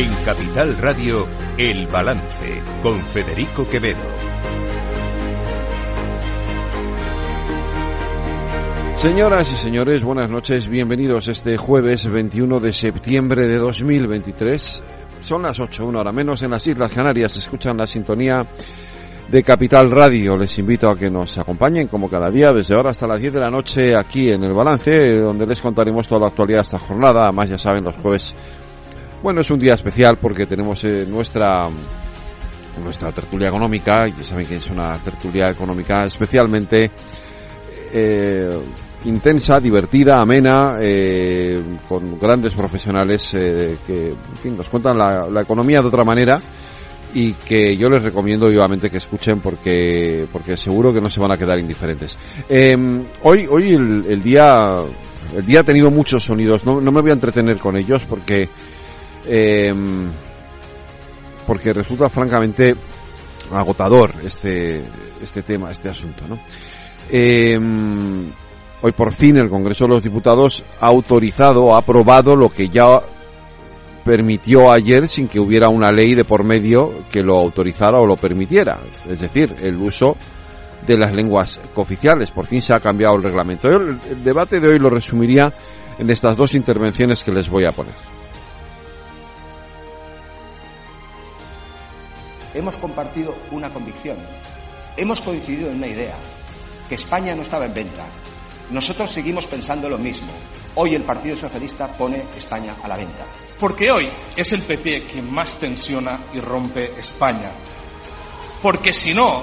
En Capital Radio, El Balance, con Federico Quevedo. Señoras y señores, buenas noches, bienvenidos este jueves 21 de septiembre de 2023. Son las 8, una hora menos en las Islas Canarias, escuchan la sintonía de Capital Radio. Les invito a que nos acompañen como cada día desde ahora hasta las 10 de la noche aquí en el balance, donde les contaremos toda la actualidad de esta jornada. Además, ya saben, los jueves bueno, es un día especial porque tenemos eh, nuestra nuestra tertulia económica, ya saben que es una tertulia económica especialmente eh, intensa, divertida, amena, eh, con grandes profesionales eh, que nos cuentan la, economía de otra manera y que yo les recomiendo vivamente que escuchen porque porque seguro que no se van a quedar indiferentes. Eh, hoy hoy el, el, día el día ha tenido muchos sonidos, no, no me voy a entretener con ellos porque eh, porque resulta francamente agotador este, este tema, este asunto, ¿no? Eh, hoy por fin el Congreso de los Diputados ha autorizado, ha aprobado lo que ya permitió ayer sin que hubiera una ley de por medio que lo autorizara o lo permitiera. Es decir, el uso de las lenguas cooficiales. Por fin se ha cambiado el reglamento. El debate de hoy lo resumiría en estas dos intervenciones que les voy a poner. Hemos compartido una convicción, hemos coincidido en una idea, que España no estaba en venta. Nosotros seguimos pensando lo mismo. Hoy el Partido Socialista pone España a la venta. Porque hoy es el PP quien más tensiona y rompe España. Porque si no,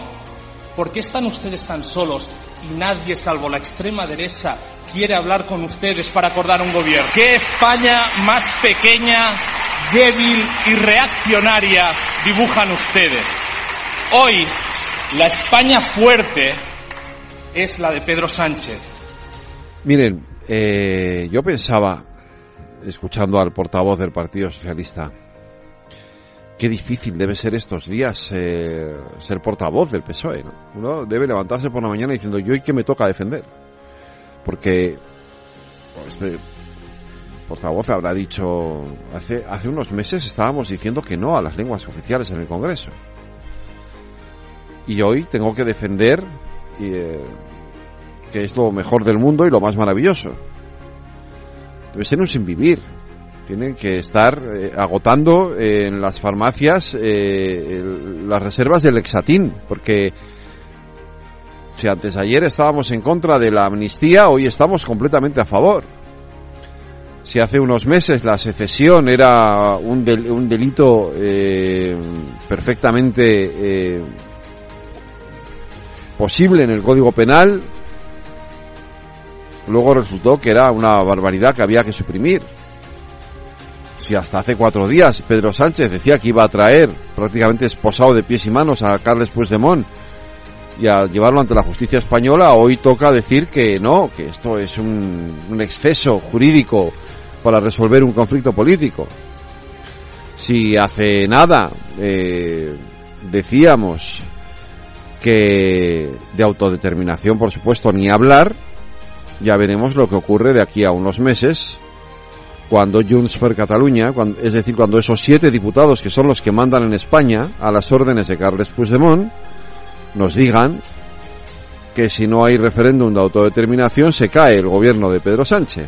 ¿por qué están ustedes tan solos y nadie salvo la extrema derecha quiere hablar con ustedes para acordar un gobierno? ¿Qué España más pequeña, débil y reaccionaria dibujan ustedes? Hoy, la España fuerte es la de Pedro Sánchez. Miren, eh, yo pensaba, escuchando al portavoz del Partido Socialista, qué difícil debe ser estos días eh, ser portavoz del PSOE. ¿no? Uno debe levantarse por la mañana diciendo, yo y qué me toca defender. Porque este portavoz habrá dicho, hace, hace unos meses estábamos diciendo que no a las lenguas oficiales en el Congreso. Y hoy tengo que defender eh, que es lo mejor del mundo y lo más maravilloso. Debe ser un sin vivir. Tienen que estar eh, agotando en las farmacias eh, las reservas del Exatín, porque si antes ayer estábamos en contra de la amnistía, hoy estamos completamente a favor. Si hace unos meses la secesión era un, del, un delito eh, perfectamente eh, posible en el Código Penal, luego resultó que era una barbaridad que había que suprimir. Si hasta hace cuatro días Pedro Sánchez decía que iba a traer prácticamente esposado de pies y manos a Carles Puigdemont y a llevarlo ante la justicia española, hoy toca decir que no, que esto es un, exceso jurídico para resolver un conflicto político. Si hace nada eh, decíamos que de autodeterminación, por supuesto, ni hablar, ya veremos lo que ocurre de aquí a unos meses cuando Junts per cuando, es decir, cuando esos siete diputados que son los que mandan en España a las órdenes de Carles Puigdemont, nos digan que si no hay referéndum de autodeterminación se cae el gobierno de Pedro Sánchez.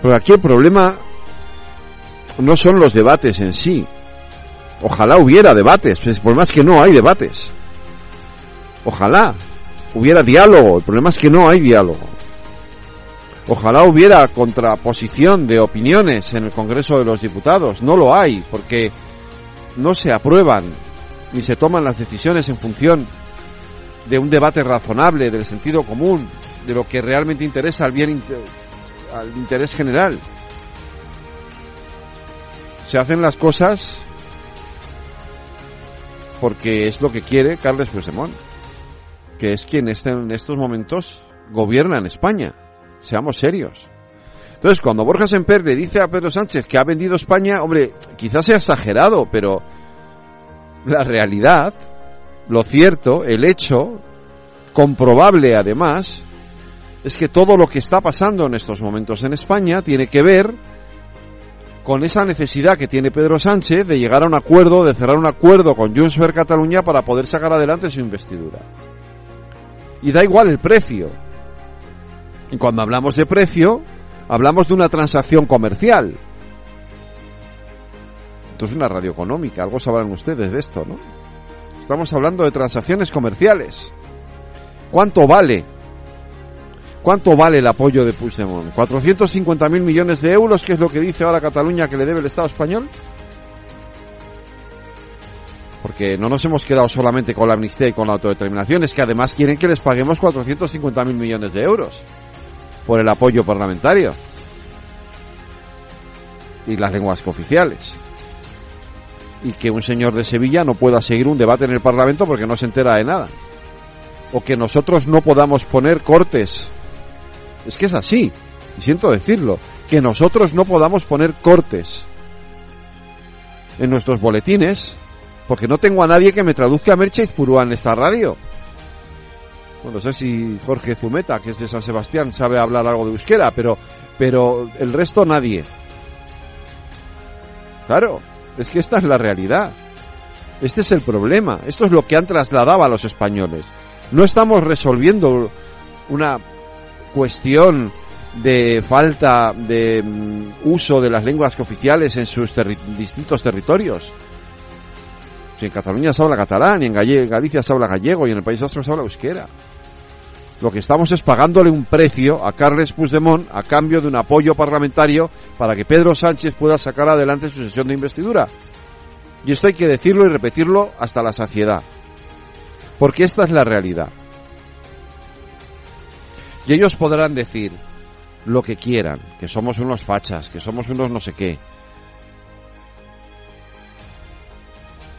Pero aquí el problema no son los debates en sí. Ojalá hubiera debates, pues, por más que no hay debates. Ojalá hubiera diálogo, el problema es que no hay diálogo. Ojalá hubiera contraposición de opiniones en el Congreso de los Diputados. No lo hay, porque no se aprueban ni se toman las decisiones en función de un debate razonable, del sentido común, de lo que realmente interesa al bien al interés general. Se hacen las cosas porque es lo que quiere Carles Puigdemont, que es quien este, en estos momentos gobierna en España. Seamos serios. Entonces, cuando Borja Semper le dice a Pedro Sánchez que ha vendido España, hombre, quizás sea exagerado, pero la realidad, lo cierto, el hecho, comprobable además, es que todo lo que está pasando en estos momentos en España tiene que ver con esa necesidad que tiene Pedro Sánchez de llegar a un acuerdo, de cerrar un acuerdo con Junts per Cataluña para poder sacar adelante su investidura. Y da igual el precio. Y cuando hablamos de precio, hablamos de una transacción comercial. Es una radio económica, algo sabrán ustedes de esto, ¿no? Estamos hablando de transacciones comerciales. ¿Cuánto vale? ¿Cuánto vale el apoyo de Puigdemont? ¿450.000 millones de euros, que es lo que dice ahora Cataluña que le debe el Estado español? Porque no nos hemos quedado solamente con la amnistía y con la autodeterminación, es que además quieren que les paguemos 450.000 millones de euros por el apoyo parlamentario y las lenguas oficiales. Y que un señor de Sevilla no pueda seguir un debate en el Parlamento porque no se entera de nada. O que nosotros no podamos poner cortes. Es que es así, y siento decirlo, que nosotros no podamos poner cortes en nuestros boletines porque no tengo a nadie que me traduzca a Merche Purúa en esta radio. Bueno, no sé si Jorge Zumeta, que es de San Sebastián, sabe hablar algo de euskera, pero, pero el resto nadie. Claro, es que esta es la realidad. Este es el problema. Esto es lo que han trasladado a los españoles. No estamos resolviendo una cuestión de falta de mm, uso de las lenguas oficiales en sus distintos territorios. Si en Cataluña se habla catalán, y en Galicia se habla gallego, y en el País Vasco se habla euskera. Lo que estamos es pagándole un precio a Carles Puigdemont a cambio de un apoyo parlamentario para que Pedro Sánchez pueda sacar adelante su sesión de investidura. Y esto hay que decirlo y repetirlo hasta la saciedad. Porque esta es la realidad. Y ellos podrán decir lo que quieran, que somos unos fachas, que somos unos no sé qué.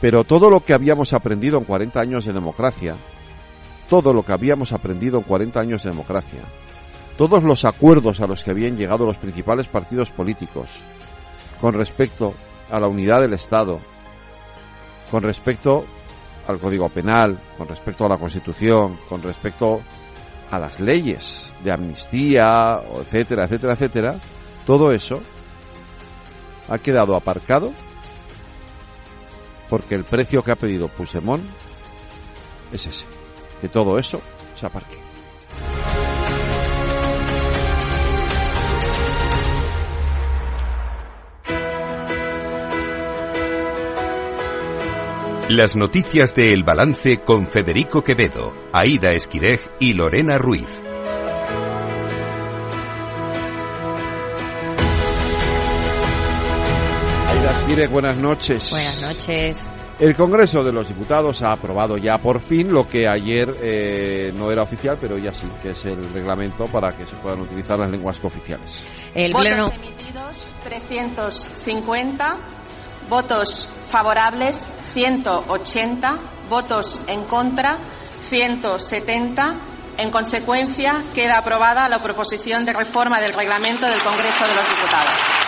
Pero todo lo que habíamos aprendido en 40 años de democracia, todo lo que habíamos aprendido en 40 años de democracia, todos los acuerdos a los que habían llegado los principales partidos políticos con respecto a la unidad del Estado, con respecto al Código Penal, con respecto a la Constitución, con respecto a las leyes de amnistía, etcétera, etcétera, etcétera, todo eso ha quedado aparcado porque el precio que ha pedido Puigdemont es ese, que todo eso se aparque. Las noticias de El Balance con Federico Quevedo, Aida Esquirej y Lorena Ruiz. Aida Esquirej, buenas noches. Buenas noches. El Congreso de los Diputados ha aprobado ya por fin lo que ayer eh, no era oficial, pero ya sí, que es el reglamento para que se puedan utilizar las lenguas cooficiales. El pleno... Votos emitidos 350, votos favorables 180, votos en contra 170. En consecuencia, queda aprobada la proposición de reforma del reglamento del Congreso de los Diputados.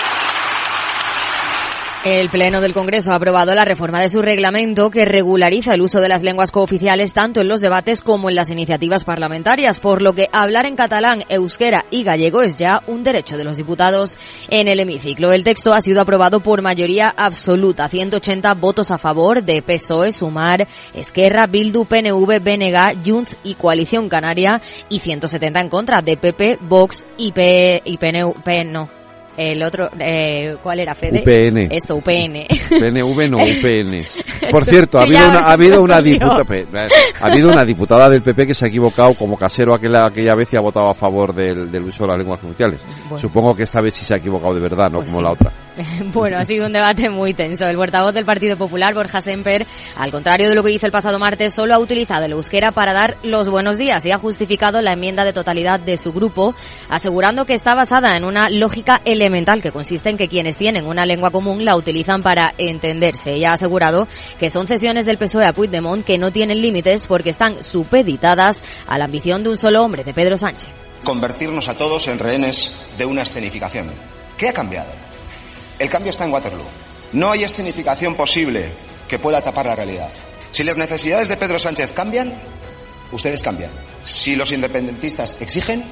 El Pleno del Congreso ha aprobado la reforma de su reglamento que regulariza el uso de las lenguas cooficiales tanto en los debates como en las iniciativas parlamentarias, por lo que hablar en catalán, euskera y gallego es ya un derecho de los diputados en el hemiciclo. El texto ha sido aprobado por mayoría absoluta, 180 votos a favor de PSOE, Sumar, Esquerra, Bildu, PNV, BNG, Junts y Coalición Canaria y 170 en contra de PP, Vox y, P, y no, el otro, eh, ¿cuál era? Fede? UPN. Eso, UPN. PNV no, UPN. Por cierto, ha habido una, ha habido una diputada, ha habido una diputada del PP que se ha equivocado como casero aquella, aquella vez y ha votado a favor del, del uso de las lenguas oficiales. Bueno. Supongo que esta vez sí se ha equivocado de verdad, no Pues como sí. la otra. Bueno, ha sido un debate muy tenso. El portavoz del Partido Popular, Borja Semper, al contrario de lo que hizo el pasado martes, solo ha utilizado el euskera para dar los buenos días y ha justificado la enmienda de totalidad de su grupo, asegurando que está basada en una lógica elemental que consiste en que quienes tienen una lengua común la utilizan para entenderse. Y ha asegurado que son cesiones del PSOE a Puigdemont que no tienen límites porque están supeditadas a la ambición de un solo hombre, de Pedro Sánchez. Convertirnos a todos en rehenes de una escenificación. ¿Qué ha cambiado? El cambio está en Waterloo. No hay escenificación posible que pueda tapar la realidad. Si las necesidades de Pedro Sánchez cambian, ustedes cambian. Si los independentistas exigen,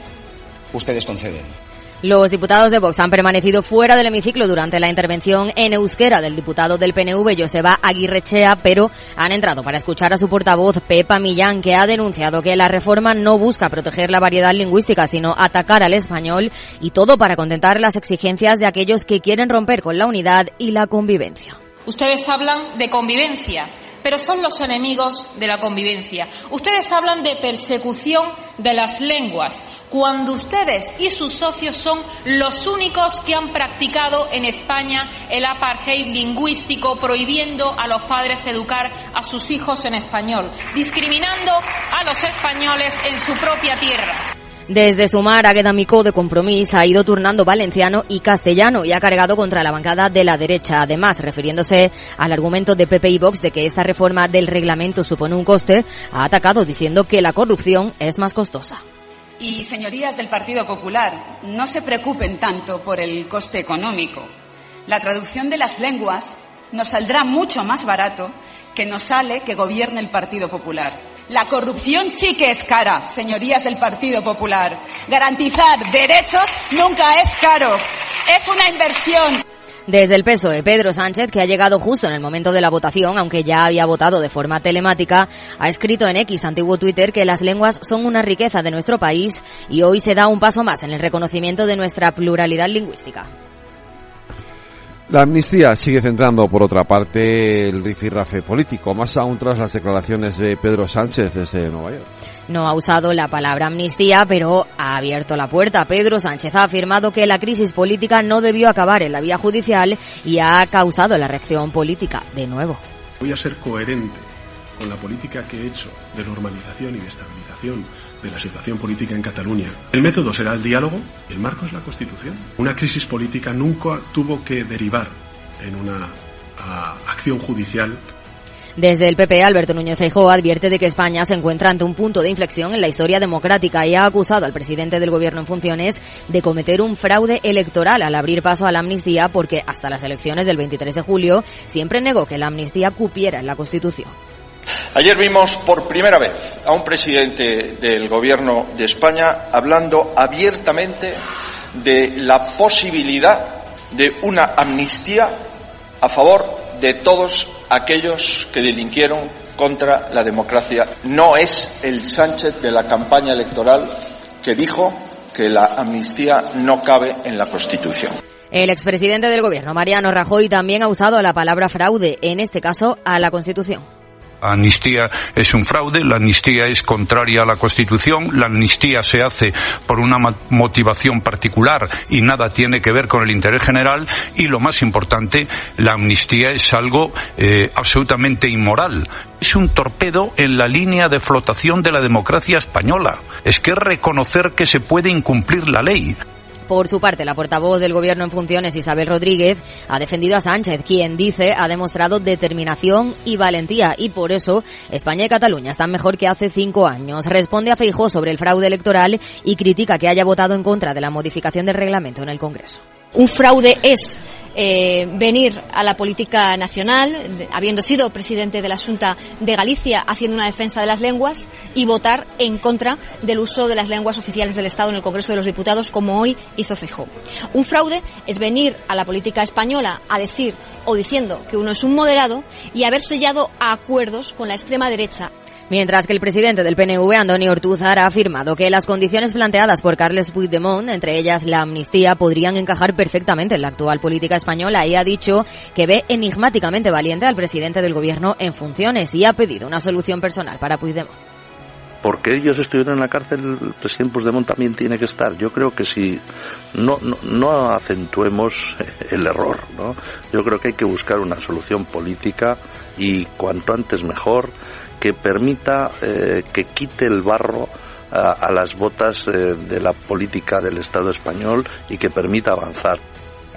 ustedes conceden. Los diputados de Vox han permanecido fuera del hemiciclo durante la intervención en euskera del diputado del PNV, Joseba Aguirrechea, pero han entrado para escuchar a su portavoz, Pepa Millán, que ha denunciado que la reforma no busca proteger la variedad lingüística, sino atacar al español y todo para contentar las exigencias de aquellos que quieren romper con la unidad y la convivencia. Ustedes hablan de convivencia, pero son los enemigos de la convivencia. Ustedes hablan de persecución de las lenguas, cuando ustedes y sus socios son los únicos que han practicado en España el apartheid lingüístico, prohibiendo a los padres educar a sus hijos en español, discriminando a los españoles en su propia tierra. Desde Sumar, Águeda Micó de Compromís ha ido turnando valenciano y castellano y ha cargado contra la bancada de la derecha. Además, refiriéndose al argumento de PP y Vox de que esta reforma del reglamento supone un coste, ha atacado diciendo que la corrupción es más costosa. Y, señorías del Partido Popular, no se preocupen tanto por el coste económico. La traducción de las lenguas nos saldrá mucho más barato que nos sale que gobierne el Partido Popular. La corrupción sí que es cara, señorías del Partido Popular. Garantizar derechos nunca es caro. Es una inversión. Desde el PSOE, Pedro Sánchez, que ha llegado justo en el momento de la votación, aunque ya había votado de forma telemática, ha escrito en X, antiguo Twitter, que las lenguas son una riqueza de nuestro país y hoy se da un paso más en el reconocimiento de nuestra pluralidad lingüística. La amnistía sigue centrando, por otra parte, el rifirrafe político, más aún tras las declaraciones de Pedro Sánchez desde Nueva York. No ha usado la palabra amnistía, pero ha abierto la puerta. Pedro Sánchez ha afirmado que la crisis política no debió acabar en la vía judicial y ha causado la reacción política de nuevo. Voy a ser coherente con la política que he hecho de normalización y de estabilización de la situación política en Cataluña. El método será el diálogo el marco es la Constitución. Una crisis política nunca tuvo que derivar en una ah, acción judicial desde el PP, Alberto Núñez Feijóo advierte de que España se encuentra ante un punto de inflexión en la historia democrática y ha acusado al presidente del gobierno en funciones de cometer un fraude electoral al abrir paso a la amnistía porque hasta las elecciones del 23 de julio siempre negó que la amnistía cupiera en la Constitución. Ayer vimos por primera vez a un presidente del Gobierno de España hablando abiertamente de la posibilidad de una amnistía a favor de todos aquellos que delinquieron contra la democracia. No es el Sánchez de la campaña electoral que dijo que la amnistía no cabe en la Constitución. El expresidente del Gobierno, Mariano Rajoy, también ha usado la palabra fraude, en este caso a la Constitución. Amnistía es un fraude, la amnistía es contraria a la Constitución, la amnistía se hace por una motivación particular y nada tiene que ver con el interés general y lo más importante, la amnistía es algo eh, absolutamente inmoral. Es un torpedo en la línea de flotación de la democracia española. Es que es reconocer que se puede incumplir la ley. Por su parte, la portavoz del Gobierno en funciones, Isabel Rodríguez, ha defendido a Sánchez, quien dice ha demostrado determinación y valentía y por eso España y Cataluña están mejor que hace cinco años. Responde a Feijó sobre el fraude electoral y critica que haya votado en contra de la modificación del reglamento en el Congreso. Un fraude es eh, venir a la política nacional, habiendo sido presidente de la Junta de Galicia, haciendo una defensa de las lenguas y votar en contra del uso de las lenguas oficiales del Estado en el Congreso de los Diputados, como hoy hizo Feijóo. Un fraude es venir a la política española a decir o diciendo que uno es un moderado y haber sellado acuerdos con la extrema derecha Mientras que el presidente del PNV, Antonio Ortúzar, ha afirmado que las condiciones planteadas por Carles Puigdemont, entre ellas la amnistía, podrían encajar perfectamente en la actual política española y ha dicho que ve enigmáticamente valiente al presidente del gobierno en funciones y ha pedido una solución personal para Puigdemont porque ellos estuvieron en la cárcel, el presidente Puigdemont también tiene que estar. Yo creo que si no, no, no, acentuemos el error, ¿no? Yo creo que hay que buscar una solución política y cuanto antes mejor que permita eh, que quite el barro a, las botas eh, de la política del Estado español y que permita avanzar.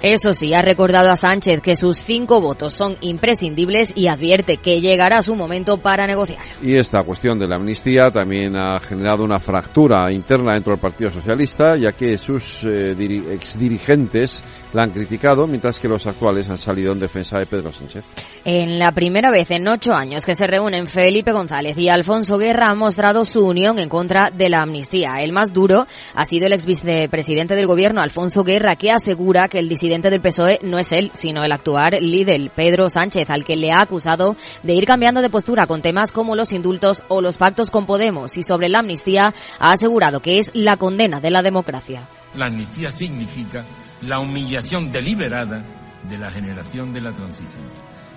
Eso sí, ha recordado a Sánchez que sus cinco votos son imprescindibles y advierte que llegará su momento para negociar. Y esta cuestión de la amnistía también ha generado una fractura interna dentro del Partido Socialista, ya que sus eh, exdirigentes la han criticado, mientras que los actuales han salido en defensa de Pedro Sánchez. En la primera vez en ocho años que se reúnen Felipe González y Alfonso Guerra han mostrado su unión en contra de la amnistía. El más duro ha sido el ex vicepresidente del gobierno, Alfonso Guerra, que asegura que el disidente del PSOE no es él, sino el actual líder, Pedro Sánchez, al que le ha acusado de ir cambiando de postura con temas como los indultos o los pactos con Podemos. Y sobre la amnistía ha asegurado que es la condena de la democracia. La amnistía significa la humillación deliberada de la generación de la transición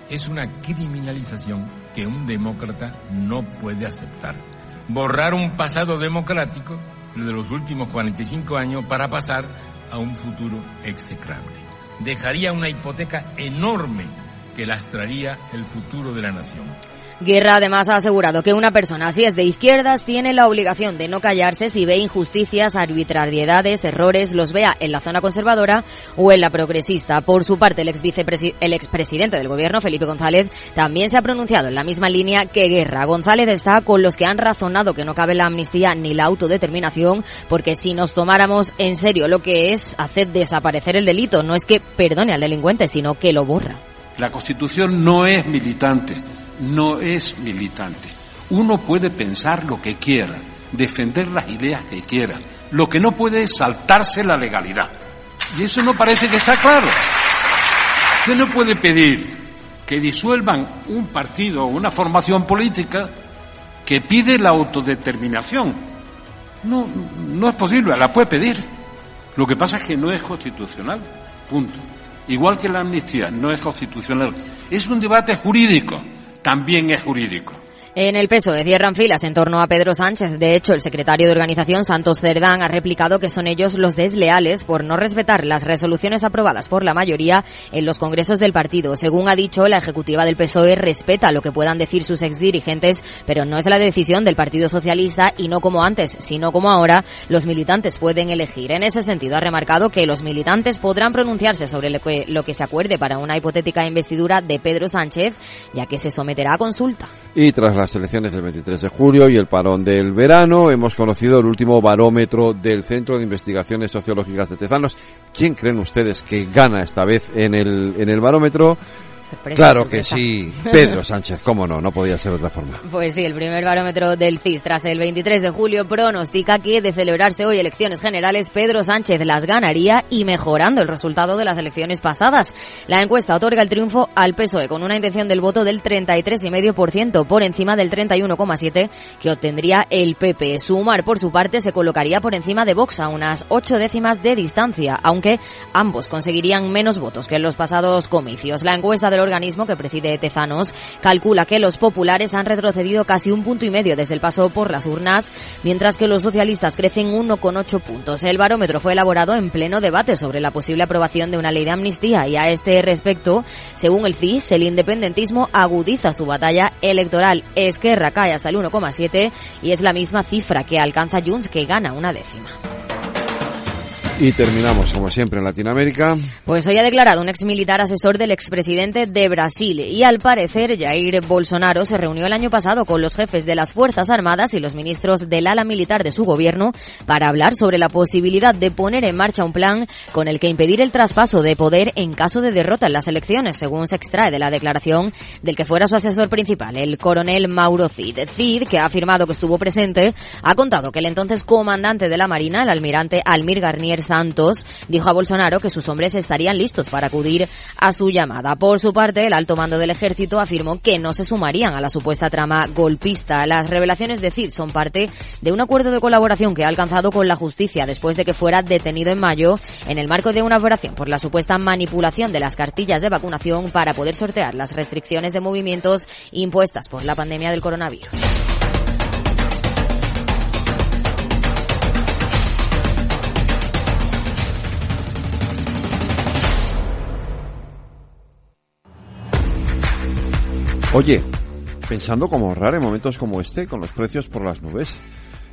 es una criminalización que un demócrata no puede aceptar. Borrar un pasado democrático de los últimos 45 años para pasar a un futuro execrable. Dejaría una hipoteca enorme que lastraría el futuro de la nación. Guerra además ha asegurado que una persona, si es de izquierdas, tiene la obligación de no callarse si ve injusticias, arbitrariedades, errores, los vea en la zona conservadora o en la progresista. Por su parte, el, ex el expresidente del gobierno, Felipe González, también se ha pronunciado en la misma línea que Guerra. González está con los que han razonado que no cabe la amnistía ni la autodeterminación, porque si nos tomáramos en serio lo que es hacer desaparecer el delito, no es que perdone al delincuente, sino que lo borra. La Constitución no es militante no es militante. Uno puede pensar lo que quiera, defender las ideas que quiera. Lo que no puede es saltarse la legalidad. Y eso no parece que está claro. Usted no puede pedir que disuelvan un partido o una formación política que pide la autodeterminación. No, no es posible, la puede pedir. Lo que pasa es que no es constitucional. Punto. Igual que la amnistía no es constitucional. Es un debate jurídico también es jurídico. En el PSOE cierran filas en torno a Pedro Sánchez. De hecho, el secretario de organización, Santos Cerdán, ha replicado que son ellos los desleales por no respetar las resoluciones aprobadas por la mayoría en los congresos del partido. Según ha dicho, la ejecutiva del PSOE respeta lo que puedan decir sus exdirigentes, pero no es la decisión del Partido Socialista y no como antes, sino como ahora los militantes pueden elegir. En ese sentido, ha remarcado que los militantes podrán pronunciarse sobre lo que, lo que se acuerde para una hipotética investidura de Pedro Sánchez, ya que se someterá a consulta. Y tras las elecciones del 23 de julio y el parón del verano, hemos conocido el último barómetro del Centro de Investigaciones Sociológicas de Tezanos. ¿Quién creen ustedes que gana esta vez en el, en el barómetro? Claro que sí, Pedro Sánchez, cómo no, no podía ser de otra forma. Pues sí, el primer barómetro del CIS tras el 23 de julio pronostica que de celebrarse hoy elecciones generales, Pedro Sánchez las ganaría y mejorando el resultado de las elecciones pasadas. La encuesta otorga el triunfo al PSOE con una intención del voto del 33,5% por encima del 31,7% que obtendría el PP. Sumar por su parte se colocaría por encima de Vox a unas ocho décimas de distancia, aunque ambos conseguirían menos votos que en los pasados comicios. La encuesta del organismo que preside Tezanos calcula que los populares han retrocedido casi un punto y medio desde el paso por las urnas, mientras que los socialistas crecen 1,8 puntos. El barómetro fue elaborado en pleno debate sobre la posible aprobación de una ley de amnistía y a este respecto, según el CIS, el independentismo agudiza su batalla electoral. Esquerra cae hasta el 1,7 y es la misma cifra que alcanza Junts que gana una décima. Y terminamos, como siempre, en Latinoamérica. Pues hoy ha declarado un ex militar asesor del expresidente de Brasil y al parecer Jair Bolsonaro se reunió el año pasado con los jefes de las Fuerzas Armadas y los ministros del ala militar de su gobierno para hablar sobre la posibilidad de poner en marcha un plan con el que impedir el traspaso de poder en caso de derrota en las elecciones, según se extrae de la declaración del que fuera su asesor principal, el coronel Mauro Cid. Cid, que ha afirmado que estuvo presente, ha contado que el entonces comandante de la Marina, el almirante Almir Garnier Santos dijo a Bolsonaro que sus hombres estarían listos para acudir a su llamada. Por su parte, el alto mando del ejército afirmó que no se sumarían a la supuesta trama golpista. Las revelaciones de CID son parte de un acuerdo de colaboración que ha alcanzado con la justicia después de que fuera detenido en mayo en el marco de una operación por la supuesta manipulación de las cartillas de vacunación para poder sortear las restricciones de movimientos impuestas por la pandemia del coronavirus. Oye, pensando cómo ahorrar en momentos como este, con los precios por las nubes.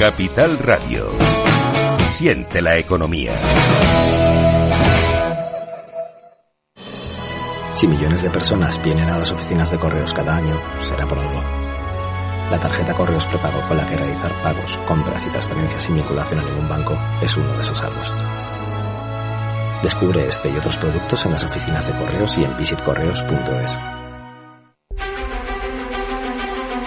Capital Radio. Siente la economía. Si millones de personas vienen a las oficinas de correos cada año, será por algo. La tarjeta Correos prepago con la que realizar pagos, compras y transferencias sin vinculación a ningún banco es uno de esos algos. Descubre este y otros productos en las oficinas de correos y en visitcorreos.es.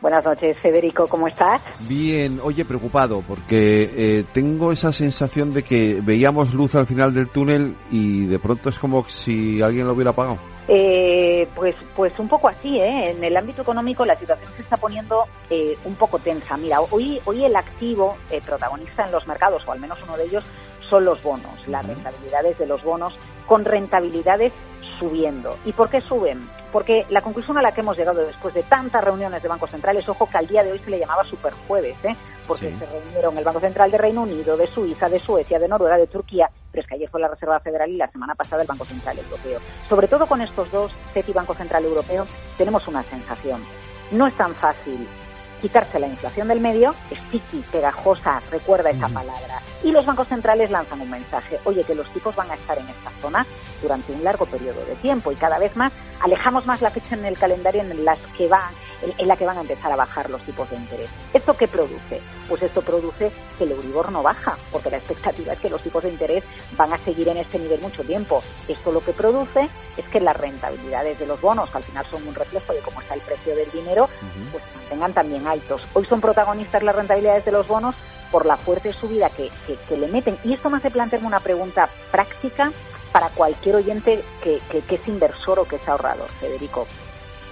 Buenas noches, Federico, ¿cómo estás? Bien, oye, preocupado porque eh, tengo esa sensación de que veíamos luz al final del túnel y de pronto es como si alguien lo hubiera apagado. Eh, pues, pues un poco así, ¿eh? En el ámbito económico la situación se está poniendo eh, un poco tensa. Mira, hoy, hoy el activo eh, protagonista en los mercados, o al menos uno de ellos, son los bonos, las rentabilidades de los bonos, con rentabilidades subiendo. ¿Y por qué suben? Porque la conclusión a la que hemos llegado después de tantas reuniones de bancos centrales, ojo que al día de hoy se le llamaba superjueves, ¿eh? porque se reunieron el Banco Central de Reino Unido, de Suiza, de Suecia, de Noruega, de Turquía, pero es que ayer fue la Reserva Federal y la semana pasada el Banco Central Europeo. Sobre todo con estos dos, CET y Banco Central Europeo, tenemos una sensación. No es tan fácil quitarse la inflación del medio, sticky, pegajosa, recuerda esa palabra. Y los bancos centrales lanzan un mensaje, oye, que los tipos van a estar en esta zona durante un largo periodo de tiempo y cada vez más alejamos más la fecha en el calendario en las que van en la que van a empezar a bajar los tipos de interés. ¿Esto qué produce? Pues esto produce que el Euribor no baja, porque la expectativa es que los tipos de interés van a seguir en este nivel mucho tiempo. Esto lo que produce es que las rentabilidades de los bonos, que al final son un reflejo de cómo está el precio del dinero, pues se mantengan también altos. Hoy son protagonistas las rentabilidades de los bonos por la fuerte subida que, que, le meten. Y esto me hace plantearme una pregunta práctica para cualquier oyente que, que es inversor o que es ahorrador, Federico.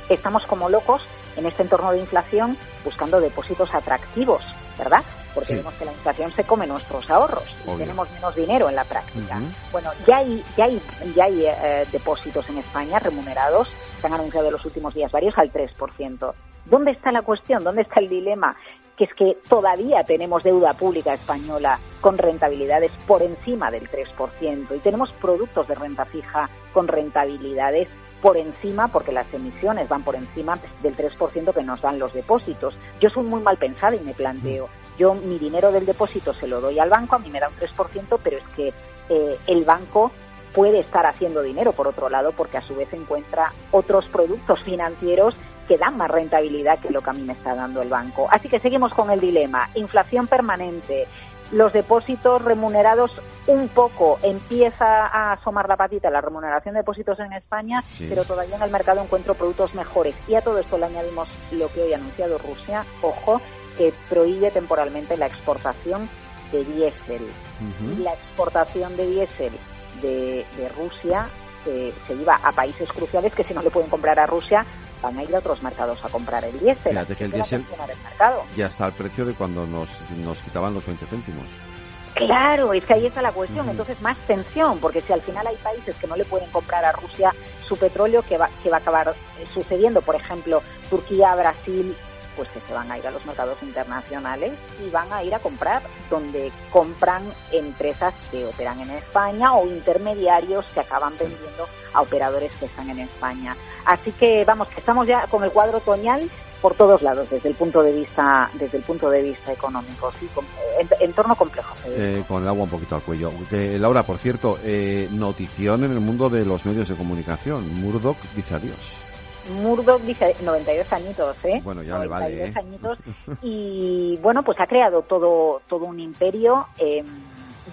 Estamos como locos en este entorno de inflación buscando depósitos atractivos, ¿verdad? Porque vemos que la inflación se come nuestros ahorros y tenemos menos dinero en la práctica. Bueno, ya hay, ya hay, ya hay eh, depósitos en España remunerados, se han anunciado en los últimos días varios al 3%. ¿Dónde está la cuestión? ¿Dónde está el dilema? que es que todavía tenemos deuda pública española con rentabilidades por encima del 3% y tenemos productos de renta fija con rentabilidades por encima, porque las emisiones van por encima del 3% que nos dan los depósitos. Yo soy muy mal pensada y me planteo, yo mi dinero del depósito se lo doy al banco, a mí me da un 3%, pero es que eh, el banco puede estar haciendo dinero, por otro lado, porque a su vez encuentra otros productos financieros que dan más rentabilidad que lo que a mí me está dando el banco. Así que seguimos con el dilema. Inflación permanente, los depósitos remunerados un poco empieza a asomar la patita la remuneración de depósitos en España, pero todavía en el mercado encuentro productos mejores. Y a todo esto le añadimos lo que hoy ha anunciado Rusia, ojo, que prohíbe temporalmente la exportación de diésel. La exportación de diésel de, Rusia se, se iba a países cruciales que si no le pueden comprar a Rusia van a ir a otros mercados a comprar el diésel. Fíjate que el diésel ya está al precio de cuando nos, nos quitaban los 20 céntimos. Claro, es que ahí está la cuestión. Entonces, más tensión, porque si al final hay países que no le pueden comprar a Rusia su petróleo, que va, que va a acabar eh, sucediendo? Por ejemplo, Turquía, Brasil, pues que se van a ir a los mercados internacionales y van a ir a comprar donde compran empresas que operan en España o intermediarios que acaban vendiendo a operadores que están en España. Así que vamos, que estamos ya con el cuadro otoñal por todos lados desde el punto de vista desde el punto de vista económico sí en, entorno complejo eh, con el agua un poquito al cuello Laura por cierto eh, notición en el mundo de los medios de comunicación Murdoch dice adiós Murdoch dice 92 añitos, ¿eh? Bueno, ya le vale, ¿eh? añitos y bueno, pues ha creado todo todo un imperio. Eh,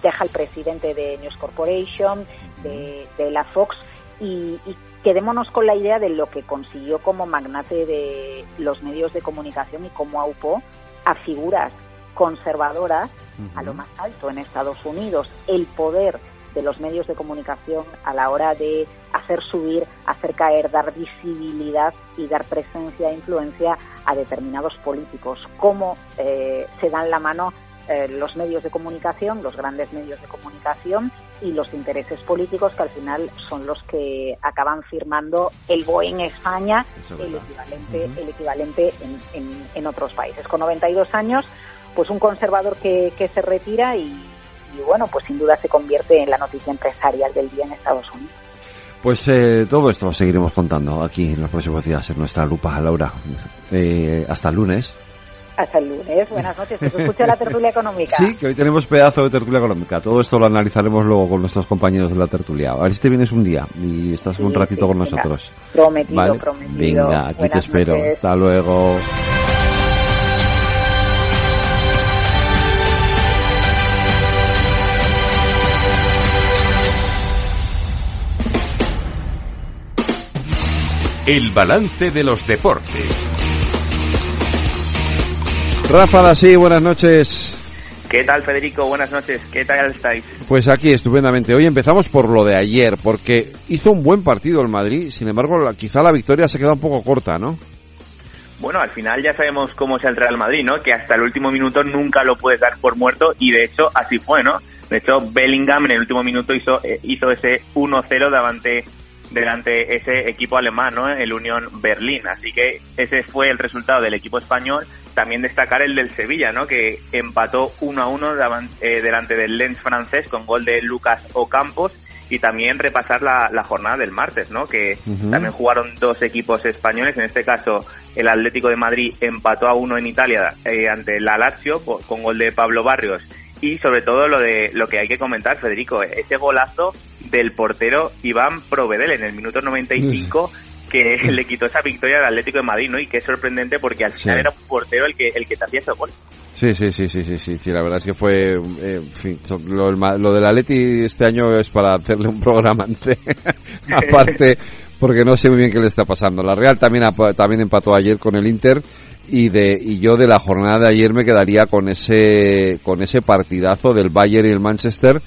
deja el presidente de News Corporation, de, la Fox y, y, quedémonos con la idea de lo que consiguió como magnate de los medios de comunicación y cómo aupó a figuras conservadoras a lo más alto en Estados Unidos. El poder de los medios de comunicación a la hora de hacer subir, hacer caer, dar visibilidad y dar presencia e influencia a determinados políticos. Cómo eh, se dan la mano eh, los medios de comunicación, los grandes medios de comunicación y los intereses políticos que al final son los que acaban firmando el Boeing España, el equivalente, el equivalente en, en, otros países. Con 92 años, pues un conservador que, que se retira y, y bueno, pues sin duda se convierte en la noticia empresarial del día en Estados Unidos. Pues eh, todo esto lo seguiremos contando aquí en los próximos días en nuestra lupa, Laura. Eh, hasta el lunes. Hasta el lunes. Buenas noches. Se escucha la tertulia económica. Sí, que hoy tenemos pedazo de tertulia económica. Todo esto lo analizaremos luego con nuestros compañeros de la tertulia. A ver si te vienes un día y estás un ratito con nosotros. Prometido, prometido. Venga, aquí te espero. Hasta luego. El balance de los deportes. Rafa sí, buenas noches. ¿Qué tal, Federico? Buenas noches. ¿Qué tal estáis? Pues aquí, estupendamente. Hoy empezamos por lo de ayer, porque hizo un buen partido el Madrid, sin embargo, quizá la victoria se queda un poco corta, ¿no? Bueno, al final ya sabemos cómo es el Real Madrid, ¿no? Que hasta el último minuto nunca lo puedes dar por muerto y de hecho así fue, ¿no? De hecho, Bellingham en el último minuto hizo, eh, hizo ese 1-0 davante delante ese equipo alemán, ¿no? el Unión Berlín. Así que ese fue el resultado del equipo español. También destacar el del Sevilla, ¿no? que empató 1 a 1 eh, delante del Lens francés con gol de Lucas Ocampos y también repasar la, jornada del martes, ¿no? Que también jugaron dos equipos españoles, en este caso el Atlético de Madrid empató a uno en Italia eh, ante la Lazio con gol de Pablo Barrios y sobre todo lo de lo que hay que comentar, Federico, ese golazo del portero Iván Provedel en el minuto 95 que le quitó esa victoria al Atlético de Madrid, ¿no? Y que es sorprendente porque al final era un portero el que el que te hacía ese gol. Sí, sí, sí, sí, sí, sí, sí, la verdad es que fue, eh, en fin, lo, lo del Atleti este año es para hacerle un programa aparte, porque no sé muy bien qué le está pasando. La Real también, también empató ayer con el Inter y de y yo de la jornada de ayer me quedaría con ese con ese partidazo del Bayern y el Manchester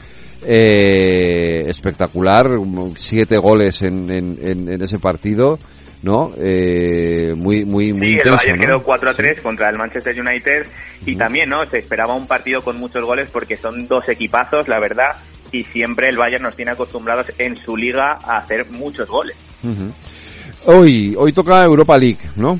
eh, espectacular siete goles en, en, en, ese partido no eh, muy muy muy sí, el Bayern quedó 4 a 3 contra el Manchester United y también no se esperaba un partido con muchos goles porque son dos equipazos la verdad y siempre el Bayern nos tiene acostumbrados en su liga a hacer muchos goles. Hoy hoy toca Europa League no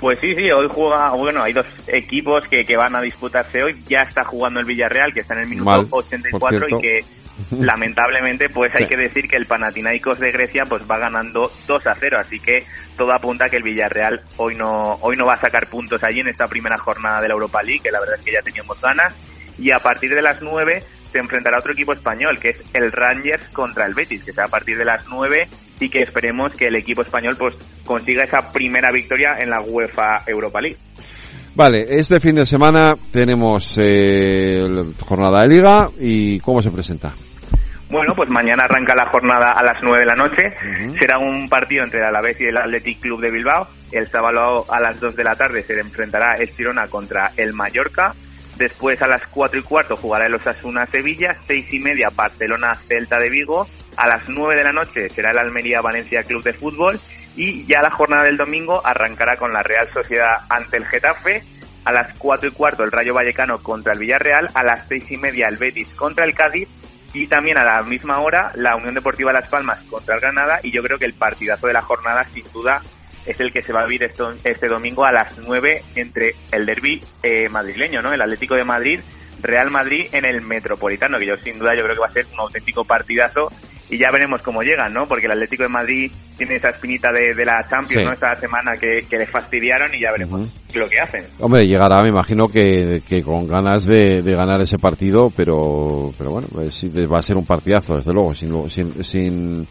pues sí, sí, hoy juega, bueno, hay dos equipos que, que van a disputarse hoy. Ya está jugando el Villarreal, que está en el minuto 84 y que lamentablemente pues hay que decir que el Panathinaikos de Grecia pues va ganando 2 a 0, así que todo apunta a que el Villarreal hoy no hoy no va a sacar puntos allí en esta primera jornada de la Europa League, que la verdad es que ya teníamos ganas. Y a partir de las 9 se enfrentará otro equipo español, que es el Rangers contra el Betis, que será a partir de las 9 y que esperemos que el equipo español pues consiga esa primera victoria en la UEFA Europa League. Vale, este fin de semana tenemos eh, jornada de liga y ¿cómo se presenta? Bueno, pues mañana arranca la jornada a las 9 de la noche. Será un partido entre el Alavés y el Athletic Club de Bilbao. El sábado a las 2 de la tarde se enfrentará el Girona contra el Mallorca. Después a las 4 y cuarto jugará el Osasuna Sevilla, seis y media Barcelona Celta de Vigo, a las 9 de la noche será el Almería Valencia Club de Fútbol. Y ya la jornada del domingo arrancará con la Real Sociedad ante el Getafe, a las 4 y cuarto el Rayo Vallecano contra el Villarreal, a las seis y media el Betis contra el Cádiz. Y también a la misma hora la Unión Deportiva Las Palmas contra el Granada. Y yo creo que el partidazo de la jornada sin duda es el que se va a vivir esto, este domingo a las 9 entre el derby eh, madrileño, ¿no? El Atlético de Madrid, Real Madrid en el Metropolitano, que yo sin duda yo creo que va a ser un auténtico partidazo y ya veremos cómo llegan, ¿no? Porque el Atlético de Madrid tiene esa espinita de, la Champions, ¿no? Esta semana que, que le fastidiaron y ya veremos lo que hacen. Hombre, llegará, me imagino que, que con ganas de, de, ganar ese partido, pero, pero bueno, pues va a ser un partidazo, desde luego, sin, sin, sin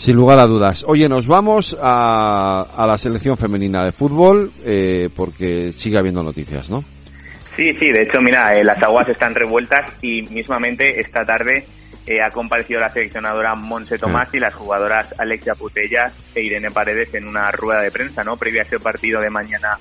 sin lugar a dudas. Oye, nos vamos a, a la selección femenina de fútbol eh, porque sigue habiendo noticias, ¿no? Sí, sí, de hecho, mira, eh, las aguas están revueltas y mismamente esta tarde eh, ha comparecido la seleccionadora Monse Tomás y las jugadoras Alexia Putellas e Irene Paredes en una rueda de prensa, ¿no? Previa a ese partido de mañana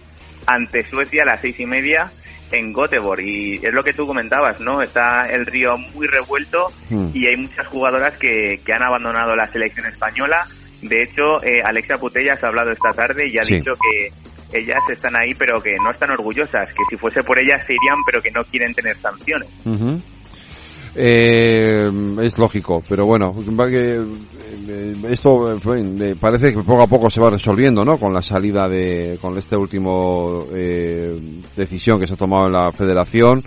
ante Suecia a las seis y media en Göteborg y es lo que tú comentabas, ¿no? Está el río muy revuelto Hmm. y hay muchas jugadoras que, que han abandonado la selección española. De hecho, eh, Alexia Putellas ha hablado esta tarde y ha Sí. dicho que ellas están ahí pero que no están orgullosas, que si fuese por ellas se irían pero que no quieren tener sanciones. Eh, es lógico, pero bueno, eh, esto parece que poco a poco se va resolviendo, ¿no? Con la salida de, con este último eh, decisión que se ha tomado en la Federación,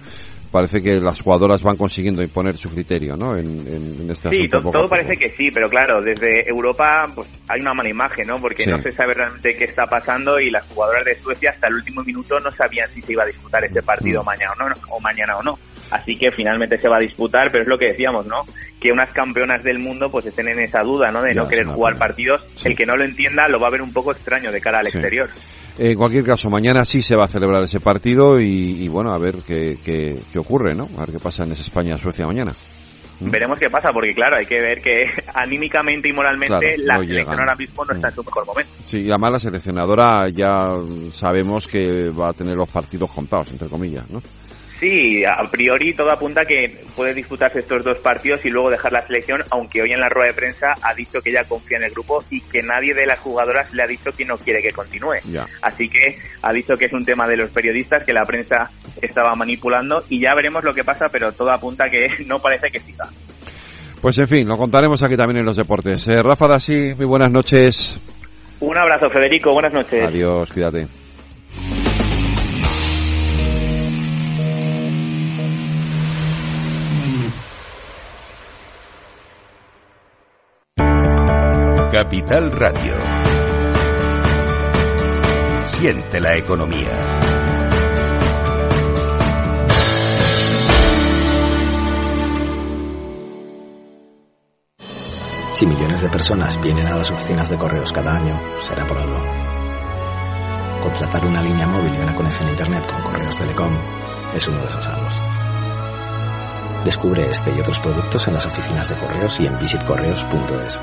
parece que las jugadoras van consiguiendo imponer su criterio, ¿no? En, en- en este Sí, todo parece que sí, pero claro, desde Europa pues hay una mala imagen, ¿no? Porque Sí. no se sabe realmente qué está pasando y las jugadoras de Suecia hasta el último minuto no sabían si se iba a disputar ese partido Mm. mañana o no, o mañana o no. Así que finalmente se va a disputar, pero es lo que decíamos, ¿no? Que unas campeonas del mundo pues estén en esa duda, ¿no? De Ya, no querer jugar pena. partidos. El que no lo entienda lo va a ver un poco extraño de cara al Sí. exterior. En cualquier caso, mañana sí se va a celebrar ese partido y, y bueno, a ver qué, qué, qué ocurre, ¿no? A ver qué pasa en esa España-Suecia mañana. ¿Mm? Veremos qué pasa, porque claro, hay que ver que anímicamente y moralmente Claro, la no selección ahora mismo no está en su mejor momento. Sí, y además la seleccionadora ya sabemos que va a tener los partidos contados, entre comillas, ¿no? Sí, a priori todo apunta que puede disputarse estos dos partidos y luego dejar la selección, aunque hoy en la rueda de prensa ha dicho que ella confía en el grupo y que nadie de las jugadoras le ha dicho que no quiere que continúe. Ya. Así que ha dicho que es un tema de los periodistas, que la prensa estaba manipulando y ya veremos lo que pasa, pero todo apunta que no parece que siga. Pues en fin, lo contaremos aquí también en los deportes. Eh, Rafa Dasi, muy buenas noches. Un abrazo, Federico, buenas noches. Adiós, cuídate. Capital Radio. Siente la economía. Si millones de personas vienen a las oficinas de correos cada año, será por algo. Contratar una línea móvil y una conexión a Internet con Correos Telecom es uno de esos algos. Descubre este y otros productos en las oficinas de correos y en visitcorreos.es.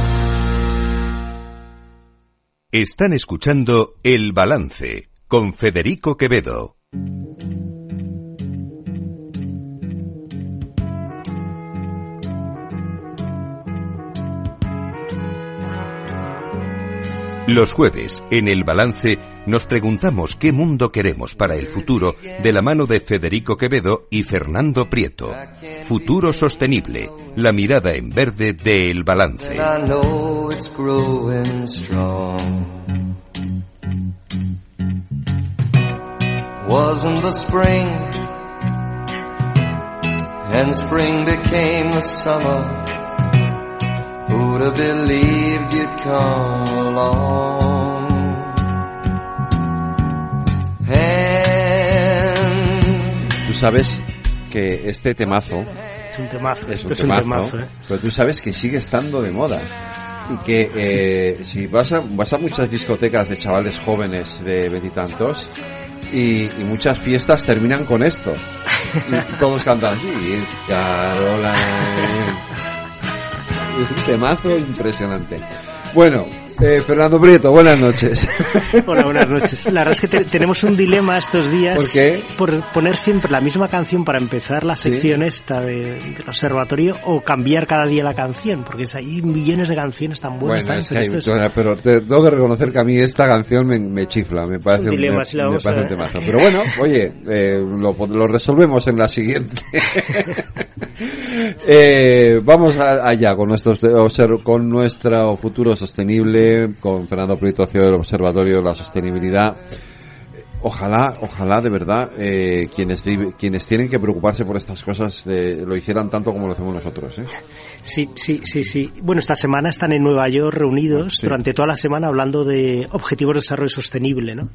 Están escuchando El Balance con Federico Quevedo. Los jueves, en El Balance, nos preguntamos qué mundo queremos para el futuro de la mano de Federico Quevedo y Fernando Prieto. Futuro sostenible, la mirada en verde de El Balance. And spring became the summer. Who'd have believed you'd come along? Tú sabes que este temazo Es un temazo. es un esto es un temazo, ¿eh? pero tú sabes que sigue estando de moda. Y que eh, si vas a, vas a muchas discotecas de chavales jóvenes de veintitantos y, y muchas fiestas terminan con esto. Y todos cantan así. Caroline. Es un temazo impresionante. Bueno, eh, Fernando Prieto, buenas noches. Hola, buenas noches. La verdad es que te- tenemos un dilema estos días ¿Por qué? por poner siempre la misma canción para empezar la sección esta de- del observatorio o cambiar cada día la canción, porque hay millones de canciones tan buenas. Bueno, es pero que- es- pero te- tengo que reconocer que a mí esta canción me, me chifla, me parece, un dilema, me- si la me parece a- un temazo. Pero bueno, oye, eh, lo, lo resolvemos en la siguiente. Eh, vamos a- allá con, nuestros, obser- con nuestro futuro sostenible, con Fernando Prieto, CEO del Observatorio de la Sostenibilidad. Ojalá, ojalá de verdad eh, quienes quienes tienen que preocuparse por estas cosas eh, lo hicieran tanto como lo hacemos nosotros. ¿eh? Sí, sí, sí, sí. Bueno, esta semana están en Nueva York reunidos Sí. durante toda la semana hablando de objetivos de desarrollo sostenible, ¿no?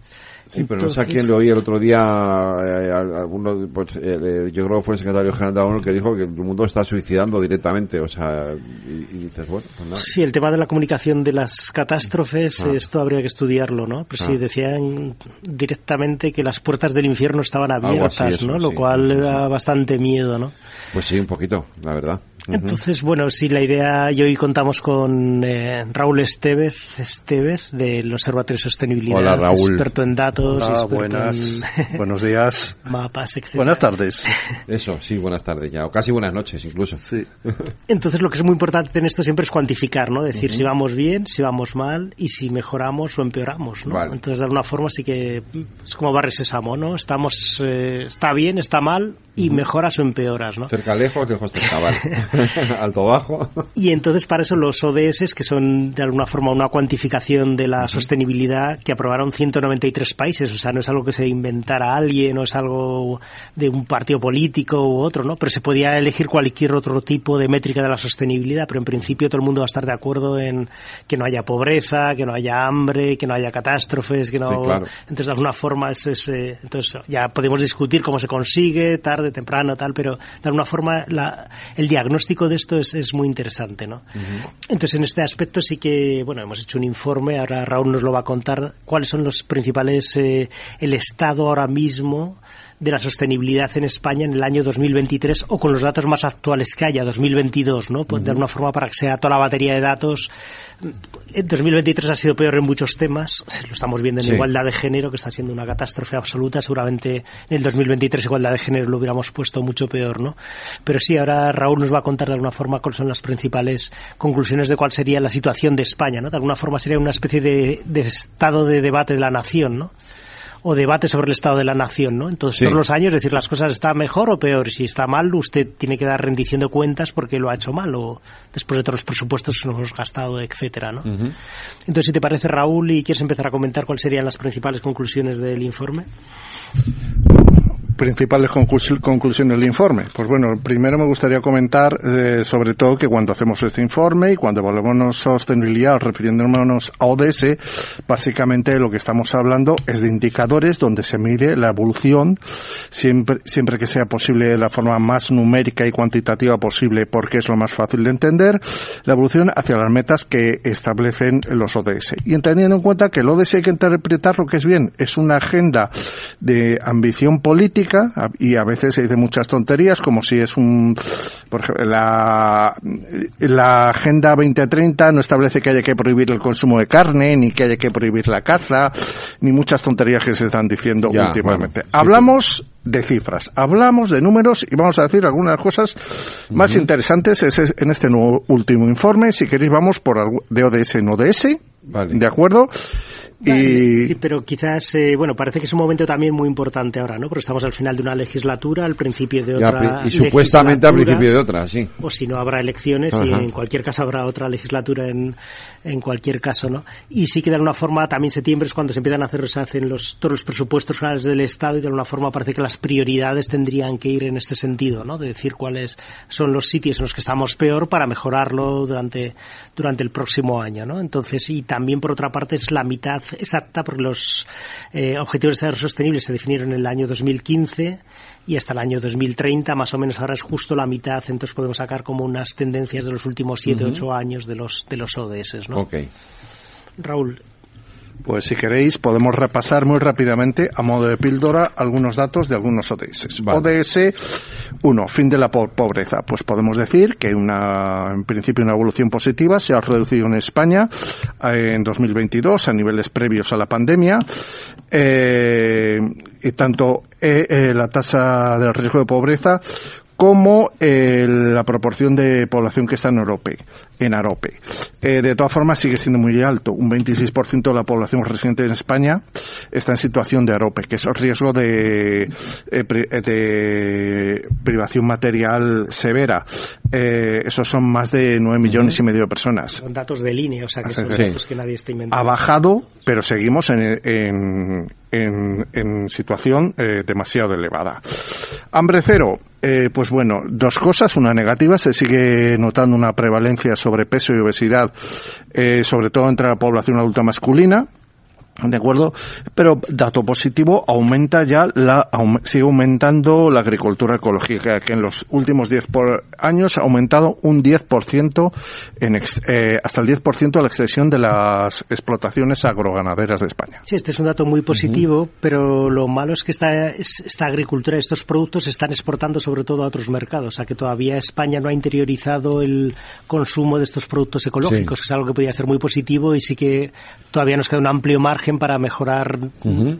Sí, pero no sé a quién le oí el otro día, eh, alguno, pues, eh, yo creo que fue el secretario general de la ONU que dijo que el mundo está suicidando directamente, o sea, y, dices, bueno, pues nada. Sí, el tema de la comunicación de las catástrofes, Ah. esto habría que estudiarlo, ¿no? Pues sí, Ah. decían directamente que las puertas del infierno estaban abiertas, así, eso, ¿no? Lo sí, cual sí, le da bastante miedo, ¿no? Pues sí, un poquito, la verdad. Entonces, bueno, sí, la idea, y hoy contamos con eh, Raúl Estevez, Estevez del Observatorio de Sostenibilidad, Hola, Raúl. experto en datos, Hola, experto buenas. en Buenos días. mapas, etc. Buenas tardes. Eso, sí, buenas tardes ya, o casi buenas noches incluso. Sí. Entonces, lo que es muy importante en esto siempre es cuantificar, ¿no? Decir si vamos bien, si vamos mal y si mejoramos o empeoramos, ¿no? Vale. Entonces, de alguna forma sí que es como barres sésamo, ¿no? Estamos, eh, está bien, está mal y mejoras o empeoras, ¿no? Cerca lejos, lejos cerca, vale. Alto bajo. Y entonces para eso los ODS, que son de alguna forma una cuantificación de la sostenibilidad que aprobaron 193 países, o sea, no es algo que se inventara alguien, no es algo de un partido político u otro, ¿no? Pero se podía elegir cualquier otro tipo de métrica de la sostenibilidad, pero en principio todo el mundo va a estar de acuerdo en que no haya pobreza, que no haya hambre, que no haya catástrofes, que no... Sí, claro. Entonces de alguna forma es, es, eh, entonces ya podemos discutir cómo se consigue, tarde, temprano, tal, pero de alguna forma la- el diagnóstico de esto es, es muy interesante, ¿no? Entonces, en este aspecto sí que, bueno, hemos hecho un informe, ahora Raúl nos lo va a contar, cuáles son los principales, eh, el estado ahora mismo de la sostenibilidad en España en el año 2023 o con los datos más actuales que haya, 2022, ¿no? Pues De alguna forma para que sea toda la batería de datos. En 2023 ha sido peor en muchos temas, lo estamos viendo en Sí. igualdad de género, que está siendo una catástrofe absoluta, seguramente en el 2023 igualdad de género lo hubiéramos puesto mucho peor, ¿no? Pero sí, ahora Raúl nos va a contar de alguna forma cuáles son las principales conclusiones de cuál sería la situación de España, ¿no? De alguna forma sería una especie de, de estado de debate de la nación, ¿no? O debate sobre el estado de la nación, ¿no? Entonces, Sí. todos los años decir las cosas está mejor o peor. Si está mal, usted tiene que dar rendición de cuentas porque lo ha hecho mal o después de todos los presupuestos que nos hemos gastado, etcétera, ¿no? Entonces, si te parece, Raúl, y quieres empezar a comentar cuáles serían las principales conclusiones del informe. Principales conclus- conclusiones del informe. Pues bueno, primero me gustaría comentar eh, sobre todo que cuando hacemos este informe y cuando evaluamos sostenibilidad refiriéndonos a ODS, básicamente lo que estamos hablando es de indicadores donde se mide la evolución siempre, siempre que sea posible de la forma más numérica y cuantitativa posible porque es lo más fácil de entender, la evolución hacia las metas que establecen los ODS. Y entendiendo en cuenta que el ODS hay que interpretar lo que es bien, es una agenda de ambición política y a veces se dicen muchas tonterías como si es un por ejemplo la, la agenda 2030 no establece que haya que prohibir el consumo de carne ni que haya que prohibir la caza ni muchas tonterías que se están diciendo Ya, últimamente. bueno, sí, hablamos de cifras hablamos de números y vamos a decir algunas cosas más interesantes. Es- en este nuevo último informe. Si queréis vamos por de ODS en ODS de acuerdo y Sí, pero quizás, eh, bueno, parece que es un momento también muy importante ahora, ¿no? Porque estamos al final de una legislatura, al principio de otra. y supuestamente al principio de otra, sí. o si no habrá elecciones y en cualquier caso habrá otra legislatura en, en cualquier caso, ¿no? Y sí que de alguna forma también septiembre es cuando se empiezan a hacer, se hacen los, todos los presupuestos finales del Estado y de alguna forma parece que las prioridades tendrían que ir en este sentido, ¿no? De decir cuáles son los sitios en los que estamos peor para mejorarlo durante, durante el próximo año, ¿no? Entonces, y también por otra parte es la mitad exacta porque los eh, objetivos de desarrollo sostenible se definieron en el año 2015 y hasta el año 2030 más o menos ahora es justo la mitad entonces podemos sacar como unas tendencias de los últimos 7 Ujú. 8 años de los de los ODS ¿no? Raúl Pues si queréis podemos repasar muy rápidamente a modo de píldora algunos datos de algunos ODS. ODS 1, fin de la po- pobreza. Pues podemos decir que una, en principio una evolución positiva se ha reducido en España eh, en 2022 a niveles previos a la pandemia. Eh, y tanto eh, eh, la tasa de riesgo de pobreza como eh, la proporción de población que está en Arope. En Arope. Eh, de todas formas, sigue siendo muy alto. Un 26% de la población residente en España está en situación de Arope, que es el riesgo de, eh, eh, de privación material severa. Eh, esos son más de 9 millones y medio de personas. son datos de línea o sea que son Sí. datos que nadie está inventando Ha bajado, pero seguimos en, en, en- en situación eh, demasiado elevada. Hambre cero. Eh, pues bueno, dos cosas. Una negativa, se sigue notando una prevalencia sobre peso y obesidad, eh, sobre todo entre la población adulta masculina. ¿De acuerdo? Pero dato positivo, aumenta ya la, sigue aumentando la agricultura ecológica, que en los últimos 10 por años ha aumentado un 10% en eh, hasta el 10% la extensión de las explotaciones agroganaderas de España. Sí, este es un dato muy positivo, pero lo malo es que esta, esta agricultura, estos productos se están exportando sobre todo a otros mercados, o sea que todavía España no ha interiorizado el consumo de estos productos ecológicos, que es algo que podría ser muy positivo y sí que todavía nos queda un amplio margen para mejorar,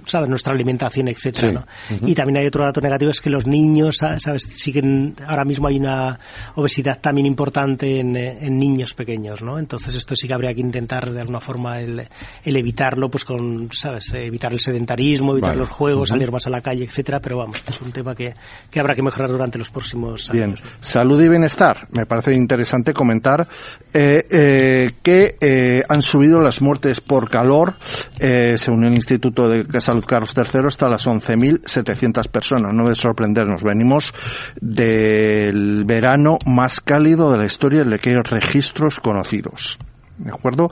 ¿sabes? Nuestra alimentación, etcétera, Y también hay otro dato negativo es que los niños, ¿sabes? Siguen, ahora mismo hay una obesidad también importante en, en niños pequeños, ¿no? Entonces esto sí que habría que intentar de alguna forma el, el evitarlo, pues con, ¿sabes? Evitar el sedentarismo, evitar los juegos, salir más a la calle, etcétera, pero vamos, es un tema que, que habrá que mejorar durante los próximos años. Bien. Salud y bienestar. Me parece interesante comentar eh, eh, que eh, han subido las muertes por calor eh, según el Instituto de Salud Carlos III, hasta las 11.700 personas. No debe sorprendernos. Venimos del verano más cálido de la historia el que registros conocidos. ¿De acuerdo?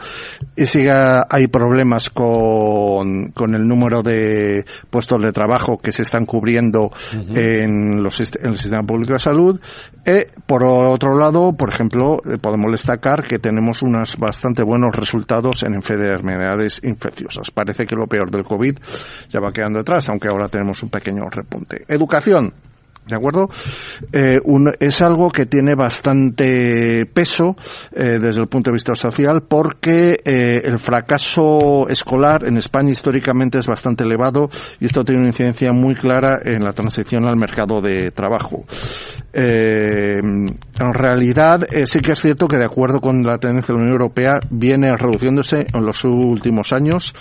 Y sigue hay problemas con, con el número de puestos de trabajo que se están cubriendo en, los, en el sistema público de salud. Y, por otro lado, por ejemplo, eh, podemos destacar que tenemos unos bastante buenos resultados en enfermedades infecciosas. Parece que lo peor del COVID ya va quedando detrás, aunque ahora tenemos un pequeño repunte. Educación. ¿De acuerdo? Eh, es algo que tiene bastante peso eh, desde el punto de vista social porque eh, el fracaso escolar en España históricamente es bastante elevado y esto tiene una incidencia muy clara en la transición al mercado de trabajo. En realidad sí que es cierto que de acuerdo con la tendencia de la Unión Europea viene reduciéndose en los últimos años,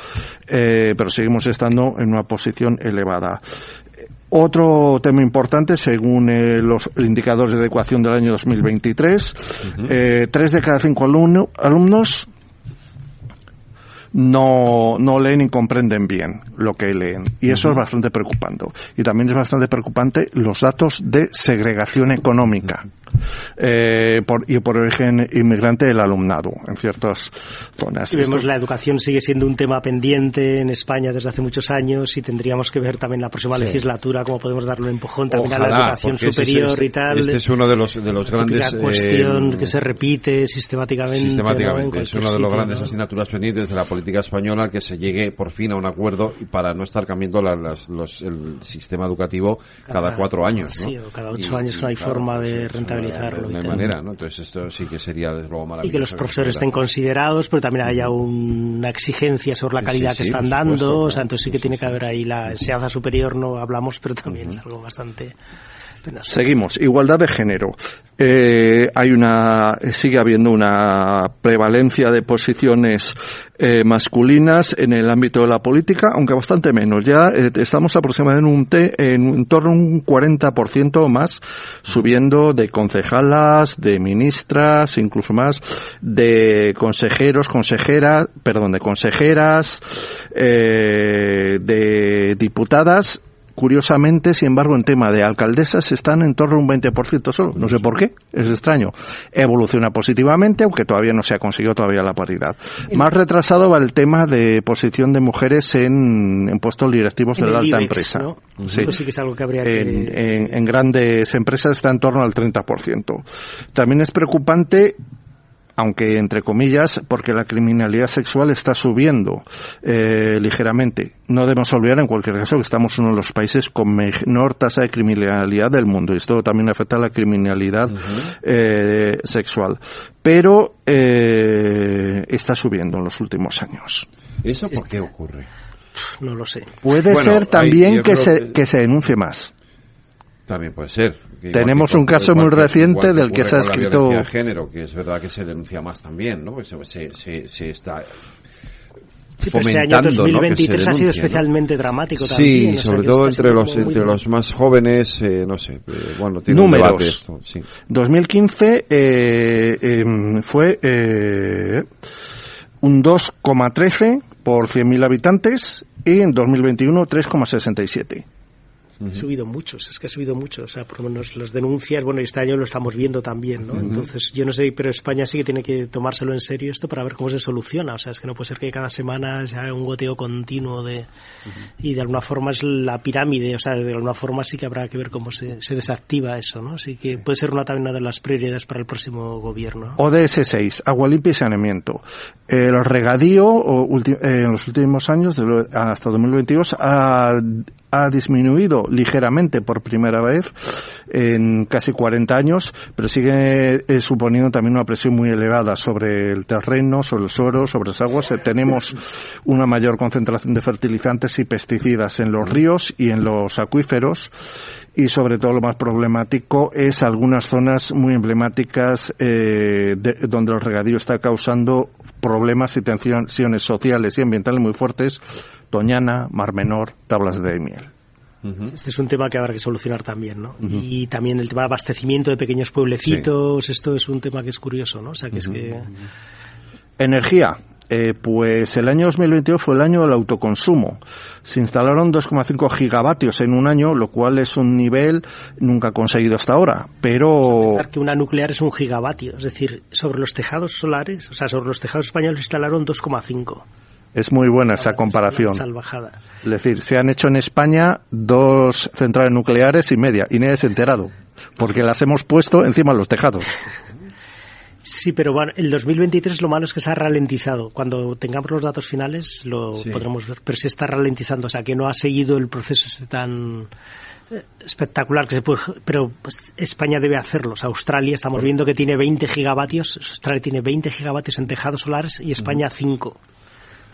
pero seguimos estando en una posición elevada. Otro tema importante, según eh, los indicadores de adecuación del año 2023, eh, tres de cada cinco alumnos no, no leen y comprenden bien lo que leen. Y eso es bastante preocupante. Y también es bastante preocupante los datos de segregación económica eh, por, y por origen inmigrante del alumnado en ciertas zonas. Y vemos la educación sigue siendo un tema pendiente en España desde hace muchos años y tendríamos que ver también la próxima legislatura cómo podemos darle un empujón también a la educación superior y tal. Este es uno de los, de los grandes... La cuestión eh, que se repite sistemáticamente. Sistemáticamente. Es uno de los grandes asignaturas pendientes de la política española que se llegue por fin a un acuerdo y para no estar cambiando las, los, el sistema educativo cada, cuatro años. ¿no? Sí, o cada ocho años no hay forma de pues, hay manera, ¿no? Entonces esto sí que sería desde luego maravilloso. Y que los profesores estén considerados, pero también haya una exigencia sobre la calidad que están dando. o sea, entonces sí que tiene que haber ahí la enseñanza superior, no hablamos, pero también es algo bastante Seguimos. Igualdad de género. Eh, hay una, sigue habiendo una prevalencia de posiciones eh, masculinas en el ámbito de la política, aunque bastante menos. Ya eh, estamos aproximadamente en, en, torno a un 40% más, subiendo de concejalas, de ministras, incluso más, de consejeros, consejeras, perdón, de consejeras, eh, de diputadas Curiosamente, sin embargo, en tema de alcaldesas están en torno a un 20% solo. No sé por qué, es extraño. Evoluciona positivamente, aunque todavía no se ha conseguido todavía la paridad. Más retrasado va el tema de posición de mujeres en, puestos directivos de la alta empresa. Sí. sí que es algo que habría en, en, en grandes empresas está en torno al 30%. También es preocupante aunque entre comillas, porque la criminalidad sexual está subiendo eh, ligeramente. No debemos olvidar en cualquier caso que estamos uno de los países con menor tasa de criminalidad del mundo y esto también afecta a la criminalidad eh, sexual. Pero eh, está subiendo en los últimos años. ¿Eso por qué ocurre? No lo sé. Puede ser también que, se, que se denuncie más. También puede ser. Tenemos un caso muy reciente del que se ha escrito. La género, que es verdad que se denuncia más también, ¿no? se, se, se está Sí, este año 2023 ha sido especialmente dramático también. Sí, sobre todo entre los entre los más jóvenes, eh, no sé, eh, bueno, tiene Números. un debate esto. Sí. 2015 eh, eh, fue eh, un 2,13 por 100.000 habitantes y en 2021 3,67. Ha subido mucho, es que ha subido mucho. O sea, por lo menos las denuncias, bueno, este año lo estamos viendo también, ¿no? Entonces, yo no sé, pero España sí que tiene que tomárselo en serio esto para ver cómo se soluciona. O sea, es que no puede ser que cada semana se haga un goteo continuo de. Y de alguna forma es la pirámide, o sea, de alguna forma sí que habrá que ver cómo se, se desactiva eso, ¿no? Así que puede ser una también una de las prioridades para el próximo gobierno. ODS 6, agua limpia y saneamiento. El regadío o eh, en los últimos años, hasta 2022, ha, ha disminuido ligeramente por primera vez en casi 40 años, pero sigue eh, suponiendo también una presión muy elevada sobre el terreno, sobre el suelo, sobre las aguas. Eh, tenemos una mayor concentración de fertilizantes y pesticidas en los ríos y en los acuíferos y sobre todo lo más problemático es algunas zonas muy emblemáticas eh, de- donde el regadío está causando problemas y tensiones sociales y ambientales muy fuertes, Doñana, Mar Menor, Tablas de Miel. Este es un tema que habrá que solucionar también, ¿no? Y también el tema de abastecimiento de pequeños pueblecitos, esto es un tema que es curioso, ¿no? O sea, que es que... Energía. Eh, pues el año 2022 fue el año del autoconsumo. Se instalaron 2,5 gigavatios en un año, lo cual es un nivel nunca conseguido hasta ahora. Pero Pensar que una nuclear es un gigavatio, es decir, sobre los tejados solares, o sea, sobre los tejados españoles instalaron 2,5. Es muy buena esa comparación. Salvajada. Es decir, se han hecho en España dos centrales nucleares y media, y nadie se ha enterado, porque las hemos puesto encima de los tejados. Sí, pero bueno, el 2023 lo malo es que se ha ralentizado. Cuando tengamos los datos finales lo Sí. podremos ver, pero se está ralentizando, o sea, que no ha seguido el proceso ese tan eh, espectacular que se puede, pero pues, España debe hacerlo. O sea, Australia estamos viendo que tiene 20 gigavatios, Australia tiene 20 gigavatios en tejados solares y España 5.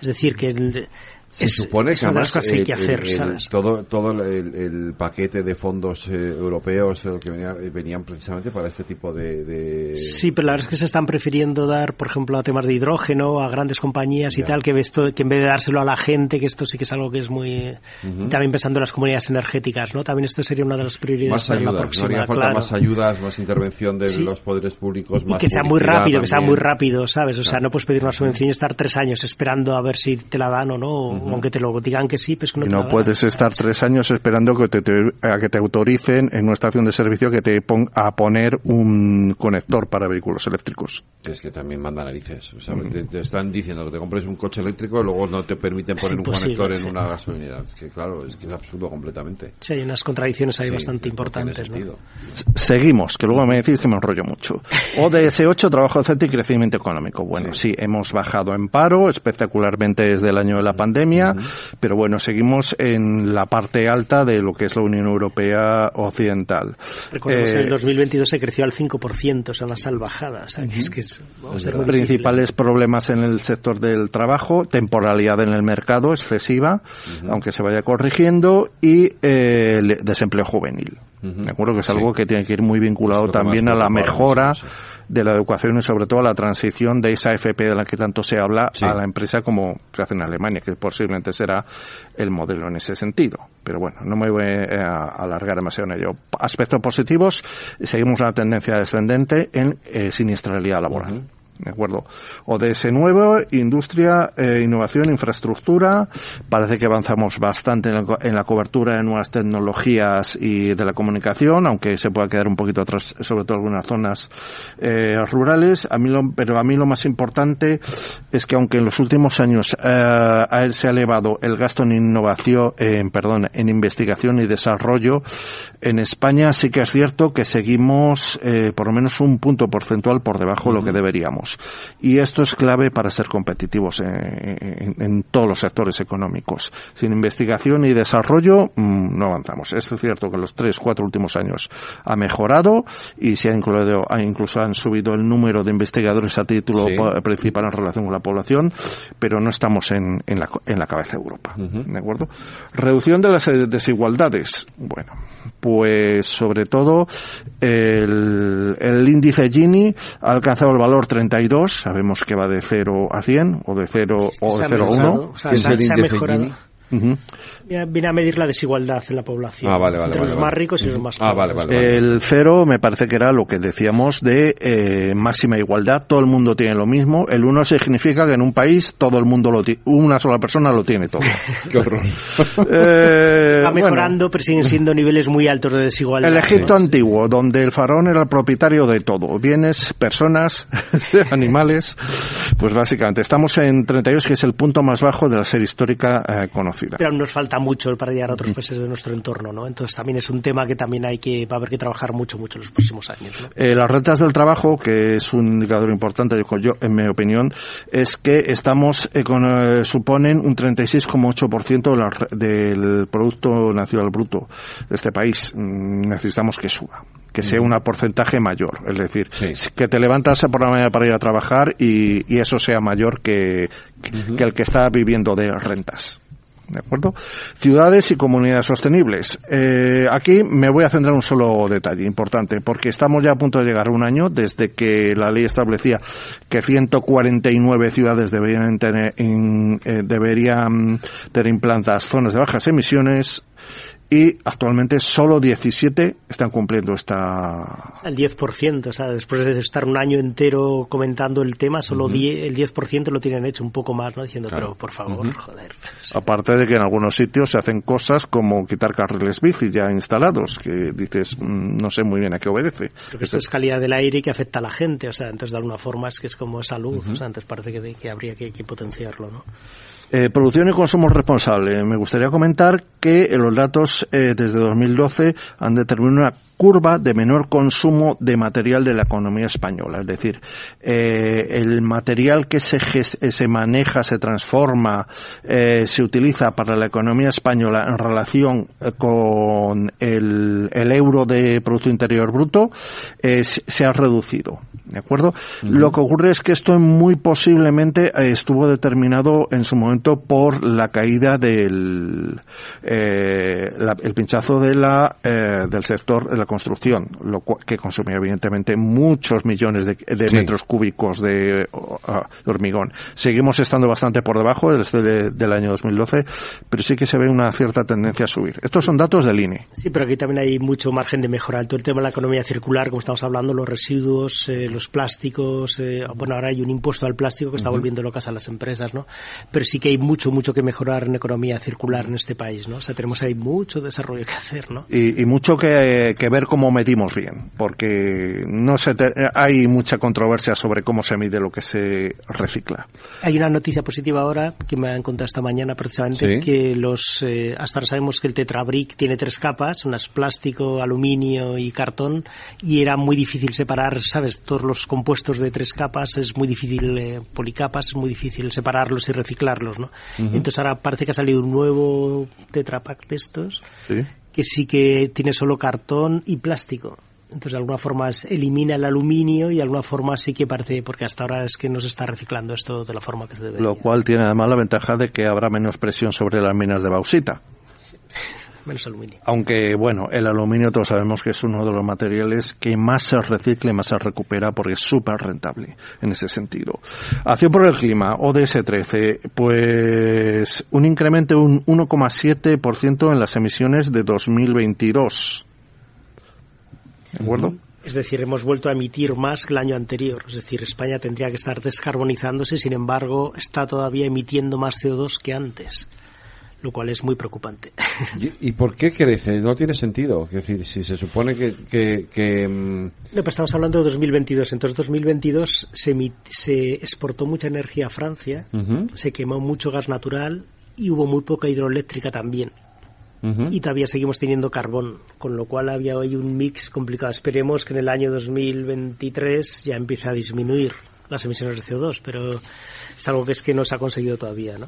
Es decir, que el- Se es, supone que además que hay el- que el- hacer, el- ¿sabes? todo, todo el, el paquete de fondos eh, europeos eh, que venían, eh, venían precisamente para este tipo de... de- Sí, pero la verdad es que se están prefiriendo dar, por ejemplo, a temas de hidrógeno, a grandes compañías y Ya. tal, que, esto, que en vez de dárselo a la gente, que esto sí que es algo que es muy... Y también pensando en las comunidades energéticas, ¿no? También esto sería una de las prioridades Más para la no próxima, haría falta claro. más ayudas, más intervención de Sí. los poderes públicos, Y más que sea muy rápido, que sea muy rápido, ¿sabes? O sea, no puedes pedir una subvención y estar tres años esperando a ver si te la dan o no, o aunque te lo digan que sí, pues que no Y te no puedes estar tres años esperando que te, te- a que te autoricen en una estación de servicio que te ponga a poner un conector para vehículos eléctricos. Es que también manda narices. O sea, te, te están diciendo que te compres un coche eléctrico y luego no te permiten poner un conector en sí. una gasolinera. Es que claro, es que es absurdo completamente. Sí, hay unas contradicciones ahí Sí, bastante importantes, ¿no? Seguimos, que luego me decís que me enrollo mucho. ODS 8, trabajo decente y crecimiento económico. Bueno, sí, hemos bajado en paro, espectacularmente desde el año de la pandemia, pero bueno, seguimos en la parte alta de lo que es la Unión Europea Occidental. Recordemos Eh, que en el 2022 se creció al 5%, o sea, una salvajada. O sea, que es que es, vamos a ser muy difíciles. principales problemas en el sector del trabajo, temporalidad en el mercado excesiva, aunque se vaya corrigiendo, y eh, el desempleo juvenil. De acuerdo que es algo que tiene que ir muy vinculado también a la mejora de la educación y sobre todo a la transición de esa FP de la que tanto se habla Sí. a la empresa como se hace en Alemania, que posiblemente será el modelo en ese sentido. Pero bueno, no me voy eh, a alargar demasiado en ello. Aspectos positivos, seguimos una tendencia descendente en eh, siniestralidad laboral. ¿De acuerdo? ODS nuevo, industria, eh, innovación, infraestructura. Parece que avanzamos bastante en la, co- en la cobertura de nuevas tecnologías y de la comunicación, aunque se pueda quedar un poquito atrás, sobre todo en algunas zonas eh, rurales. A mí lo, pero a mí lo más importante es que aunque en los últimos años eh, a él se ha elevado el gasto en innovación, en, perdón, en investigación y desarrollo, en España sí que es cierto que seguimos eh, por lo menos un punto porcentual por debajo de lo que deberíamos. Y esto es clave para ser competitivos en, en- en todos los sectores económicos. Sin investigación y desarrollo mm, no avanzamos. Es cierto que los tres, cuatro últimos años ha mejorado y se ha incluido, incluso han subido el número de investigadores a título Sí. principal en relación con la población, pero no estamos en, en, la, co- en la cabeza de Europa. ¿De acuerdo? Reducción de las eh, desigualdades. Bueno, pues sobre todo el, el índice Gini ha alcanzado el valor 32, sabemos que va de 0 a 100 o de 0 o de ha 0 a mejorado, 1. o sea, se ha- se ha mejorado. Ujú. Viene a medir la desigualdad en la población Ah, vale, vale, entre vale, los vale. más ricos y los más Ah, pobres. vale, vale. vale. El cero me parece que era lo que decíamos de eh, máxima igualdad, todo el mundo tiene lo mismo. El uno significa que en un país todo el mundo lo tiene, una sola persona lo tiene todo. Qué horror. Eh, Va bueno, mejorando, pero siguen siendo niveles muy altos de desigualdad. el Egipto antiguo, donde el faraón era el propietario de todo, bienes, personas, animales, pues básicamente estamos en 32, que es el punto más bajo de la serie histórica eh, conocida. Pero aún nos falta mucho para llegar a otros países de nuestro entorno, ¿no? Entonces también es un tema que también hay que, va a haber que trabajar mucho, mucho en los próximos años, ¿no? Eh, las rentas del trabajo, que es un indicador importante, yo, yo, en mi opinión, es que estamos eh, con, eh, suponen un 36,8% de la re- del Producto Nacional Bruto de este país. Mm, necesitamos que suba que sea un porcentaje mayor, es decir, que te levantas por la mañana para ir a trabajar y, y eso sea mayor que, que el que está viviendo de rentas. ¿De acuerdo? Ciudades y comunidades sostenibles. Eh, aquí me voy a centrar en un solo detalle importante, porque estamos ya a punto de llegar a un año desde que la ley establecía que 149 ciudades deberían tener, in- eh, deberían tener implantadas zonas de bajas emisiones y actualmente solo 17 están cumpliendo esta, El 10%, o sea, después de estar un año entero comentando el tema, solo Ujú. 10 el 10% lo tienen hecho un poco más, ¿no? Diciendo, Claro. pero por favor, Ujú. joder. Aparte de que en algunos sitios se hacen cosas como quitar carriles bici ya instalados, que dices, mm, no sé muy bien a qué obedece. Porque esto es calidad del aire que afecta a la gente, o sea, entonces de alguna forma es que es como salud, o sea, entonces parece que, que habría que, que potenciarlo, ¿no? Eh, producción y consumo responsable. Me gustaría comentar que los datos eh, desde 2012 han determinado una curva de menor consumo de material de la economía española. Es decir, eh, el material que se, eh, se maneja, se transforma, eh, se utiliza para la economía española en relación con el, el euro de Producto Interior Bruto eh, se ha reducido. ¿De acuerdo? Lo que ocurre es que esto muy posiblemente estuvo determinado en su momento por la caída del la- el pinchazo de la del sector de la construcción, lo cua- que consumía evidentemente muchos millones de, de Sí. metros cúbicos de, de hormigón. Seguimos estando bastante por debajo del, de- del año 2012, pero sí que se ve una cierta tendencia a subir. Estos son datos del INE. Sí, pero aquí también hay mucho margen de mejora. Todo el tema de la economía circular, como estamos hablando, los residuos, eh, los plásticos, eh, bueno, ahora hay un impuesto al plástico que está volviendo locas a las empresas, ¿no? Pero sí que hay mucho, mucho que mejorar en economía circular en este país, ¿no? O sea, tenemos ahí mucho desarrollo que hacer, ¿no? y, y mucho que, que ver cómo medimos bien, porque no se te- hay mucha controversia sobre cómo se mide lo que se recicla. Hay una noticia positiva ahora que me han contado esta mañana precisamente Sí. que los eh, hasta ahora sabemos que el tetrabric tiene tres capas, unas plástico, aluminio y cartón y era muy difícil separar, sabes, todos los compuestos de tres capas es muy difícil eh, policapas es muy difícil separarlos y reciclarlos, ¿no? Entonces ahora parece que ha salido un nuevo tetrapack de estos ¿sí? Que sí que tiene solo cartón y plástico. Entonces, de alguna forma elimina el aluminio y de alguna forma sí que parece, porque hasta ahora es que no se está reciclando esto de la forma que se debe. Lo cual tiene además la ventaja de que habrá menos presión sobre las minas de bauxita. Menos aluminio. Aunque, bueno, el aluminio todos sabemos que es uno de los materiales que más se recicla y más se recupera porque es súper rentable en ese sentido. Acción por el clima, ODS 13, pues un incremento de un 1,7% en las emisiones de 2022. ¿De acuerdo? Es decir, hemos vuelto a emitir más que el año anterior. Es decir, España tendría que estar descarbonizándose, sin embargo, está todavía emitiendo más CO2 que antes, lo cual es muy preocupante. ¿Y, y por qué crece? No tiene sentido. Es decir, si se supone que... que, que, mm, No, pero estamos hablando de 2022. Entonces, 2022 se, se exportó mucha energía a Francia, se quemó mucho gas natural y hubo muy poca hidroeléctrica también. y todavía seguimos teniendo carbón, con lo cual había hoy un mix complicado. Esperemos que en el año 2023 ya empiece a disminuir las emisiones de CO2, pero es algo que es que no se ha conseguido todavía, ¿no?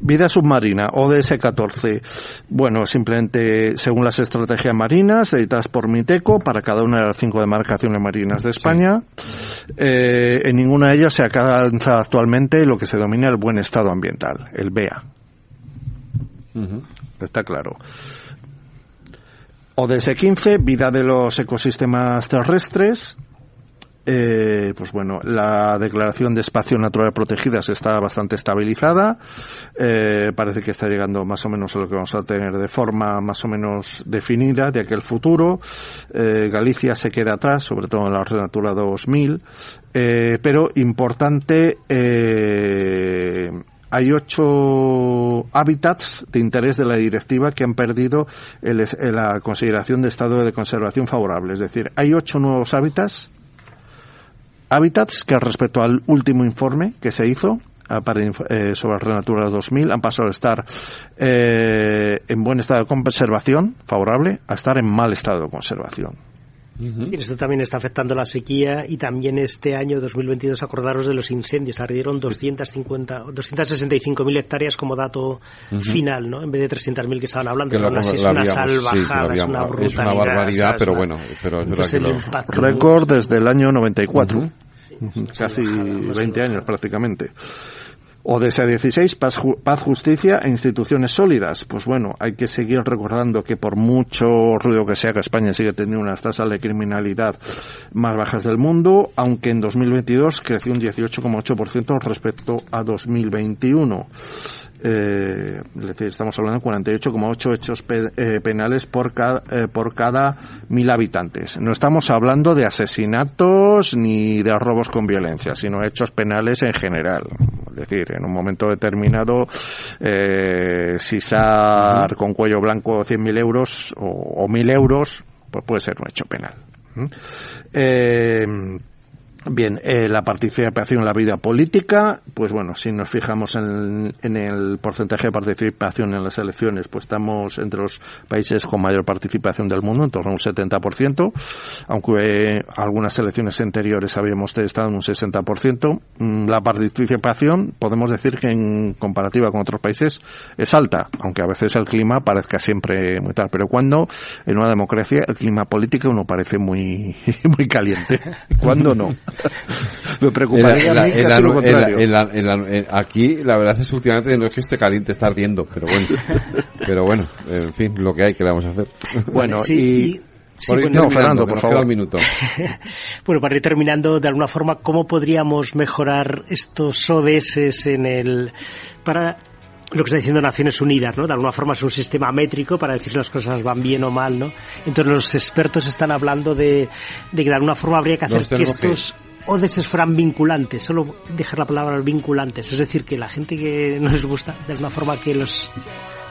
Vida submarina, ODS 14. Bueno, simplemente según las estrategias marinas editadas por Miteco para cada una de las cinco demarcaciones marinas de España, eh, en ninguna de ellas se alcanza actualmente lo que se denomina el buen estado ambiental, el BEA. Ujú. Está claro. ODS 15, vida de los ecosistemas terrestres. Eh, pues bueno, la declaración de espacio natural protegidas está bastante estabilizada. Eh, parece que está llegando más o menos a lo que vamos a tener de forma más o menos definida de aquel futuro. Eh, Galicia se queda atrás, sobre todo en la Red Natura 2000. Eh, pero importante, eh, hay ocho hábitats de interés de la directiva que han perdido el, la consideración de estado de conservación favorable. Es decir, hay ocho nuevos hábitats hábitats que respecto al último informe que se hizo ah, para, eh, sobre Red Natura 2000 han pasado de estar eh, en buen estado de conservación favorable a estar en mal estado de conservación. Sí, esto también está afectando la sequía y también este año 2022 acordaros de los incendios, ardieron 250 265.000 hectáreas como dato Ujú. final, ¿no? En vez de 300.000 que estaban hablando, Que lo- así es una habíamos- sí, que salvajada, es una brutalidad. es una barbaridad, ¿sabes? pero bueno, pero es verdad Entonces que el lo- impacto- Récord desde el año 94. Ujú, Casi 20 años prácticamente. ODS 16, paz, paz, justicia e instituciones sólidas. Pues bueno, hay que seguir recordando que por mucho ruido que se haga, España sigue teniendo unas tasas de criminalidad más bajas del mundo, aunque en 2022 creció un 18,8% respecto a 2021. Eh, estamos hablando de 48,8 hechos pe- eh, penales por cada, eh, por cada mil habitantes. No estamos hablando de asesinatos ni de robos con violencia, sino hechos penales en general. Es decir, en un momento determinado, eh, si sar con cuello blanco 100.000 euros o, o 1.000 euros, pues puede ser un hecho penal. ¿Mm? Eh, Bien, eh, la participación en la vida política, pues bueno, si nos fijamos en, en el porcentaje de participación en las elecciones, pues estamos entre los países con mayor participación del mundo, en torno a un 70%, aunque eh, algunas elecciones anteriores habíamos estado en un 60%. Mm, La participación, podemos decir que en comparativa con otros países, es alta, aunque a veces el clima parezca siempre muy tal. Pero cuando en una democracia el clima político uno parece muy, muy caliente, cuando no. Me preocuparía lo contrario. aquí la verdad es que últimamente no es que esté caliente, está ardiendo, pero bueno, pero bueno, en fin, lo que hay que le vamos a hacer. Bueno, Sí, y... sí, bueno, Fernando, por favor. un minuto. Bueno, para ir terminando, de alguna forma, ¿cómo podríamos mejorar estos ODS en el para lo que está diciendo Naciones Unidas, ¿no? De alguna forma es un sistema métrico para decir si las cosas van bien o mal, ¿no? Entonces los expertos están hablando de, de que de alguna forma habría que hacer que estos ODS fueran vinculantes, solo dejar la palabra vinculantes, es decir, que la gente que no les gusta, de alguna forma que los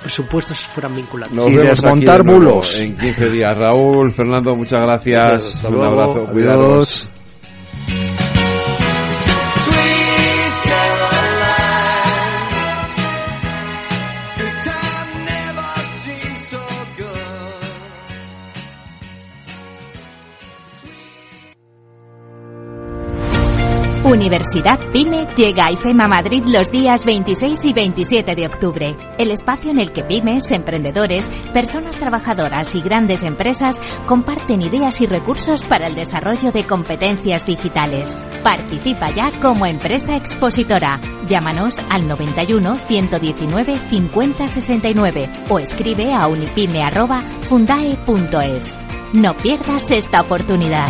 presupuestos fueran vinculantes. Nos Y vemos desmontar aquí de nuevo bulos. En 15 días. Raúl, Fernando, muchas gracias. Hasta un abrazo, Adiós. cuidados. Universidad PYME llega a IFEMA Madrid los días 26 y 27 de octubre, el espacio en el que pymes, emprendedores, personas trabajadoras y grandes empresas comparten ideas y recursos para el desarrollo de competencias digitales. Participa ya como empresa expositora. Llámanos al 91 119 50 69 o escribe a unipyme@fundae.es. No pierdas esta oportunidad.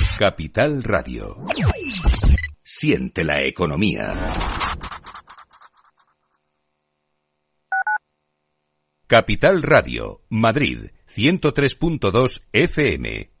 Capital Radio. Siente la economía. Capital Radio, Madrid, 103.2 FM.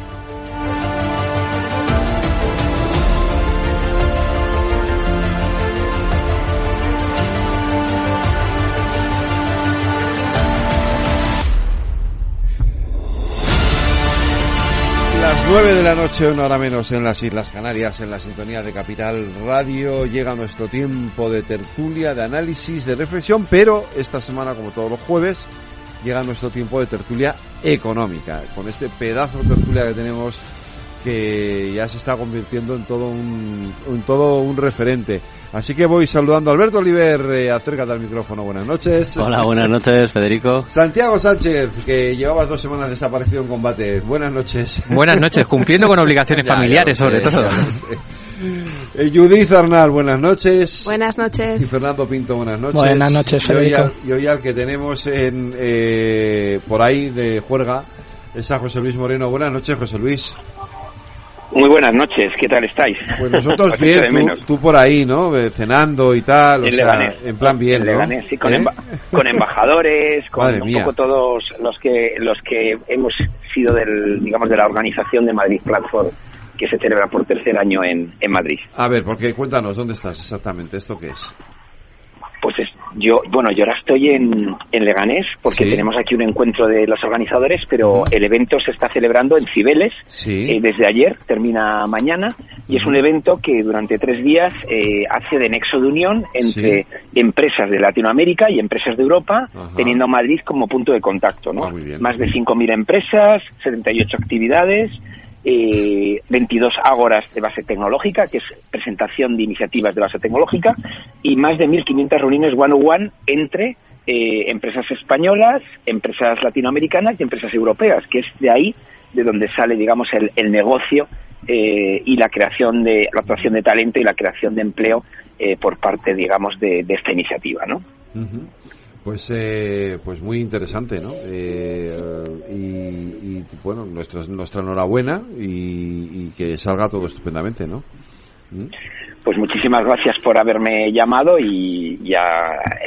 9 de la noche, una hora menos en las Islas Canarias, en la sintonía de Capital Radio, llega nuestro tiempo de tertulia, de análisis, de reflexión, pero esta semana, como todos los jueves, llega nuestro tiempo de tertulia económica, con este pedazo de tertulia que tenemos que ya se está convirtiendo en todo un, todo un referente. Así que voy saludando a Alberto Oliver, eh, acércate al micrófono, buenas noches. Hola, buenas noches, Federico. Santiago Sánchez, que llevabas dos semanas desaparecido en combate, buenas noches. Buenas noches, cumpliendo con obligaciones Ya, ya familiares sé, sobre todo. ya. Eh, Judith Arnal, buenas noches. Buenas Y noches. Fernando Pinto, buenas noches. Buenas noches, Y hoy Federico. al, y hoy al que tenemos en, eh, por ahí de juerga es a José Luis Moreno. Buenas noches, José Luis. Muy buenas noches, ¿qué tal estáis? Pues nosotros bien, tú, tú por ahí, ¿no? Eh, Cenando y tal, o En sea, Leganés. en plan bien, En ¿no? Leganés, sí, con, ¿Eh? emba- con embajadores, con Madre un mía. poco todos los que los que hemos sido del digamos de la organización de Madrid Platform que se celebra por tercer año en, en Madrid. A ver, porque cuéntanos, ¿dónde estás exactamente? ¿Esto qué es? Pues es- yo, bueno, yo ahora estoy en, en Leganés porque Sí. tenemos aquí un encuentro de los organizadores, pero el evento se está celebrando en Cibeles eh, desde ayer, termina mañana, y es un evento que durante tres días eh, hace de nexo de unión entre empresas de Latinoamérica y empresas de Europa, teniendo a Madrid como punto de contacto. ¿no? Más de 5.000 empresas, 78 actividades. Eh, 22 ágoras de base tecnológica, que es presentación de iniciativas de base tecnológica, y más de 1.500 reuniones one-on-one entre eh, empresas españolas, empresas latinoamericanas y empresas europeas, que es de ahí de donde sale, digamos, el, negocio eh, y la creación de la atracción de talento y la creación de empleo eh, por parte, digamos, de, esta iniciativa, ¿no? Pues, eh, pues muy interesante, ¿no? Eh, y, y, bueno, nuestra, nuestra enhorabuena y, y que salga todo estupendamente, ¿no? ¿Mm? Pues muchísimas gracias por haberme llamado y ya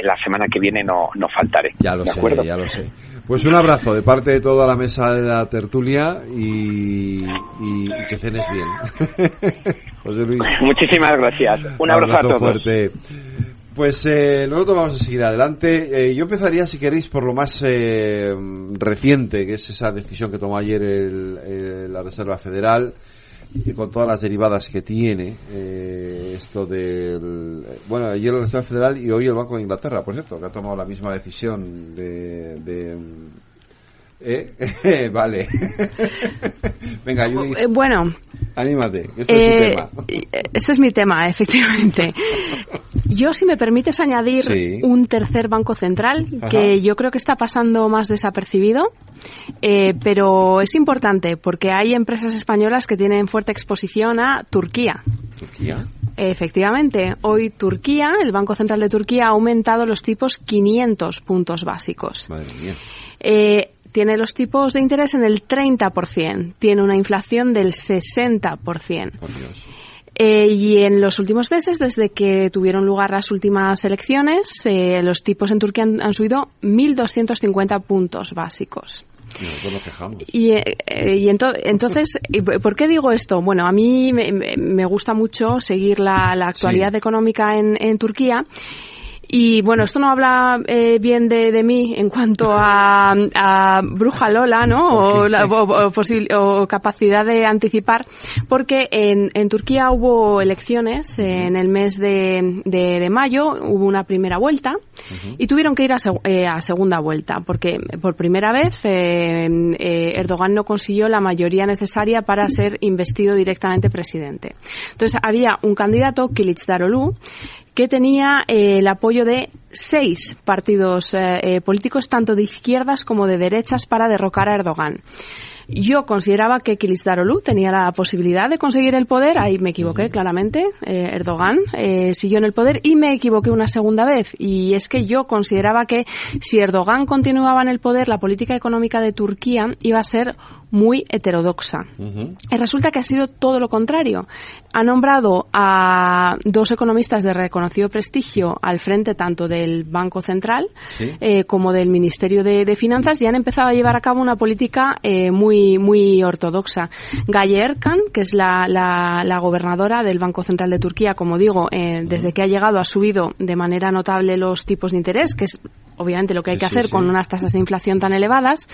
la semana que viene no, no faltaré. Ya lo ¿de sé, acuerdo? ya lo sé. Pues un abrazo de parte de toda la mesa de la tertulia y, y- que cenes bien. José Luis. Muchísimas gracias. Un abrazo, a todos. fuerte. Pues eh, nosotros vamos a seguir adelante. Eh, yo empezaría, si queréis, por lo más eh, reciente, que es esa decisión que tomó ayer el- el- la Reserva Federal, con todas las derivadas que tiene eh, esto del... Bueno, ayer la Reserva Federal y hoy el Banco de Inglaterra, por cierto, que ha tomado la misma decisión de... de ¿Eh? vale. Venga, Judith, Eh, Bueno, anímate, este es eh, tu tema. este es mi tema, efectivamente. Yo, si me permites añadir Sí. un tercer banco central, Ajá. que yo creo que está pasando más desapercibido, eh, pero es importante porque hay empresas españolas que tienen fuerte exposición a Turquía. ¿Turquía? efectivamente. Hoy Turquía, el Banco Central de Turquía, ha aumentado los tipos 500 puntos básicos. Madre mía. Eh, tiene los tipos de interés en el 30%, tiene una inflación del 60%. Eh, y en los últimos meses, desde que tuvieron lugar las últimas elecciones, eh, los tipos en Turquía han, han subido 1.250 puntos básicos. Y eh, eh, y ento- entonces, ¿y ¿por qué digo esto? Bueno, a mí me, me- gusta mucho seguir la, la actualidad económica en, en Turquía. Y bueno, esto no habla eh, bien de, de mí en cuanto a, a bruja Lola, ¿no? O, la- o- o posil- o capacidad de anticipar, porque en, en Turquía hubo elecciones en el mes de, de- de mayo, hubo una primera vuelta y tuvieron que ir a, seg- eh, a segunda vuelta, porque por primera vez eh, eh, Erdogan no consiguió la mayoría necesaria para ser investido directamente presidente. Entonces había un candidato, Kılıçdaroğlu, que tenía eh, el apoyo de seis partidos eh, eh, políticos, tanto de izquierdas como de derechas, para derrocar a Erdogan. Yo consideraba que Kılıçdaroğlu tenía la posibilidad de conseguir el poder, ahí me equivoqué claramente, eh, Erdogan eh, siguió en el poder y me equivoqué una segunda vez. Y es que yo consideraba que si Erdogan continuaba en el poder, la política económica de Turquía iba a ser muy heterodoxa. Y resulta que ha sido todo lo contrario. Ha nombrado a dos economistas de reconocido prestigio al frente tanto del Banco Central Sí. eh, como del Ministerio de, de Finanzas y han empezado a llevar a cabo una política eh, muy muy ortodoxa. Gaye Erkan, que es la, la- la gobernadora del Banco Central de Turquía, como digo, eh, desde que ha llegado ha subido de manera notable los tipos de interés, que es obviamente lo que hay Sí, que hacer sí. con unas tasas de inflación tan elevadas.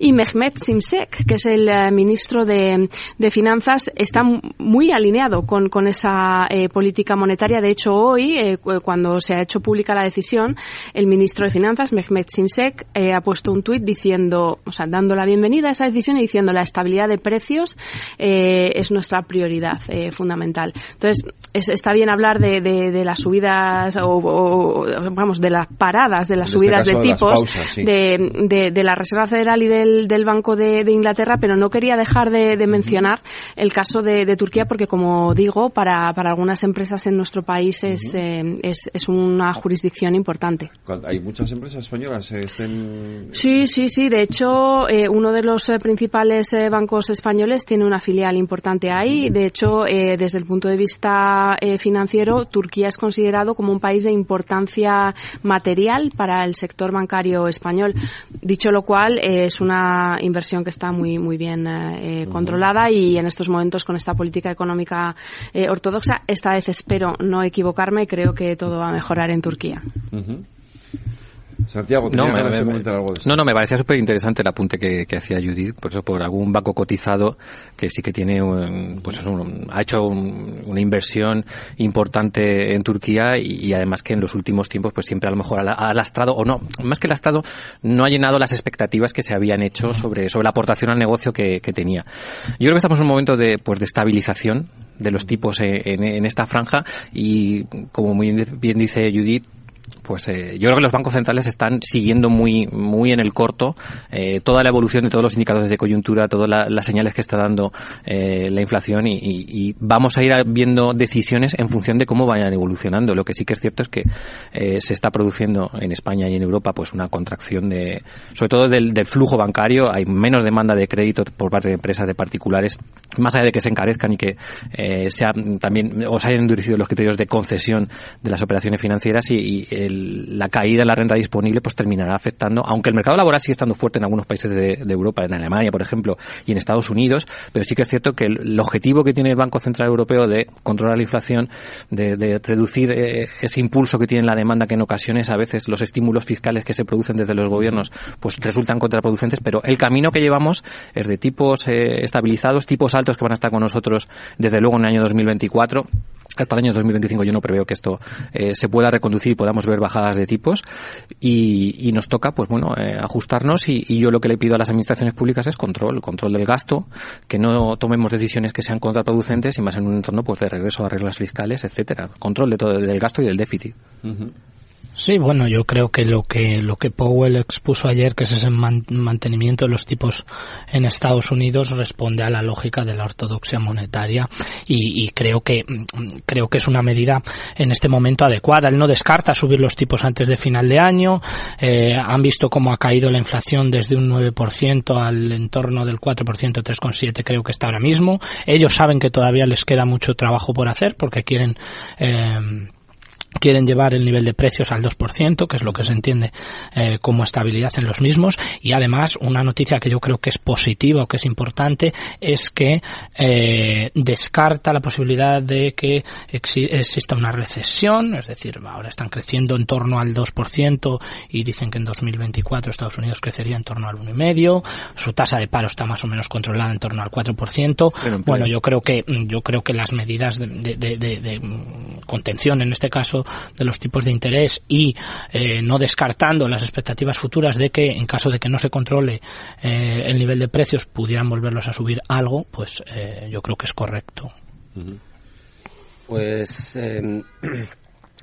Y Mehmet Simsek, que es el eh, ministro de, de Finanzas, está muy alineado con, con esa eh, política monetaria. De hecho, hoy, eh, cu- cuando se ha hecho pública la decisión, el ministro de Finanzas, Mehmet Simsek, eh, ha puesto un tuit diciendo, o sea, dando la bienvenida a esa decisión y diciendo la estabilidad de precios eh, es nuestra prioridad fundamental. Entonces, es- está bien hablar de, de- de las subidas o, vamos, de las paradas, de las En este subidas de tipos pausas, sí. de, de- la Reserva Federal y del, del Banco de, Inglaterra, pero no quería dejar de, mencionar el caso de Turquía porque, como digo, para, para algunas empresas en nuestro país es, eh, es, es una jurisdicción importante. Hay muchas empresas españolas que estén... Sí, sí, sí. De hecho, eh, uno de los eh, principales eh, bancos españoles tiene una filial importante ahí. De hecho, eh, desde el punto de vista eh, financiero, Turquía es considerado como un país de importancia material para el sector bancario español. Dicho lo cual, eh, es una inversión que está muy, muy bien eh, eh, controlada y en estos momentos con esta política económica eh, ortodoxa, esta vez espero no equivocarme, creo que todo va a mejorar en Turquía. Santiago, No, me, me- comentar algo de esto. no, no, me parecía súper interesante el apunte que, que hacía Judith, por eso por algún banco cotizado que sí que tiene, un- pues es un- ha hecho un- una inversión importante en Turquía y, y además que en los últimos tiempos pues siempre a lo mejor ha, ha lastrado, o no, más que lastrado, no ha llenado las expectativas que se habían hecho sobre, sobre la aportación al negocio que, que tenía. Yo creo que estamos en un momento de, pues, de estabilización de los tipos en, en- en esta franja. Y como muy bien dice Judith, pues eh, yo creo que los bancos centrales están siguiendo muy muy en el corto eh, toda la evolución de todos los indicadores de coyuntura, todas la- las señales que está dando eh, la inflación y, vamos a ir viendo decisiones en función de cómo vayan evolucionando. Lo que sí que es cierto es que eh, se está produciendo en España y en Europa pues una contracción de, sobre todo del, del flujo bancario. Hay menos demanda de crédito por parte de empresas, de particulares, más allá de que se encarezcan y que eh, sean también o se hayan endurecido los criterios de concesión de las operaciones financieras y, y el- la caída en la renta disponible pues terminará afectando, aunque el mercado laboral sigue estando fuerte en algunos países de, de Europa, en Alemania por ejemplo y en Estados Unidos, pero sí que es cierto que el, objetivo que tiene el Banco Central Europeo de controlar la inflación, de, de reducir eh, ese impulso que tiene la demanda que en ocasiones a veces los estímulos fiscales que se producen desde los gobiernos pues resultan contraproducentes, pero el camino que llevamos es de tipos eh, estabilizados, tipos altos que van a estar con nosotros desde luego en el año 2024 hasta el año 2025 yo no preveo que esto eh, se pueda reconducir y podamos ver bajadas de tipos y, y nos toca pues bueno eh, ajustarnos y, yo lo que le pido a las administraciones públicas es control, control del gasto, que no tomemos decisiones que sean contraproducentes y más en un entorno pues de regreso a reglas fiscales, etcétera, control de todo del gasto y del déficit. Sí, bueno, yo creo que lo que lo que Powell expuso ayer, que es ese mantenimiento de los tipos en Estados Unidos, responde a la lógica de la ortodoxia monetaria y, creo que creo que es una medida en este momento adecuada. Él no descarta subir los tipos antes de final de año. Eh, han visto cómo ha caído la inflación desde un 9% al entorno del 4%, 3,7 creo que está ahora mismo. Ellos saben que todavía les queda mucho trabajo por hacer porque quieren eh, quieren llevar el nivel de precios al 2%, que es lo que se entiende eh, como estabilidad en los mismos. Y además, una noticia que yo creo que es positiva o que es importante es que eh, descarta la posibilidad de que exista una recesión, es decir, ahora están creciendo en torno al 2% y dicen que en 2024 Estados Unidos crecería en torno al 1,5%, su tasa de paro está más o menos controlada en torno al 4%. bueno, yo creo que yo creo que las medidas de, de, de, de contención en este caso de los tipos de interés y eh, no descartando las expectativas futuras de que en caso de que no se controle eh, el nivel de precios pudieran volverlos a subir algo, pues eh, yo creo que es correcto. Pues em,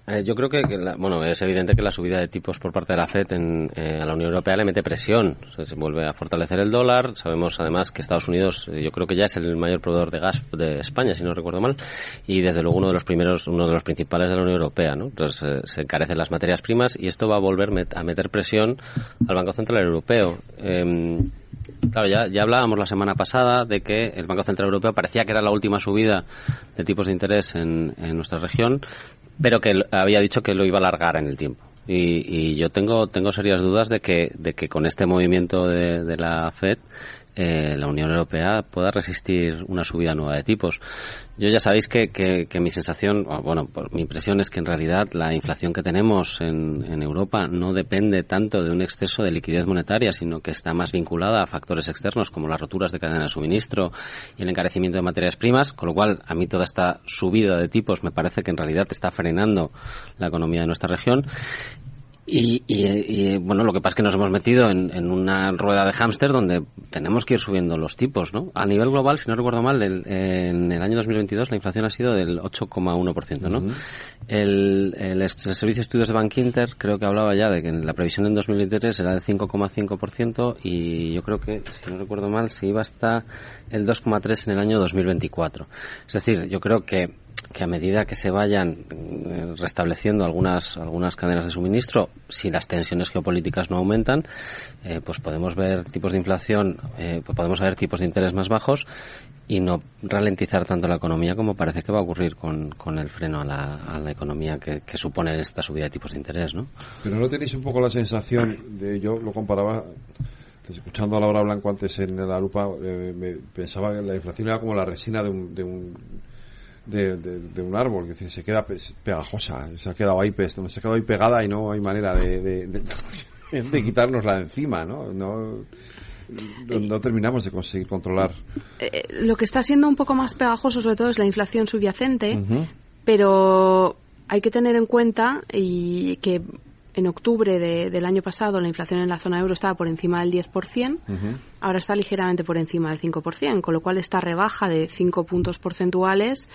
Eh, yo creo que, bueno, es evidente que la subida de tipos por parte de la FED en, eh, a la Unión Europea le mete presión. se vuelve a fortalecer el dólar. Sabemos además que Estados Unidos, eh, yo creo que ya es el mayor proveedor de gas de España, si no recuerdo mal, y desde luego uno de los primeros, uno de los principales de la Unión Europea, ¿no? Entonces se encarecen las materias primas y esto va a volver a meter presión al Banco Central Europeo. Em, Claro, ya, ya hablábamos la semana pasada de que el Banco Central Europeo parecía que era la última subida de tipos de interés en, en nuestra región pero que había dicho que lo iba a alargar en el tiempo. Y, yo tengo, tengo serias dudas de que, de que con este movimiento de, de la Fed eh, la Unión Europea pueda resistir una subida nueva de tipos. Yo ya sabéis que, que, mi sensación, bueno, mi impresión es que en realidad la inflación que tenemos en, en, Europa no depende tanto de un exceso de liquidez monetaria, sino que está más vinculada a factores externos como las roturas de cadena de suministro y el encarecimiento de materias primas, con lo cual a mí toda esta subida de tipos me parece que en realidad está frenando la economía de nuestra región y, bueno, lo que pasa es que nos hemos metido en, una rueda de hámster donde tenemos que ir subiendo los tipos, ¿no? A nivel global, si no recuerdo mal, en el año 2022 la inflación ha sido del 8,1%, ¿no? el, el, Servicio de Estudios de Bank Inter creo que hablaba ya de que la previsión en 2023 era del 5,5% y yo creo que, si no recuerdo mal, se iba hasta el 2,3% en el año 2024. Es decir, yo creo que que a medida que se vayan eh, restableciendo algunas algunas cadenas de suministro, si las tensiones geopolíticas no aumentan, eh, pues podemos ver tipos de inflación, eh, pues podemos ver tipos de interés más bajos y no ralentizar tanto la economía como parece que va a ocurrir con, con el freno a la, a la economía que, que, supone esta subida de tipos de interés, ¿no? Pero no tenéis un poco la sensación de, yo lo comparaba escuchando a Laura Blanco antes en la lupa, me pensaba que la inflación era como la resina de un, de un de, un árbol, que se queda pegajosa, se ha quedado ahí, se ha quedado ahí pegada y no hay manera de, de, quitárnosla de encima, ¿no? No, no terminamos de conseguir controlar. Eh, eh, lo que está siendo un poco más pegajoso sobre todo es la inflación subyacente, pero hay que tener en cuenta y que en octubre del año pasado la inflación en la zona euro estaba por encima del 10%, ahora está ligeramente por encima del 5%, con lo cual esta rebaja de 5 puntos porcentuales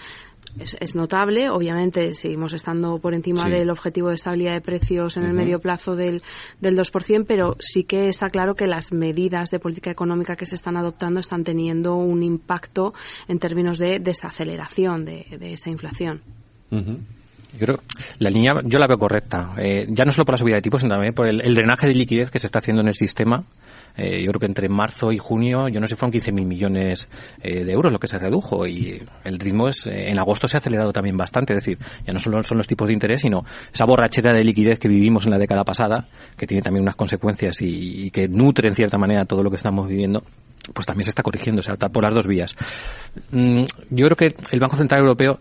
es, notable. Obviamente seguimos estando por encima del objetivo de estabilidad de precios en el medio plazo del, del 2%, pero sí que está claro que las medidas de política económica que se están adoptando están teniendo un impacto en términos de desaceleración de, esa inflación. Yo creo la línea yo la veo correcta. Eh, ya no solo por la subida de tipos, sino también por el, drenaje de liquidez que se está haciendo en el sistema. Eh, yo creo que entre marzo y junio, yo no sé, fueron 15.000 millones eh, de euros lo que se redujo y el ritmo es, en agosto se ha acelerado también bastante. Es decir, ya no solo son los tipos de interés, sino esa borrachera de liquidez que vivimos en la década pasada, que tiene también unas consecuencias y, que nutre en cierta manera todo lo que estamos viviendo pues también se está corrigiendo, o sea, por las dos vías. Mm, yo creo que el Banco Central Europeo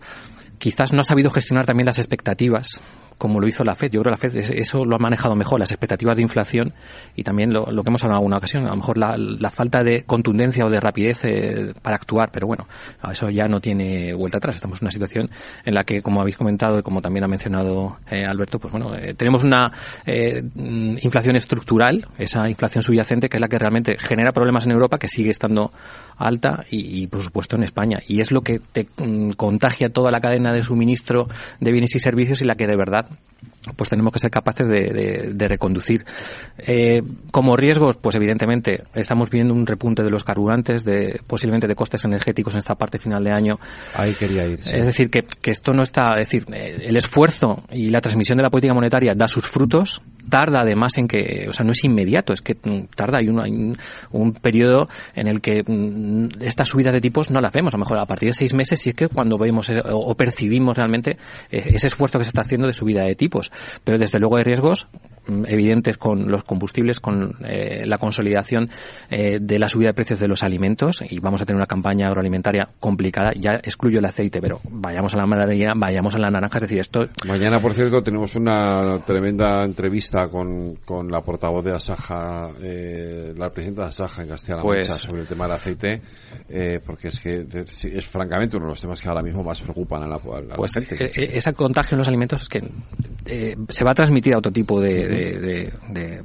quizás no ha sabido gestionar también las expectativas como lo hizo la FED. Yo creo que la FED eso lo ha manejado mejor, las expectativas de inflación y también lo, que hemos hablado en alguna ocasión, a lo mejor la, falta de contundencia o de rapidez eh, para actuar, pero bueno, eso ya no tiene vuelta atrás. Estamos en una situación en la que, como habéis comentado y como también ha mencionado eh, Alberto, pues bueno, eh, tenemos una inflación estructural, esa inflación subyacente que es la que realmente genera problemas en Europa, que sigue estando alta y, por supuesto en España. Y es lo que te mm, contagia toda la cadena de suministro de bienes y servicios y la que de verdad pues tenemos que ser capaces de, de, reconducir. Eh, como riesgos, pues evidentemente estamos viendo un repunte de los carburantes, de posiblemente de costes energéticos en esta parte final de año. Ahí quería ir. Es decir, que, que, esto no está, es decir, eh, el esfuerzo y la transmisión de la política monetaria da sus frutos, tarda además en que, o sea, no es inmediato, es que mm, tarda, hay un, hay un, periodo en el que mm, estas subidas de tipos no las vemos, a lo mejor a partir de seis meses, y es que cuando vemos eh, o percibimos realmente ese esfuerzo que se está haciendo de subida de tipos. Pero desde luego hay riesgos evidentes con los combustibles, con eh, la consolidación eh, de la subida de precios de los alimentos y vamos a tener una campaña agroalimentaria complicada. Ya excluyo el aceite, pero vayamos a la madera, vayamos a la naranja. Es decir, esto. Mañana, por cierto, tenemos una tremenda entrevista con, con la portavoz de Asaja, eh, la presidenta de Asaja en Castilla-La pues Mancha sobre el tema del aceite, porque es que es francamente uno de los temas que ahora mismo más preocupan a la, pues, gente. esa contagio en los alimentos es que se va a transmitir a otro tipo de,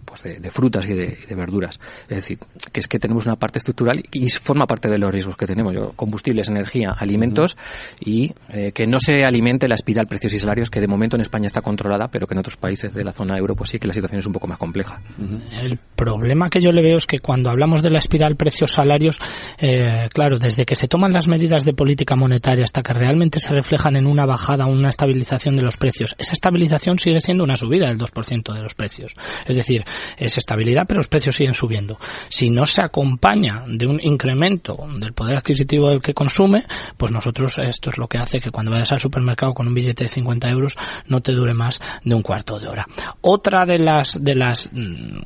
pues de, frutas y, de, verduras. Es decir, que es que tenemos una parte estructural y forma parte de los riesgos que tenemos. Yo, combustibles, energía, alimentos y eh, que no se alimente la espiral precios y salarios que de momento en España está controlada, pero que en otros países de la zona euro pues sí que la situación es un poco más compleja. El problema que yo le veo es que cuando hablamos de la espiral precios-salarios, eh, claro, desde que se toman las medidas de política monetaria hasta que realmente se reflejan en una bajada, una estabilización de los precios, esa estabilización sigue siendo una subida del 2% de los precios. Es decir, es estabilidad, pero los precios siguen subiendo. Si no se acompaña de un incremento del poder adquisitivo del que consume, pues nosotros esto es lo que hace que cuando vayas al supermercado con un billete de 50 euros no te dure más de un cuarto de hora. Otra de las, de las, mm,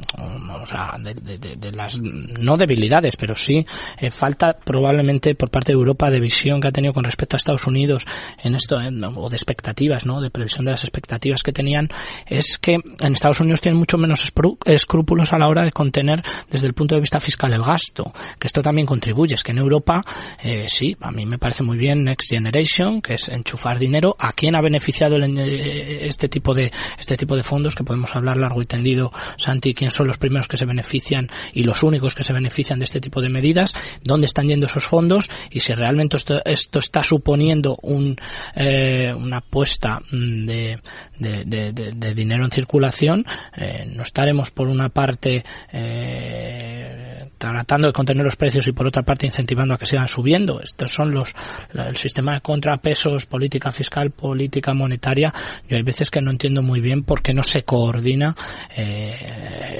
no debilidades, pero sí eh, falta probablemente por parte de Europa de visión que ha tenido con respecto a Estados Unidos en esto, o de expectativas, ¿no? De previsión de las expectativas que tenían es que en Estados Unidos tienen mucho menos escrúpulos a la hora de contener desde el punto de vista fiscal el gasto, que esto también contribuye. Es que en Europa, eh, sí, a mí me parece muy bien Next Generation, que es enchufar dinero. ¿A quién ha beneficiado eh, este tipo de este tipo de fondos? Que podemos hablar largo y tendido, Santi, quién son los primeros que se benefician y los únicos que se benefician de este tipo de medidas, dónde están yendo esos fondos y si realmente esto, esto está suponiendo un, eh, una apuesta mm, de, de, dinero en circulación, eh, no estaremos por una parte eh, tratando de contener los precios y por otra parte incentivando a que sigan subiendo. Estos son los el sistema de contrapesos, política fiscal, política monetaria. Yo hay veces que no entiendo muy bien por qué no se coordina eh,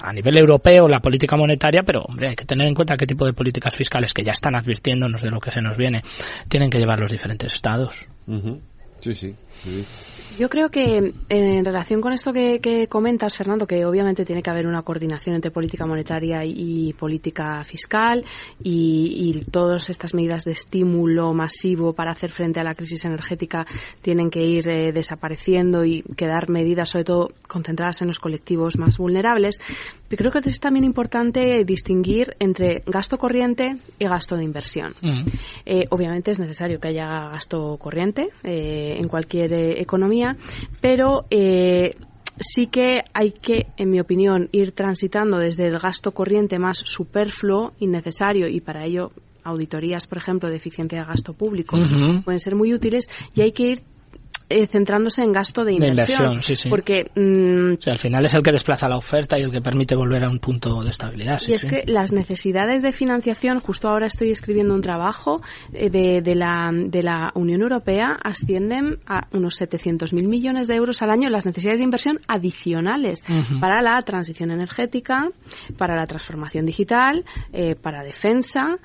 a nivel europeo la política monetaria, pero hombre, hay que tener en cuenta qué tipo de políticas fiscales que ya están advirtiéndonos de lo que se nos viene tienen que llevar los diferentes estados. sí, sí. Yo creo que en relación con esto que, comentas, Fernando, que obviamente tiene que haber una coordinación entre política monetaria y, política fiscal y, todas estas medidas de estímulo masivo para hacer frente a la crisis energética tienen que ir eh, desapareciendo y quedar medidas, sobre todo, concentradas en los colectivos más vulnerables. Pero creo que es también importante distinguir entre gasto corriente y gasto de inversión. Eh, obviamente es necesario que haya gasto corriente eh, en cualquier economía pero eh, sí que hay que, en mi opinión, ir transitando desde el gasto corriente más superfluo, innecesario, y para ello auditorías, por ejemplo, de eficiencia de gasto público pueden ser muy útiles, y hay que ir eh, centrándose en gasto de inversión. Porque mm, al final es el que desplaza la oferta y el que permite volver a un punto de estabilidad. y es que las necesidades de financiación, justo ahora estoy escribiendo un trabajo eh, de, de, la, de la Unión Europea, ascienden a unos 700.000 millones de euros al año las necesidades de inversión adicionales para la transición energética, para la transformación digital, eh, para defensa,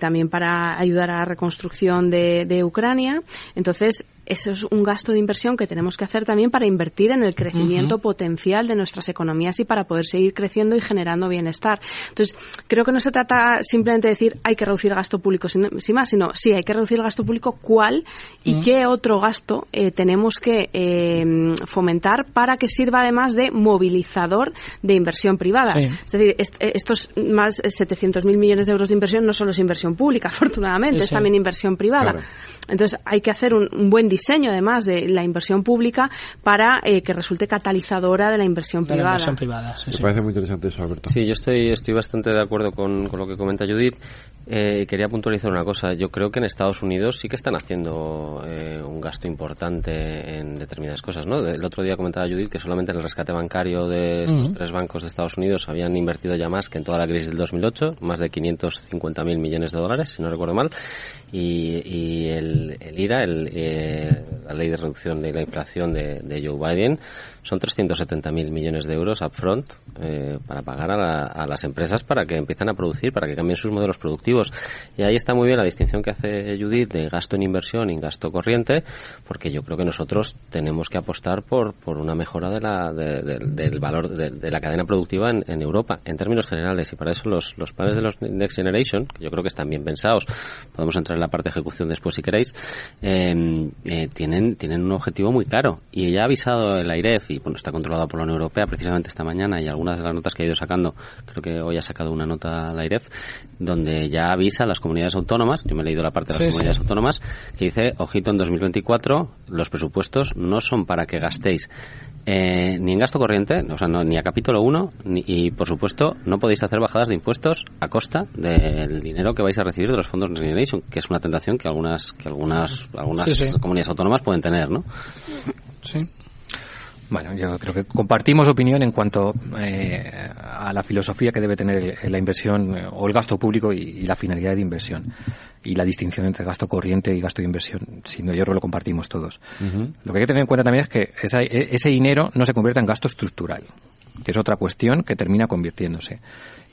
también para ayudar a la reconstrucción de, de Ucrania. Entonces, eso es un gasto de inversión que tenemos que hacer también para invertir en el crecimiento potencial de nuestras economías y para poder seguir creciendo y generando bienestar. Entonces, creo que no se trata simplemente de decir hay que reducir el gasto público sin, más, sino sí, hay que reducir el gasto público, ¿cuál y qué otro gasto eh, tenemos que eh, fomentar para que sirva además de movilizador de inversión privada? Es decir, eh, estos más 700.000 millones de euros de inversión no solo es inversión pública, afortunadamente, es también inversión privada. Entonces, hay que hacer un, un buen diseño, además, de la inversión pública para eh, que resulte catalizadora de la inversión privada. Me parece muy interesante eso, Alberto. Sí, yo estoy, estoy bastante de acuerdo con, con lo que comenta Judith. Eh, quería puntualizar una cosa. Yo creo que en Estados Unidos sí que están haciendo eh, un gasto importante en determinadas cosas, ¿no? El otro día comentaba Judith que solamente en el rescate bancario de estos tres bancos de Estados Unidos habían invertido ya más que en toda la crisis del 2008, más de 550.000 millones de dólares, si no recuerdo mal. Y, el, IRA, el, eh, la ley de reducción de la inflación de, Joe Biden, son 370.000 millones de euros upfront eh, para pagar a, la- a las empresas para que empiecen a producir, para que cambien sus modelos productivos. Y ahí está muy bien la distinción que hace Judith de gasto en inversión y gasto corriente, porque yo creo que nosotros tenemos que apostar por, por una mejora de la, de- de- del valor de, la cadena productiva en, en Europa, en términos generales. Y para eso los, los planes de los Next Generation, que yo creo que están bien pensados, podemos entrar en la parte de ejecución después si queréis, eh, eh, tienen, tienen un objetivo muy claro. Y ya ha avisado el AIREF, y bueno, está controlado por la Unión Europea precisamente esta mañana, y algunas de las notas que ha ido sacando, creo que hoy ha sacado una nota la AIREF, donde ya avisa a las comunidades autónomas, yo me he leído la parte de las Sí, comunidades sí. autónomas, que dice, ojito, en 2024 los presupuestos no son para que gastéis eh, ni en gasto corriente, o sea, no, ni a capítulo 1, ni, y por supuesto no podéis hacer bajadas de impuestos a costa del dinero que vais a recibir de los fondos Next Generation, que es una tentación que algunas que algunas algunas Sí, sí. comunidades autónomas pueden tener, ¿no? Sí. Bueno, Yo creo que compartimos opinión en cuanto eh, a la filosofía que debe tener la inversión o el gasto público y, y la finalidad de inversión y la distinción entre gasto corriente y gasto de inversión. Sin duda, yo creo que lo compartimos todos. Lo que hay que tener en cuenta también es que esa- e- ese dinero no se convierta en gasto estructural, que es otra cuestión que termina convirtiéndose.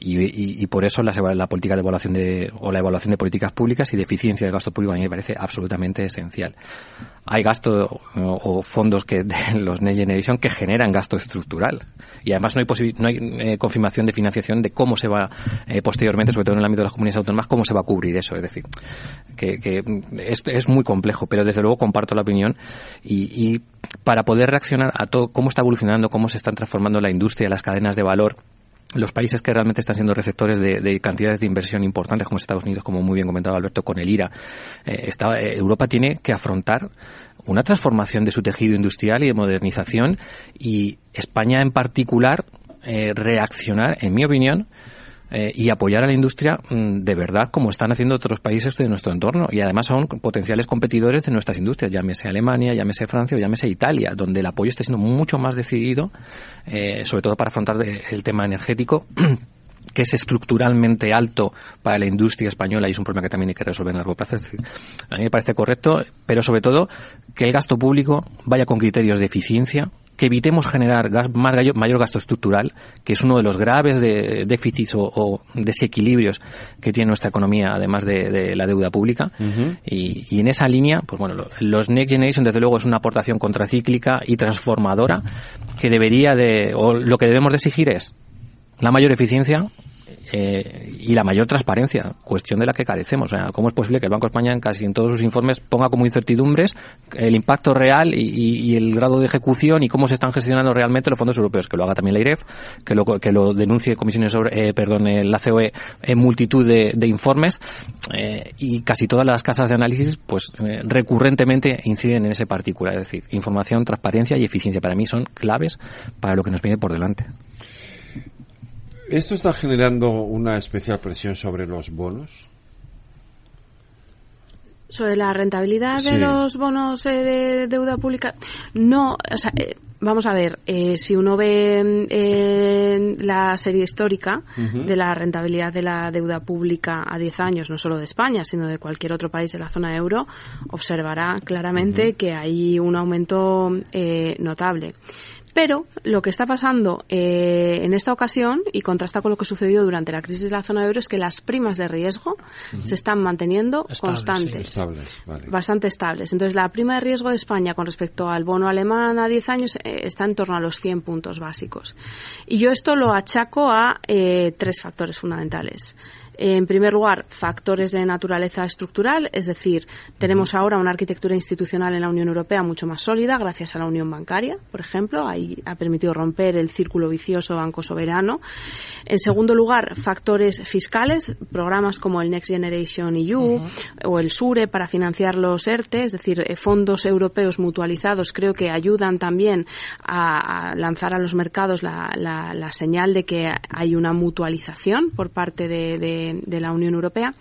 Y, y- por eso eva- la, política de evaluación de, o la evaluación de políticas públicas y de eficiencia del gasto público a mí me parece absolutamente esencial. Hay gasto o, fondos que de los Next Generation que generan gasto estructural y además no hay, no hay eh, confirmación de financiación de cómo se va eh, posteriormente, sobre todo en el ámbito de las comunidades autónomas, cómo se va a cubrir eso. Es decir, que, que es, es muy complejo, pero desde luego comparto la opinión y, y para poder reaccionar a todo cómo está evolucionando, cómo se están transformando la industria, las cadenas de valor, los países que realmente están siendo receptores de, de cantidades de inversión importantes, como Estados Unidos, como muy bien comentaba Alberto, con el IRA, eh, eh, Europa tiene que afrontar una transformación de su tejido industrial y de modernización y España en particular eh, reaccionar, en mi opinión, eh, y apoyar a la industria mm, de verdad como están haciendo otros países de nuestro entorno y además son potenciales competidores de nuestras industrias, llámese Alemania, llámese Francia o llámese Italia, donde el apoyo está siendo mucho más decidido, eh, sobre todo para afrontar el tema energético que es estructuralmente alto para la industria española y es un problema que también hay que resolver a largo plazo. A mí me parece correcto, pero sobre todo que el gasto público vaya con criterios de eficiencia, que evitemos generar gas- más mayor gasto estructural, que es uno de los graves de- déficits o, o desequilibrios que tiene nuestra economía, además de, de la deuda pública. Y, y en esa línea, pues bueno, lo- los Next Generation desde luego es una aportación contracíclica y transformadora que debería de, o lo que debemos de exigir es la mayor eficiencia eh, y la mayor transparencia, cuestión de la que carecemos. O sea, ¿Cómo es posible que el Banco de España en casi en todos sus informes ponga como incertidumbres el impacto real y, el grado de ejecución y cómo se están gestionando realmente los fondos europeos? Que lo haga también la IREF, que lo, que lo denuncie comisiones sobre, eh, perdón, eh, la COE en multitud de, de informes eh, y casi todas las casas de análisis pues eh, recurrentemente inciden en ese particular. Es decir, información, transparencia y eficiencia para mí son claves para lo que nos viene por delante. ¿Esto está generando una especial presión sobre los bonos? Sobre la rentabilidad de los bonos eh, de deuda pública, no, o sea, eh, vamos a ver, eh, si uno ve eh, la serie histórica de la rentabilidad de la deuda pública a 10 años, no solo de España, sino de cualquier otro país de la zona euro, observará claramente que hay un aumento eh, notable. Pero lo que está pasando eh, en esta ocasión, y contrasta con lo que sucedió durante la crisis de la zona euro, es que las primas de riesgo se están manteniendo Estables, constantes sí. Estables, vale. bastante estables. Entonces, la prima de riesgo de España con respecto al bono alemán a 10 años eh, está en torno a los 100 puntos básicos. Y yo esto lo achaco a eh, tres factores fundamentales. En primer lugar, factores de naturaleza estructural, es decir, tenemos ahora una arquitectura institucional en la Unión Europea mucho más sólida gracias a la unión bancaria, por ejemplo, ahí ha permitido romper el círculo vicioso banco soberano. En segundo lugar, factores fiscales, programas como el Next Generation EU o el SURE para financiar los ERTE, es decir, eh, fondos europeos mutualizados, creo que ayudan también a, a lanzar a los mercados la, la- la señal de que hay una mutualización por parte de, de de, la Unión Europea.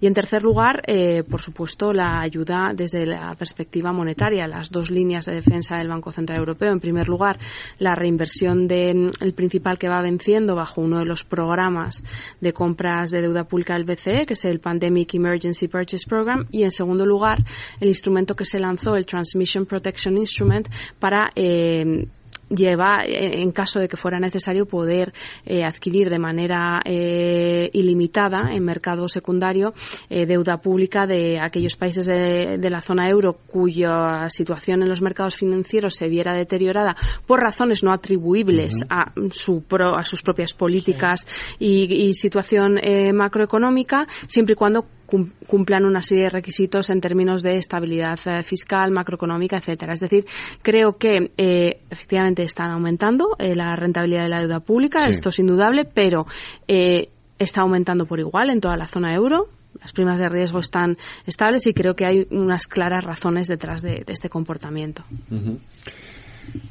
Y en tercer lugar, eh, por supuesto, la ayuda desde la perspectiva monetaria, las dos líneas de defensa del Banco Central Europeo. En primer lugar, la reinversión del principal que va venciendo bajo uno de los programas de compras de deuda pública del BCE, que es el Pandemic Emergency Purchase Program. Y en segundo lugar, el instrumento que se lanzó, el Transmission Protection Instrument, para eh, lleva, eh, en caso de que fuera necesario, poder eh, adquirir de manera eh, ilimitada en mercado secundario deuda pública de aquellos países de, de, la zona euro cuya situación en los mercados financieros se viera deteriorada por razones no atribuibles uh -huh. a, su pro, a sus propias políticas sí. y, y, situación macroeconómica, siempre y cuando cumplan una serie de requisitos en términos de estabilidad fiscal, macroeconómica, etcétera. Es decir, creo que eh, efectivamente están aumentando eh, la rentabilidad de la deuda pública, sí. esto es indudable, pero eh, está aumentando por igual en toda la zona euro. Las primas de riesgo están estables y creo que hay unas claras razones detrás de, de este comportamiento. Uh -huh.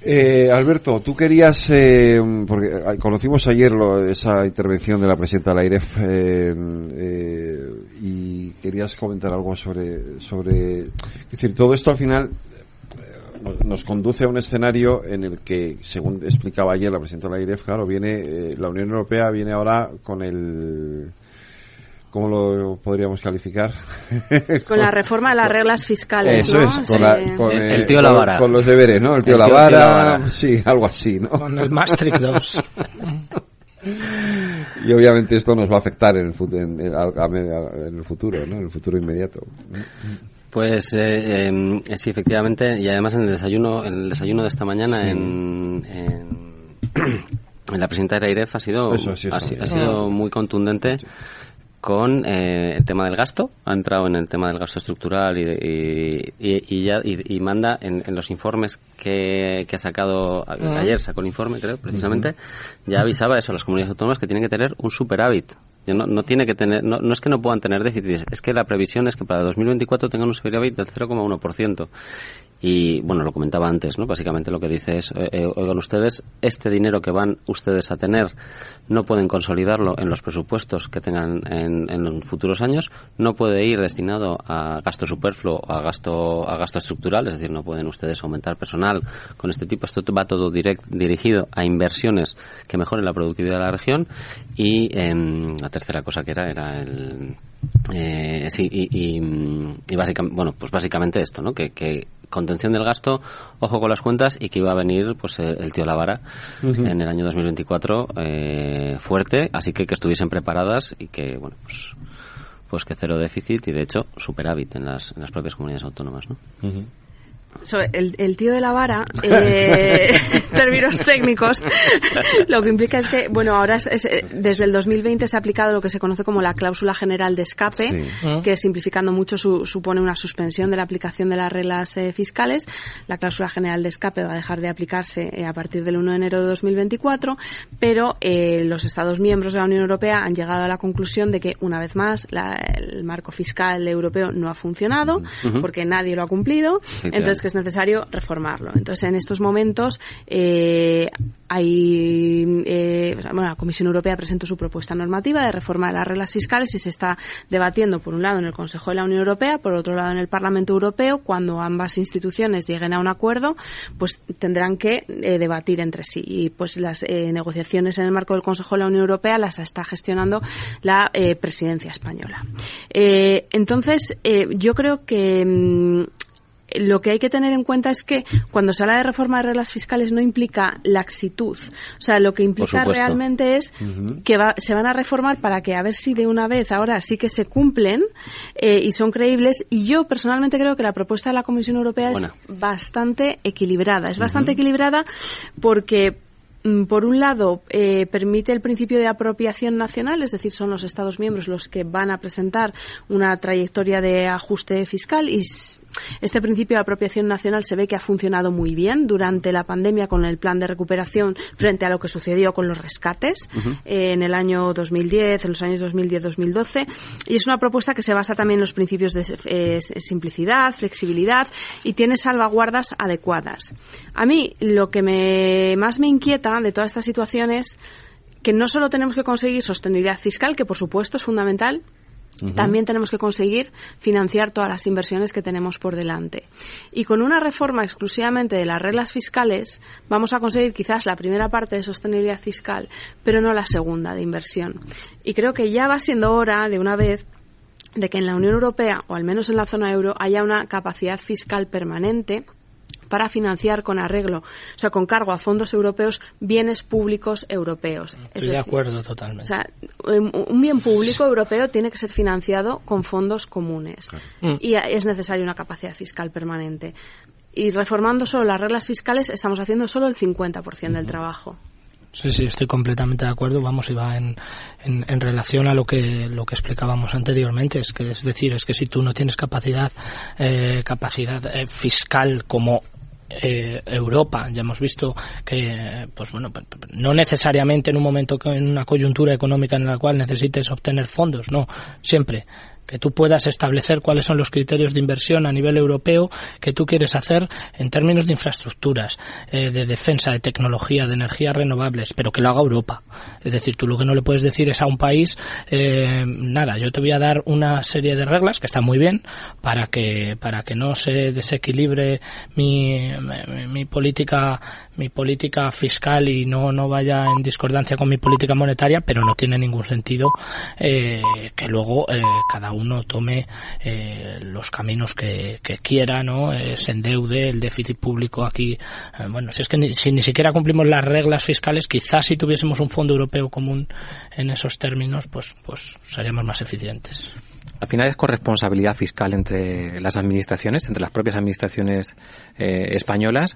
Eh, Alberto, tú querías, eh, porque conocimos ayer lo, esa intervención de la presidenta de eh, eh, y querías comentar algo sobre, sobre, es decir, todo esto al final eh, nos conduce a un escenario en el que, según explicaba ayer la presidenta de claro, viene, eh, la Unión Europea viene ahora con el, ¿Cómo lo podríamos calificar? Con la reforma de las reglas fiscales, Eso ¿no? es, con, la, con el, el, tío Lavara. Con, con, los deberes, ¿no? El tío, el tío Lavara, Lavara, sí, algo así, ¿no? Con el Maastricht 2. y obviamente esto nos va a afectar en el, futuro, en, en, en el futuro, ¿no? En el futuro inmediato. Pues eh, eh, sí, efectivamente, y además en el desayuno, en el desayuno de esta mañana sí. en, en, la presidenta de la IREF ha sido, eso, sí, eso, ha, ha, sido muy contundente. Con eh, el tema del gasto, ha entrado en el tema del gasto estructural y, y, y, y ya, y, manda en, en, los informes que, que ha sacado, ayer sacó el informe, creo, precisamente, uh -huh. ya avisaba eso a las comunidades autónomas que tienen que tener un superávit. No, no tiene que tener, no, no es que no puedan tener déficit, es que la previsión es que para 2024 tengan un superávit del 0,1%. Y bueno, lo comentaba antes, ¿no? Básicamente lo que dice es, eh, eh, oigan ustedes, este dinero que van ustedes a tener no pueden consolidarlo en los presupuestos que tengan en, en futuros años, no puede ir destinado a gasto superfluo o a gasto, a gasto estructural, es decir, no pueden ustedes aumentar personal con este tipo, esto va todo direct, dirigido a inversiones que mejoren la productividad de la región y eh, la tercera cosa que era, era el, eh, sí, y, y, y básicamente, bueno, pues básicamente esto, ¿no? Que, que contención del gasto, ojo con las cuentas y que iba a venir pues el, el tío Lavara uh -huh. en el año 2024 eh, fuerte, así que que estuviesen preparadas y que, bueno, pues pues que cero déficit y de hecho superávit en las, en las propias comunidades autónomas, ¿no? Uh -huh sobre el, el, tío de la vara, eh, términos técnicos, lo que implica es que, bueno, ahora es, es, desde el 2020 se ha aplicado lo que se conoce como la cláusula general de escape, sí. que simplificando mucho su, supone una suspensión de la aplicación de las reglas eh, fiscales. La cláusula general de escape va a dejar de aplicarse eh, a partir del 1 de enero de 2024, pero eh, los Estados miembros de la Unión Europea han llegado a la conclusión de que, una vez más, la, el marco fiscal europeo no ha funcionado, uh -huh. porque nadie lo ha cumplido. Sí, Entonces, es necesario reformarlo. Entonces, en estos momentos eh, hay, eh, bueno, la Comisión Europea presentó su propuesta normativa de reforma de las reglas fiscales y se está debatiendo, por un lado, en el Consejo de la Unión Europea, por otro lado, en el Parlamento Europeo. Cuando ambas instituciones lleguen a un acuerdo, pues tendrán que eh, debatir entre sí. Y pues las negociaciones en el marco del Consejo de la Unión Europea las está gestionando la presidencia española. Entonces, yo creo que mmm, lo que hay que tener en cuenta es que cuando se habla de reforma de reglas fiscales no implica laxitud. O sea, lo que implica realmente es uh -huh. que va, se van a reformar para que a ver si de una vez ahora sí que se cumplen eh, y son creíbles. Y yo personalmente creo que la propuesta de la Comisión Europea Buena. es bastante equilibrada. Es bastante uh -huh. equilibrada porque mm, por un lado, eh, permite el principio de apropiación nacional, es decir, son los Estados miembros los que van a presentar una trayectoria de ajuste fiscal y este principio de apropiación nacional se ve que ha funcionado muy bien durante la pandemia con el plan de recuperación frente a lo que sucedió con los rescates uh -huh. eh, en el año 2010, en los años 2010-2012. Y es una propuesta que se basa también en los principios de eh, simplicidad, flexibilidad y tiene salvaguardas adecuadas. A mí lo que me, más me inquieta de toda esta situación es que no solo tenemos que conseguir sostenibilidad fiscal, que por supuesto es fundamental, también tenemos que conseguir financiar todas las inversiones que tenemos por delante. Y con una reforma exclusivamente de las reglas fiscales vamos a conseguir quizás la primera parte de sostenibilidad fiscal, pero no la segunda de inversión. Y creo que ya va siendo hora de una vez de que en la Unión Europea, o al menos en la zona euro, haya una capacidad fiscal permanente para financiar con arreglo, o sea, con cargo a fondos europeos, bienes públicos europeos. Estoy de acuerdo totalmente. O sea, un bien público europeo tiene que ser financiado con fondos comunes y es necesaria una capacidad fiscal permanente. Y reformando solo las reglas fiscales estamos haciendo solo el 50% del trabajo. Sí, sí, estoy completamente de acuerdo. Vamos, y va en, en, relación a lo que lo que explicábamos anteriormente. Es que es decir, es que si tú no tienes capacidad eh, capacidad eh, fiscal como eh, Europa. Ya hemos visto que, pues bueno, no necesariamente en un momento, en una coyuntura económica en la cual necesites obtener fondos, no, siempre que tú puedas establecer cuáles son los criterios de inversión a nivel europeo que tú quieres hacer en términos de infraestructuras, eh, de defensa, de tecnología, de energías renovables, pero que lo haga Europa. Es decir, tú lo que no le puedes decir es a un país, eh, nada, yo te voy a dar una serie de reglas que están muy bien para que para que no se desequilibre mi, mi, política mi política fiscal y no no vaya en discordancia con mi política monetaria, pero no tiene ningún sentido eh, que luego cada uno tome eh, los caminos que, quiera, ¿no? Eh, se endeude, el déficit público aquí. Eh, bueno, si es que ni, si ni siquiera cumplimos las reglas fiscales, quizás si tuviésemos un fondo europeo común en esos términos, pues, pues seríamos más eficientes. Al final es corresponsabilidad fiscal entre las administraciones, entre las propias administraciones españolas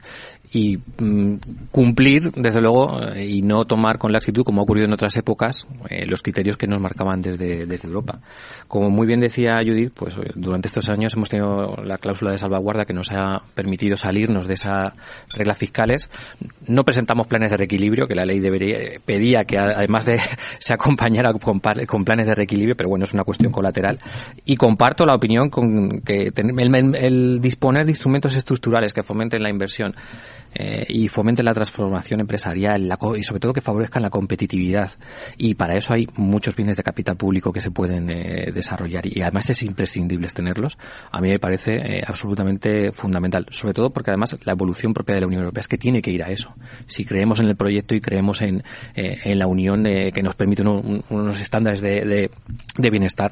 y mm, cumplir, desde luego, eh, y no tomar con laxitud, como ha ocurrido en otras épocas, eh, los criterios que nos marcaban desde, desde Europa. Como muy bien decía Judith, pues eh, durante estos años hemos tenido la cláusula de salvaguarda que nos ha permitido salirnos de esas reglas fiscales. No presentamos planes de reequilibrio, que la ley debería, pedía que además de se acompañara con, con planes de reequilibrio, pero bueno, es una cuestión colateral. Y comparto la opinión con que el, el disponer de instrumentos estructurales que fomenten la inversión eh, y fomenten la transformación empresarial y sobre todo que favorezcan la competitividad. Y para eso hay muchos bienes de capital público que se pueden eh, desarrollar y además es imprescindible tenerlos. A mí me parece eh, absolutamente fundamental, sobre todo porque además la evolución propia de la Unión Europea es que tiene que ir a eso. Si creemos en el proyecto y creemos en, en la Unión que nos permite unos estándares de, de, bienestar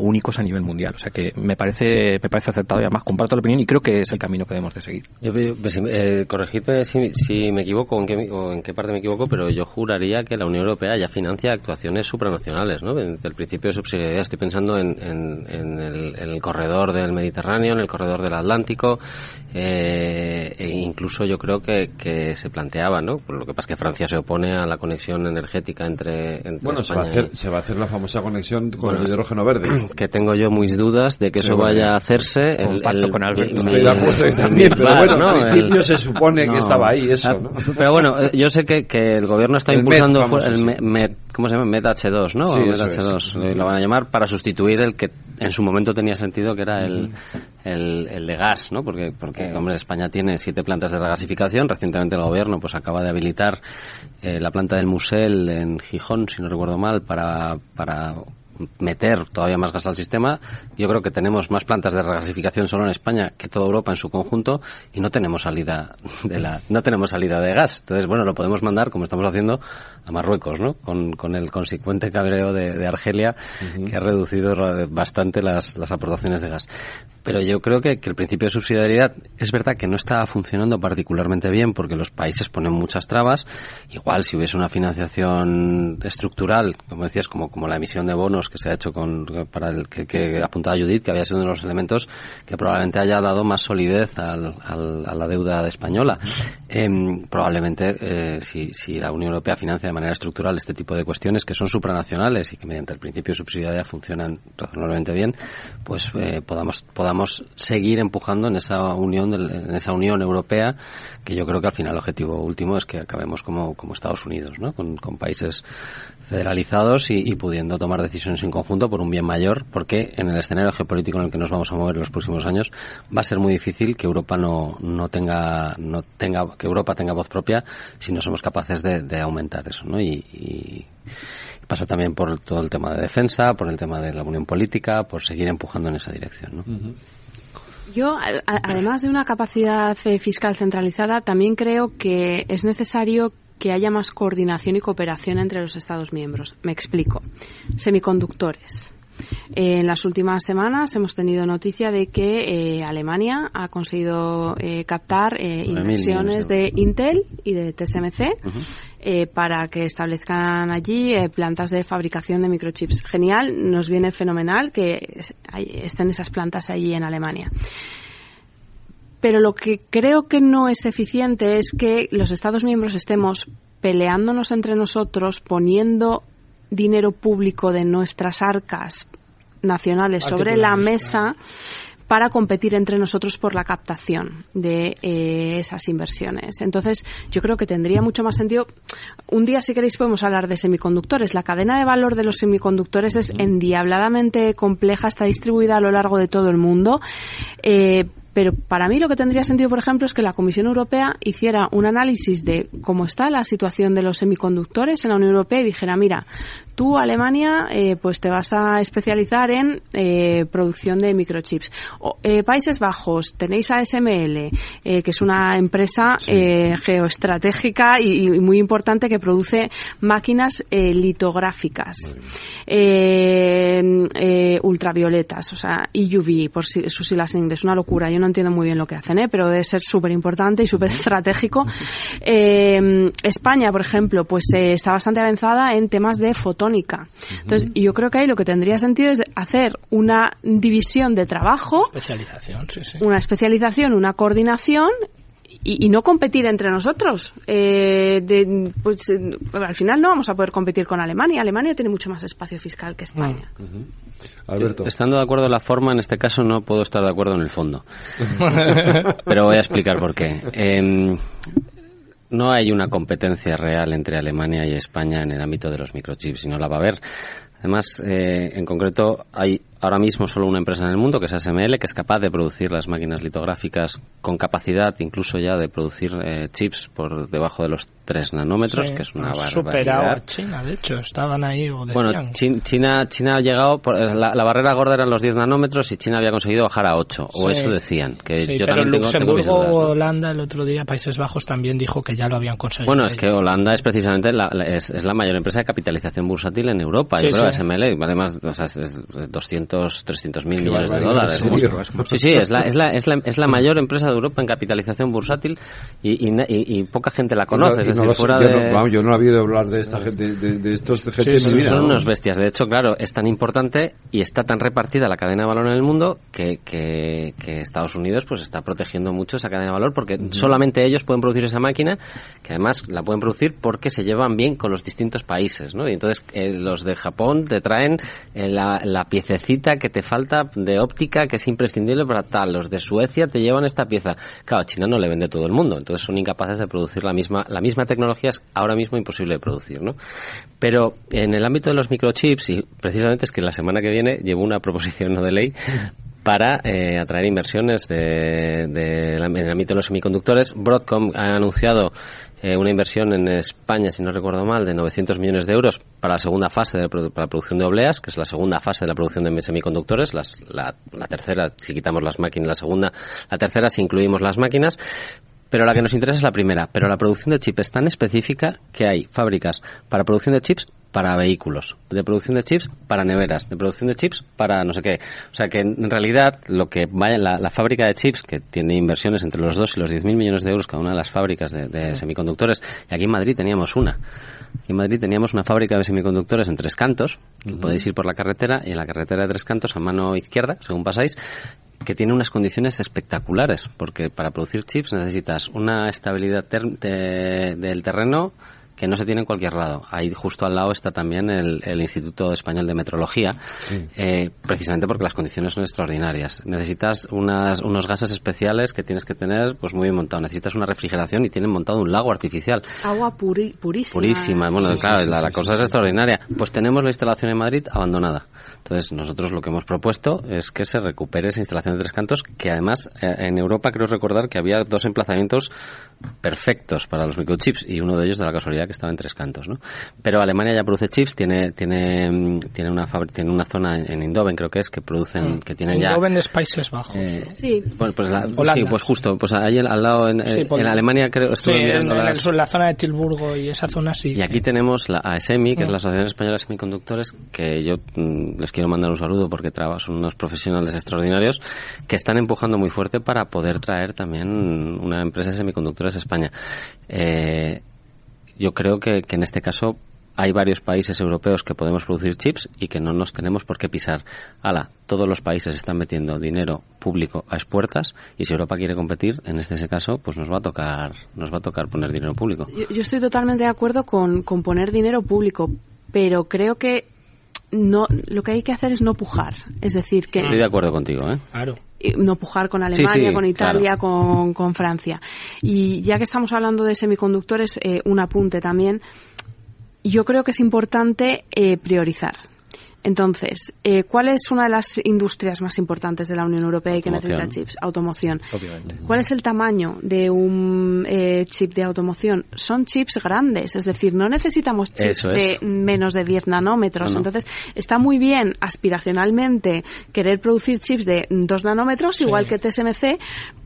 únicos a nivel mundial. O sea que me parece, me parece acertado y además comparto la opinión y creo que es el camino que debemos de seguir. Yo, pues, corregir si, me equivoco o en, qué, parte me equivoco, pero yo juraría que la Unión Europea ya financia actuaciones supranacionales, ¿no? Desde el principio de subsidiariedad estoy pensando en, el, corredor del Mediterráneo, en el corredor del Atlántico, eh, e incluso yo creo que, se planteaba, ¿no? Por lo que pasa es que Francia se opone a la conexión energética entre, bueno, se va, a hacer, se va a hacer la famosa conexión con el hidrógeno verde. Que tengo yo mis dudas de que eso vaya a hacerse. El, con Alberto. Estoy de acuerdo también, pero bueno, al principio se supone que estaba ahí eso, ¿no? Pero bueno, eh, yo sé que, que el gobierno está impulsando el MED, ¿cómo se llama? MED H2, ¿no? Sí, MED H2, lo van a llamar para sustituir el que en su momento tenía sentido que era el, el, el de gas, ¿no? Porque, porque hombre, España tiene siete plantas de regasificación. Recientemente el gobierno pues acaba de habilitar eh, la planta del Musel en Gijón, si no recuerdo mal, para, para meter todavía más gas al sistema. Yo creo que tenemos más plantas de regasificación solo en España que toda Europa en su conjunto y no tenemos salida de la no tenemos salida de gas. Entonces, bueno, lo podemos mandar como estamos haciendo a Marruecos, ¿no? Con, con el consecuente cabreo de, Argelia que ha reducido bastante las, las aportaciones de gas. Pero yo creo que, el principio de subsidiariedad es verdad que no está funcionando particularmente bien porque los países ponen muchas trabas. Igual si hubiese una financiación estructural, como decías, como, como la emisión de bonos que se ha hecho con, para el que, que apuntaba Judith, que había sido uno de los elementos que probablemente haya dado más solidez al, a la deuda española. Em, probablemente eh, si, si la Unión Europea financia de manera estructural este tipo de cuestiones que son supranacionales y que mediante el principio de subsidiariedad funcionan razonablemente bien, pues eh, podamos, podamos seguir empujando en esa unión, en esa unión europea, que yo creo que al final el objetivo último es que acabemos como, como Estados Unidos, ¿no? Con, con países federalizados y, pudiendo tomar decisiones en conjunto por un bien mayor, porque en el escenario geopolítico en el que nos vamos a mover en los próximos años va a ser muy difícil que Europa no, no tenga no tenga que Europa tenga voz propia si no somos capaces de, aumentar eso, ¿no? Y, pasa también por todo el tema de defensa, por el tema de la unión política, por seguir empujando en esa dirección, ¿no? Yo, además de una capacidad eh, fiscal centralizada, también creo que es necesario que haya más coordinación y cooperación entre los Estados miembros. Me explico. Semiconductores. En las últimas semanas hemos tenido noticia de que eh, Alemania ha conseguido eh, captar eh, inversiones de Intel y de TSMC para que establezcan allí plantas de fabricación de microchips. Genial, nos viene fenomenal que estén esas plantas allí en Alemania. Pero lo que creo que no es eficiente es que los Estados miembros estemos peleándonos entre nosotros, poniendo dinero público de nuestras arcas nacionales sobre la mesa para competir entre nosotros por la captación de eh, esas inversiones. Entonces, yo creo que tendría mucho más sentido. Un día, si queréis, podemos hablar de semiconductores. La cadena de valor de los semiconductores es endiabladamente compleja, está distribuida a lo largo de todo el mundo. Eh, pero para mí lo que tendría sentido, por ejemplo, es que la Comisión Europea hiciera un análisis de cómo está la situación de los semiconductores en la Unión Europea y dijera, mira, tú, Alemania, eh, pues te vas a especializar en eh, producción de microchips. Eh, Países Bajos, tenéis ASML, que es una empresa geoestratégica y, muy importante que produce máquinas litográficas ultravioletas, o sea, EUV, por si, sus siglas en inglés, una locura. Yo no entiendo muy bien lo que hacen, ¿eh? pero debe ser súper importante y súper estratégico. Eh, España, por ejemplo, pues eh, está bastante avanzada en temas de fotónica. Entonces, yo creo que ahí lo que tendría sentido es hacer una división de trabajo. Especialización, sí, sí. Una especialización, una coordinación y, no competir entre nosotros. Eh, pues, eh, al final no vamos a poder competir con Alemania. Alemania tiene mucho más espacio fiscal que España. Mm, Alberto. Estando de acuerdo en la forma, en este caso no puedo estar de acuerdo en el fondo. Pero voy a explicar por qué. Em, no hay una competencia real entre Alemania y España en el ámbito de los microchips, sino la va a haber. Además, eh, en concreto, hay ahora mismo solo una empresa en el mundo, que es ASML, que es capaz de producir las máquinas litográficas con capacidad incluso ya de producir eh, chips por debajo de los 3 nanómetros, que es una barbaridad. superado a China, de hecho, estaban ahí o Bueno, China, China ha llegado, por, eh, la, barrera gorda eran los 10 nanómetros y China había conseguido bajar a 8, o eso decían. Que yo pero también Luxemburgo o Holanda el otro día, Países Bajos también dijo que ya lo habían conseguido. Bueno, es que Holanda es precisamente la, es, la mayor empresa de capitalización bursátil en Europa, yo creo, ASML, además o sea, es 200 300 mil millones de dólares. Sí, sí, es la, es, la, es, la, es la mayor empresa de Europa en capitalización bursátil y, y, poca gente la conoce. es decir, fuera yo, no, vamos, yo no he habido hablar de, esta gente, de, estos gente Son unos bestias. De hecho, claro, es tan importante y está tan repartida la cadena de valor en el mundo que, que, Estados Unidos pues está protegiendo mucho esa cadena de valor porque solamente ellos pueden producir esa máquina que además la pueden producir porque se llevan bien con los distintos países, ¿no? Y entonces eh, los de Japón te traen eh, la, la piececita que te falta de óptica que es imprescindible para tal. Los de Suecia te llevan esta pieza. Claro, China no le vende todo el mundo, entonces son incapaces de producir la misma, la misma tecnología es ahora mismo imposible de producir, ¿no? Pero en el ámbito de los microchips, y precisamente es que la semana que viene llevo una proposición no de ley para eh, atraer inversiones de, de, en el ámbito de los semiconductores. Broadcom ha anunciado eh, una inversión en España, si no recuerdo mal, de 900 millones de euros para la segunda fase de la producción de obleas, que es la segunda fase de la producción de semiconductores, las, la, la, tercera si quitamos las máquinas, la segunda, la tercera si incluimos las máquinas, pero la que nos interesa es la primera. Pero la producción de chips es tan específica que hay fábricas para producción de chips para vehículos, de producción de chips para neveras, de producción de chips para no sé qué. O sea que en realidad lo que vaya la, la fábrica de chips, que tiene inversiones entre los 2 y los 10 mil millones de euros cada una de las fábricas de, semiconductores, y aquí en Madrid teníamos una. en Madrid teníamos una fábrica de semiconductores en Tres Cantos, podéis ir por la carretera, y en la carretera de Tres Cantos, a mano izquierda, según pasáis, que tiene unas condiciones espectaculares, porque para producir chips necesitas una estabilidad del terreno que no se tiene en cualquier lado. Ahí justo al lado está también el, Instituto Español de Metrología, eh, precisamente porque las condiciones son extraordinarias. Necesitas unas, unos gases especiales que tienes que tener pues muy bien montado. Necesitas una refrigeración y tienen montado un lago artificial. Agua purísima. Purísima. Bueno, claro, la, cosa es extraordinaria. Pues tenemos la instalación en Madrid abandonada. Entonces, nosotros lo que hemos propuesto es que se recupere esa instalación de Tres Cantos, que además eh, en Europa creo recordar que había dos emplazamientos perfectos para los microchips y uno de ellos de la casualidad que estaba en Tres Cantos, ¿no? Pero Alemania ya produce chips, tiene tiene tiene una tiene una zona en Indoven creo que es que producen mm. que tienen ya Indoven es Países Bajos. Eh, sí. Pues, pues, sí, pues justo, pues ahí al lado en, eh, en Alemania creo estuve sí, en, la zona de Tilburgo y esa zona sí. Y aquí tenemos la ASEMI, que es mm. la Asociación Española de Semiconductores, que yo mm, les quiero mandar un saludo porque son unos profesionales extraordinarios que están empujando muy fuerte para poder traer también una empresa de semiconductores a España. Eh, yo creo que, en este caso hay varios países europeos que podemos producir chips y que no nos tenemos por qué pisar. Ala, todos los países están metiendo dinero público a expuertas y si Europa quiere competir, en este caso, pues nos va a tocar, nos va a tocar poner dinero público. Yo, estoy totalmente de acuerdo con, con poner dinero público, pero creo que no, lo que hay que hacer es no pujar. Es decir, que. Estoy de acuerdo contigo, ¿eh? Claro. No pujar con Alemania, con Italia, con, con, Francia. Y ya que estamos hablando de semiconductores, eh, un apunte también. Yo creo que es importante eh, priorizar. Entonces, eh, ¿cuál es una de las industrias más importantes de la Unión Europea y que necesita chips? Automoción. ¿Cuál es el tamaño de un eh, chip de automoción? Son chips grandes, es decir, no necesitamos chips de menos de 10 nanómetros. Entonces, está muy bien aspiracionalmente querer producir chips de 2 nanómetros, igual que TSMC,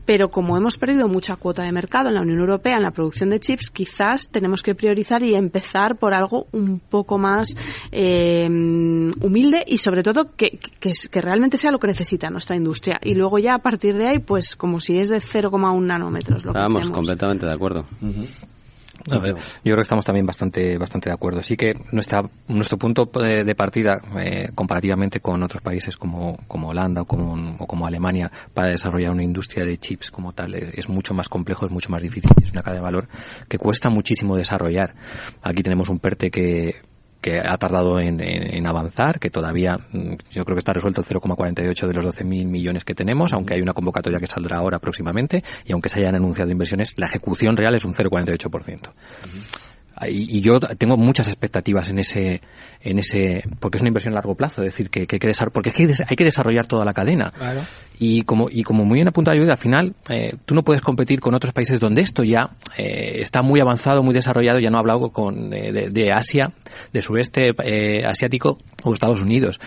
pero como hemos perdido mucha cuota de mercado en la Unión Europea en la producción de chips, quizás tenemos que priorizar y empezar por algo un poco más eh, humilde y sobre todo que, que, realmente sea lo que necesita nuestra industria. Y luego ya a partir de ahí, pues como si es de 0,1 nanómetros. Lo Vamos, completamente de acuerdo. Yo creo que estamos también bastante bastante de acuerdo. Sí que nuestra, nuestro punto de, partida, eh, comparativamente con otros países como, como Holanda o como, Alemania, para desarrollar una industria de chips como tal, es, es, mucho más complejo, es mucho más difícil. Es una cadena de valor que cuesta muchísimo desarrollar. Aquí tenemos un PERTE que que ha tardado en, avanzar, que todavía mm, yo creo que está resuelto el 0,48 de los 12.000 millones que tenemos, aunque hay una convocatoria que saldrá ahora próximamente, y aunque se hayan anunciado inversiones, la ejecución real es un 0,48% y, yo tengo muchas expectativas en ese, en ese, porque es una inversión a largo plazo, es decir, que, que hay que desarrollar, porque hay que desarrollar toda la cadena. Y como, y como muy bien apuntado yo, al final, eh, tú no puedes competir con otros países donde esto ya eh, está muy avanzado, muy desarrollado, ya no he hablado con, de, de, Asia, de sudeste eh, asiático o Estados Unidos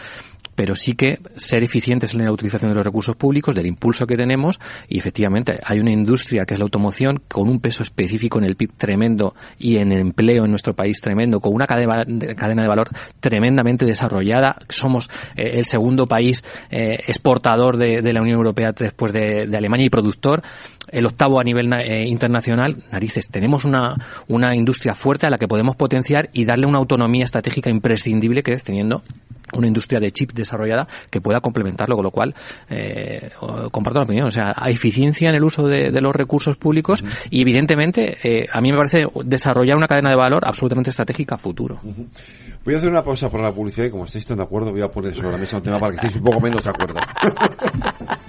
pero sí que ser eficientes en la utilización de los recursos públicos, del impulso que tenemos, y efectivamente hay una industria que es la automoción con un peso específico en el PIB tremendo y en el empleo en nuestro país tremendo, con una cadena de valor tremendamente desarrollada. Somos eh, el segundo país eh, exportador de, la Unión Europea después de, Alemania y productor, el octavo a nivel eh, internacional. Narices, tenemos una, una industria fuerte a la que podemos potenciar y darle una autonomía estratégica imprescindible que es teniendo una industria de chip desarrollada que pueda complementarlo, con lo cual eh, comparto la opinión. O sea, hay eficiencia en el uso de, los recursos públicos y evidentemente eh, a mí me parece desarrollar una cadena de valor absolutamente estratégica a futuro. Voy a hacer una pausa por la publicidad y como estáis tan de acuerdo voy a poner sobre la mesa un tema para que estéis un poco menos de acuerdo.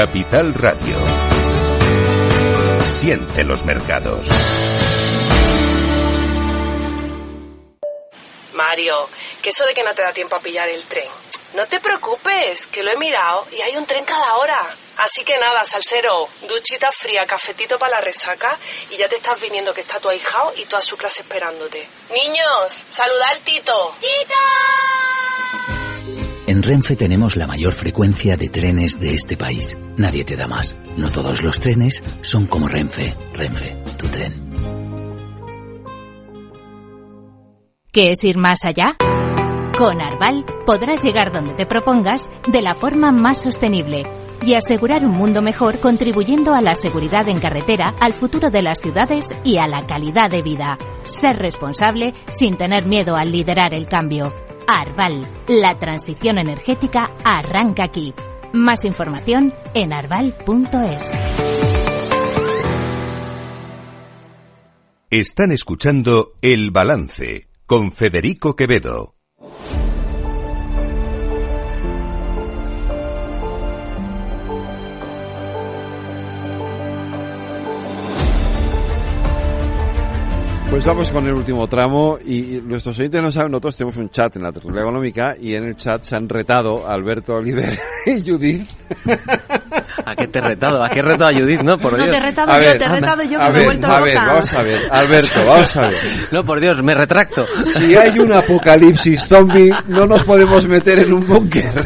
Capital Radio. Siente los mercados. Mario, que eso de que no te da tiempo a pillar el tren. No te preocupes, que lo he mirado y hay un tren cada hora. Así que nada, salsero, duchita fría, cafetito para la resaca y ya te estás viniendo que está tu ahijao y toda su clase esperándote. Niños, saluda al Tito. ¡Tito! En Renfe tenemos la mayor frecuencia de trenes de este país. Nadie te da más. No todos los trenes son como Renfe. Renfe, tu tren. ¿Qué es ir más allá? Con Arval podrás llegar donde te propongas de la forma más sostenible y asegurar un mundo mejor contribuyendo a la seguridad en carretera, al futuro de las ciudades y a la calidad de vida. Ser responsable sin tener miedo al liderar el cambio. Arval, la transición energética arranca aquí. Más información en arval.es. Están escuchando El Balance con Federico Quevedo. Pues vamos con el último tramo y nuestros oyentes no saben, nosotros tenemos un chat en la tertulia económica y en el chat se han retado Alberto Oliver y Judith. ¿A qué te he retado? ¿A qué he retado a Judith? No, por no, Dios. te he retado yo, te he retado yo, que me he vuelto a ver, vamos a ver, Alberto, vamos a ver. No, por Dios, me retracto. Si hay un apocalipsis zombie, no nos podemos meter en un búnker.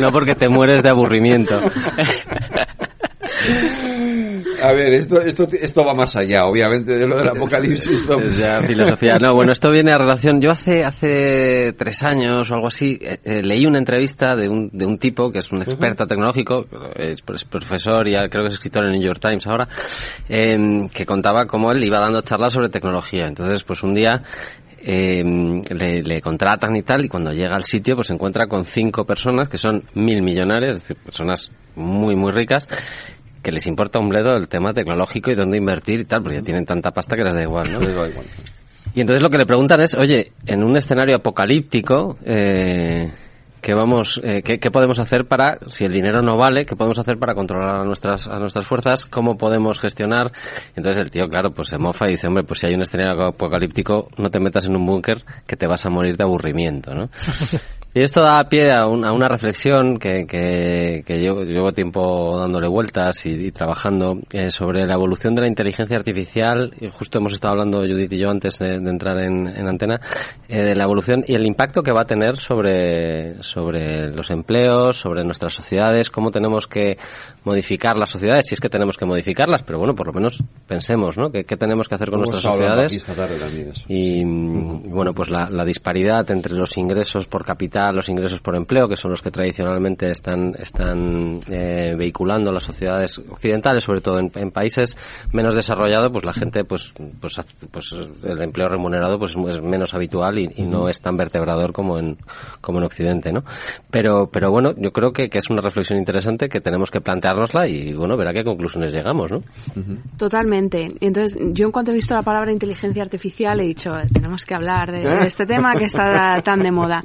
No, porque te mueres de aburrimiento. A ver, esto, esto, esto va más allá, obviamente, de lo del apocalipsis. Es ya filosofía. No, bueno, esto viene a relación. Yo hace hace tres años o algo así eh, eh, leí una entrevista de un, de un tipo que es un experto tecnológico, es, profesor y creo que es escritor en New York Times ahora, em, que contaba cómo él iba dando charlas sobre tecnología. Entonces, pues un día em, le, le, contratan y tal, y cuando llega al sitio, pues se encuentra con cinco personas que son mil millonarios, es decir, personas muy, muy ricas, que les importa un bledo el tema tecnológico y dónde invertir y tal, porque ya tienen tanta pasta que les da igual, ¿no? da igual. Y entonces lo que le preguntan es, oye, en un escenario apocalíptico, eh, ¿qué, vamos, eh, qué, qué, podemos hacer para, si el dinero no vale, qué podemos hacer para controlar a nuestras, a nuestras fuerzas? ¿Cómo podemos gestionar? Entonces el tío, claro, pues se mofa y dice, hombre, pues si hay un escenario apocalíptico, no te metas en un búnker que te vas a morir de aburrimiento, ¿no? Y esto da pie a, un, a una reflexión que, que, que llevo, llevo, tiempo dándole vueltas y, y trabajando eh, sobre la evolución de la inteligencia artificial. Y justo hemos estado hablando Judith y yo antes de, de entrar en, en antena eh, de la evolución y el impacto que va a tener sobre, sobre los empleos, sobre nuestras sociedades, cómo tenemos que modificar las sociedades, si es que tenemos que modificarlas, pero bueno, por lo menos pensemos, ¿no? ¿Qué, qué tenemos que hacer con nuestras sociedades? Y, y, bueno, pues la, la disparidad entre los ingresos por capital los ingresos por empleo, que son los que tradicionalmente están, están eh, vehiculando las sociedades occidentales, sobre todo en, en, países menos desarrollados, pues la gente, pues, pues, pues el empleo remunerado pues es menos habitual y, y no es tan vertebrador como en, como en Occidente, ¿no? Pero, pero bueno, yo creo que, que es una reflexión interesante que tenemos que planteárnosla y bueno, ver a qué conclusiones llegamos, ¿no? Totalmente. Entonces, yo en cuanto he visto la palabra inteligencia artificial he dicho, tenemos que hablar de, de este tema que está tan de moda.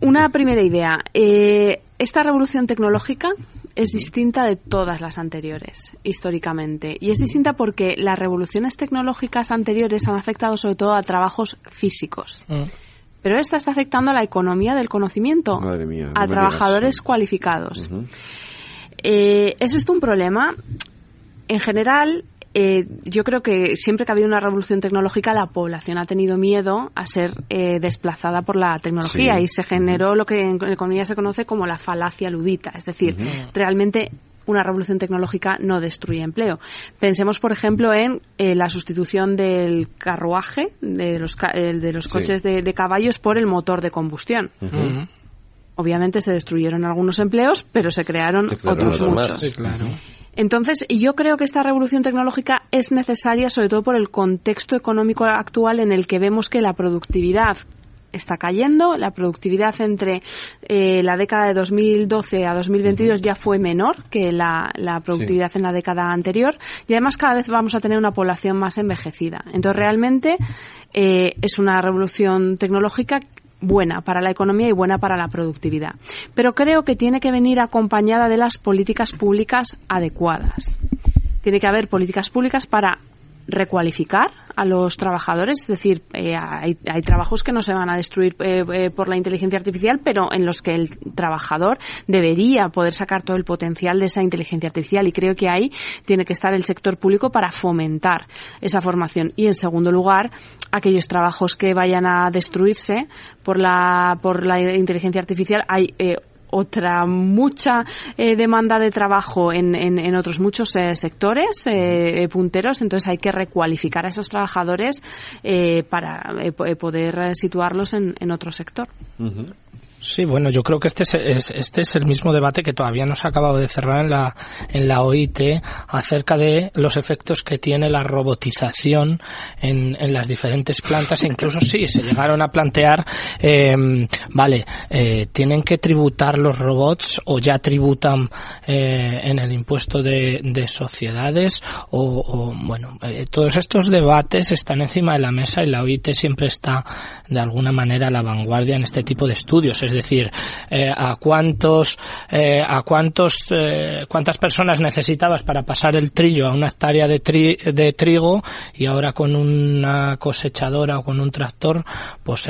Una primera idea. Eh, esta revolución tecnológica es distinta de todas las anteriores, históricamente. Y es distinta porque las revoluciones tecnológicas anteriores han afectado sobre todo a trabajos físicos. Mm. Pero esta está afectando a la economía del conocimiento, mía, a trabajadores digas. cualificados. Uh -huh. eh, ¿Es esto un problema? En general, eh, yo creo que siempre que ha habido una revolución tecnológica, la población ha tenido miedo a ser eh, desplazada por la tecnología sí. y se generó lo que en economía se conoce como la falacia ludita. Es decir, uh -huh. realmente una revolución tecnológica no destruye empleo. Pensemos, por ejemplo, en eh, la sustitución del carruaje, de los, de los coches sí. de, de, caballos, por el motor de combustión. Uh -huh. Obviamente se destruyeron algunos empleos, pero se crearon, se crearon otros muchos. Sí, claro. Entonces, yo creo que esta revolución tecnológica es necesaria sobre todo por el contexto económico actual en el que vemos que la productividad está cayendo, la productividad entre eh, la década de 2012 a 2022 uh -huh. ya fue menor que la, la productividad sí. en la década anterior y además cada vez vamos a tener una población más envejecida. Entonces, realmente eh, es una revolución tecnológica buena para la economía y buena para la productividad. Pero creo que tiene que venir acompañada de las políticas públicas adecuadas. Tiene que haber políticas públicas para recualificar a los trabajadores, es decir, eh, hay, hay, trabajos que no se van a destruir eh, eh, por la inteligencia artificial, pero en los que el trabajador debería poder sacar todo el potencial de esa inteligencia artificial. Y creo que ahí tiene que estar el sector público para fomentar esa formación. Y en segundo lugar aquellos trabajos que vayan a destruirse por la por la inteligencia artificial hay otra mucha eh, demanda de trabajo en, en, en otros muchos eh, sectores eh, punteros, entonces hay que recualificar a esos trabajadores eh, para eh, poder situarlos en, en otro sector. Uh -huh. Sí, bueno, yo creo que este es, este es el mismo debate que todavía no se ha acabado de cerrar en la, en la OIT acerca de los efectos que tiene la robotización en, en las diferentes plantas. incluso sí, se llegaron a plantear, eh, vale, eh, tienen que tributar los robots o ya tributan eh, en el impuesto de, de sociedades o, o bueno, eh, todos estos debates están encima de la mesa y la OIT siempre está de alguna manera a la vanguardia en este tipo de estudios es decir, eh, a cuántos, eh, a cuántos, eh, cuántas personas necesitabas para pasar el trillo a una hectárea de, tri de trigo y ahora con una cosechadora o con un tractor, pues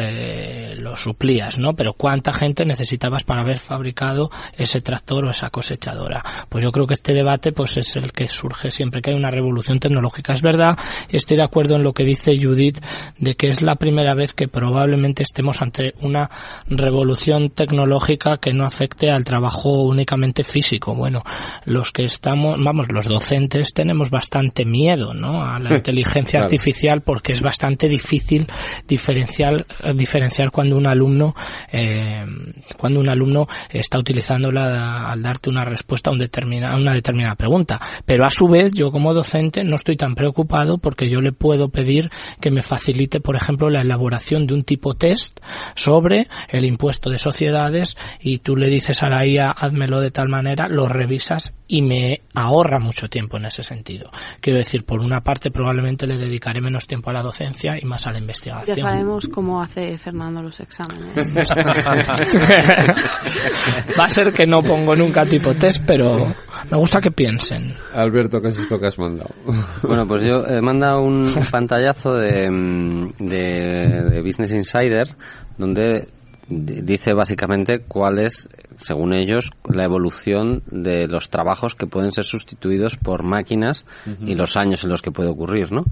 lo suplías, ¿no? Pero cuánta gente necesitabas para haber fabricado ese tractor o esa cosechadora. Pues yo creo que este debate, pues es el que surge siempre que hay una revolución tecnológica. Es verdad, estoy de acuerdo en lo que dice Judith de que es la primera vez que probablemente estemos ante una revolución tecnológica que no afecte al trabajo únicamente físico. Bueno, los que estamos, vamos, los docentes tenemos bastante miedo, ¿no? A la inteligencia claro. artificial porque es bastante difícil diferenciar, diferenciar cuando un alumno, eh, cuando un alumno está utilizándola al darte una respuesta a, un determina, a una determinada pregunta. Pero a su vez, yo como docente no estoy tan preocupado porque yo le puedo pedir que me facilite, por ejemplo, la elaboración de un tipo test sobre el impuesto de sociedades y tú le dices a la IA házmelo de tal manera, lo revisas y me ahorra mucho tiempo en ese sentido. Quiero decir, por una parte probablemente le dedicaré menos tiempo a la docencia y más a la investigación. Ya sabemos cómo hace Fernando los exámenes. Va a ser que no pongo nunca tipo test, pero me gusta que piensen. Alberto, ¿qué es esto que has mandado? Bueno, pues yo he mandado un pantallazo de, de, de Business Insider donde dice básicamente cuál es, según ellos, la evolución de los trabajos que pueden ser sustituidos por máquinas uh -huh. y los años en los que puede ocurrir, ¿no?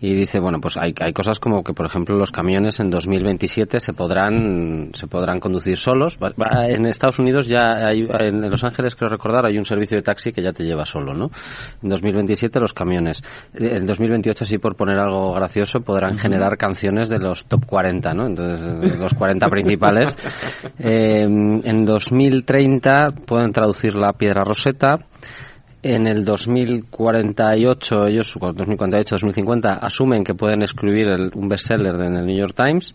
Y dice bueno pues hay, hay cosas como que por ejemplo los camiones en 2027 se podrán se podrán conducir solos en Estados Unidos ya hay, en Los Ángeles creo recordar hay un servicio de taxi que ya te lleva solo no en 2027 los camiones en 2028 así por poner algo gracioso podrán uh -huh. generar canciones de los top 40 no entonces los 40 principales. Eh, en 2030 pueden traducir la piedra roseta en el 2048, ellos, 2048-2050, asumen que pueden escribir el, un bestseller en el New York Times.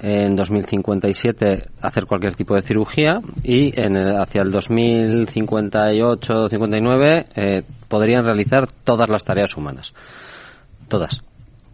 En 2057, hacer cualquier tipo de cirugía. Y en el, hacia el 2058-59, eh, podrían realizar todas las tareas humanas. Todas.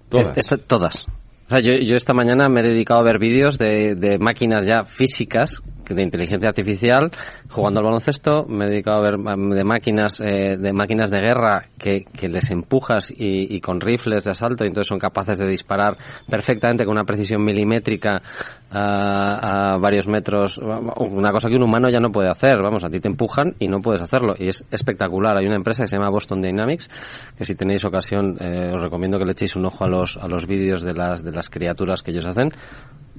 Todas. Es, es, todas. Yo, yo, esta mañana me he dedicado a ver vídeos de, de máquinas ya físicas de inteligencia artificial jugando al baloncesto. Me he dedicado a ver de máquinas eh, de máquinas de guerra que, que les empujas y, y, con rifles de asalto y entonces son capaces de disparar perfectamente con una precisión milimétrica a, a, varios metros. Una cosa que un humano ya no puede hacer vamos a ti te empujan y no puedes hacerlo. Y es espectacular. Hay una empresa que se llama Boston Dynamics que si tenéis ocasión eh, os recomiendo que le echéis un ojo a los a los vídeos de las de las criaturas que ellos hacen.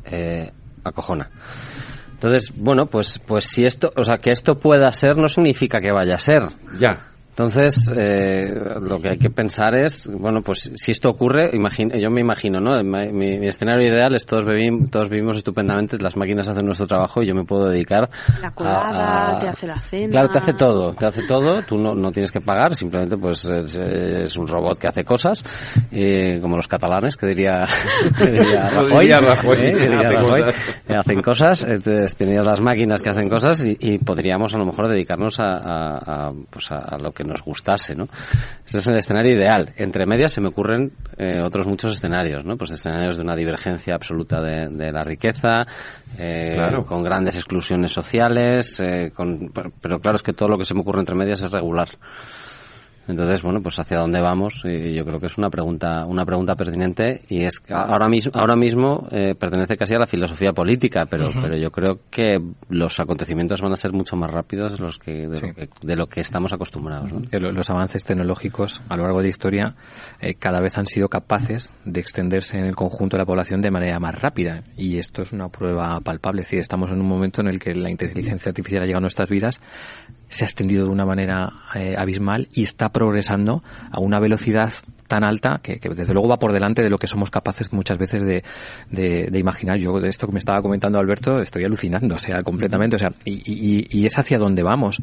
Eh, acojona. Entonces, bueno, pues, pues si esto, o sea, que esto pueda ser no significa que vaya a ser. Ya. Entonces, eh, lo que hay que pensar es, bueno, pues si esto ocurre, imagine, yo me imagino, ¿no? Mi, escenario ideal es todos, vivimos, todos vivimos estupendamente, las máquinas hacen nuestro trabajo y yo me puedo dedicar La colada, a, a, te hace la cena. Claro, te hace todo, te hace todo, tú no, no tienes que pagar, simplemente pues es, es un robot que hace cosas, eh, como los catalanes, que diría, que diría Rajoy, diría Rajoy, ¿eh? que diría hace Rajoy cosas. hacen cosas, entonces tenías las máquinas que hacen cosas y, y podríamos a lo mejor dedicarnos a, a, a pues a lo que nos gustase, ¿no? Ese es el escenario ideal. Entre medias se me ocurren eh, otros muchos escenarios, ¿no? Pues escenarios de una divergencia absoluta de, de la riqueza, eh, claro. con grandes exclusiones sociales, eh, con, pero claro es que todo lo que se me ocurre entre medias es regular. Entonces, bueno, pues hacia dónde vamos, y yo creo que es una pregunta, una pregunta pertinente y es ahora mismo, ahora mismo eh, pertenece casi a la filosofía política, pero, pero yo creo que los acontecimientos van a ser mucho más rápidos los que, de, lo, que de lo que estamos acostumbrados. Los avances tecnológicos a lo largo de la historia eh, cada vez han sido capaces de extenderse en el conjunto de la población de manera más rápida y esto es una prueba palpable. Es decir, estamos en un momento en el que la inteligencia artificial ha llegado a nuestras vidas se ha extendido de una manera eh, abismal y está progresando a una velocidad tan alta que, desde luego va por delante de lo que somos capaces muchas veces de, de, imaginar. Yo de esto que me estaba comentando Alberto estoy alucinando, o sea, completamente, o sea, y, y, y es hacia dónde vamos.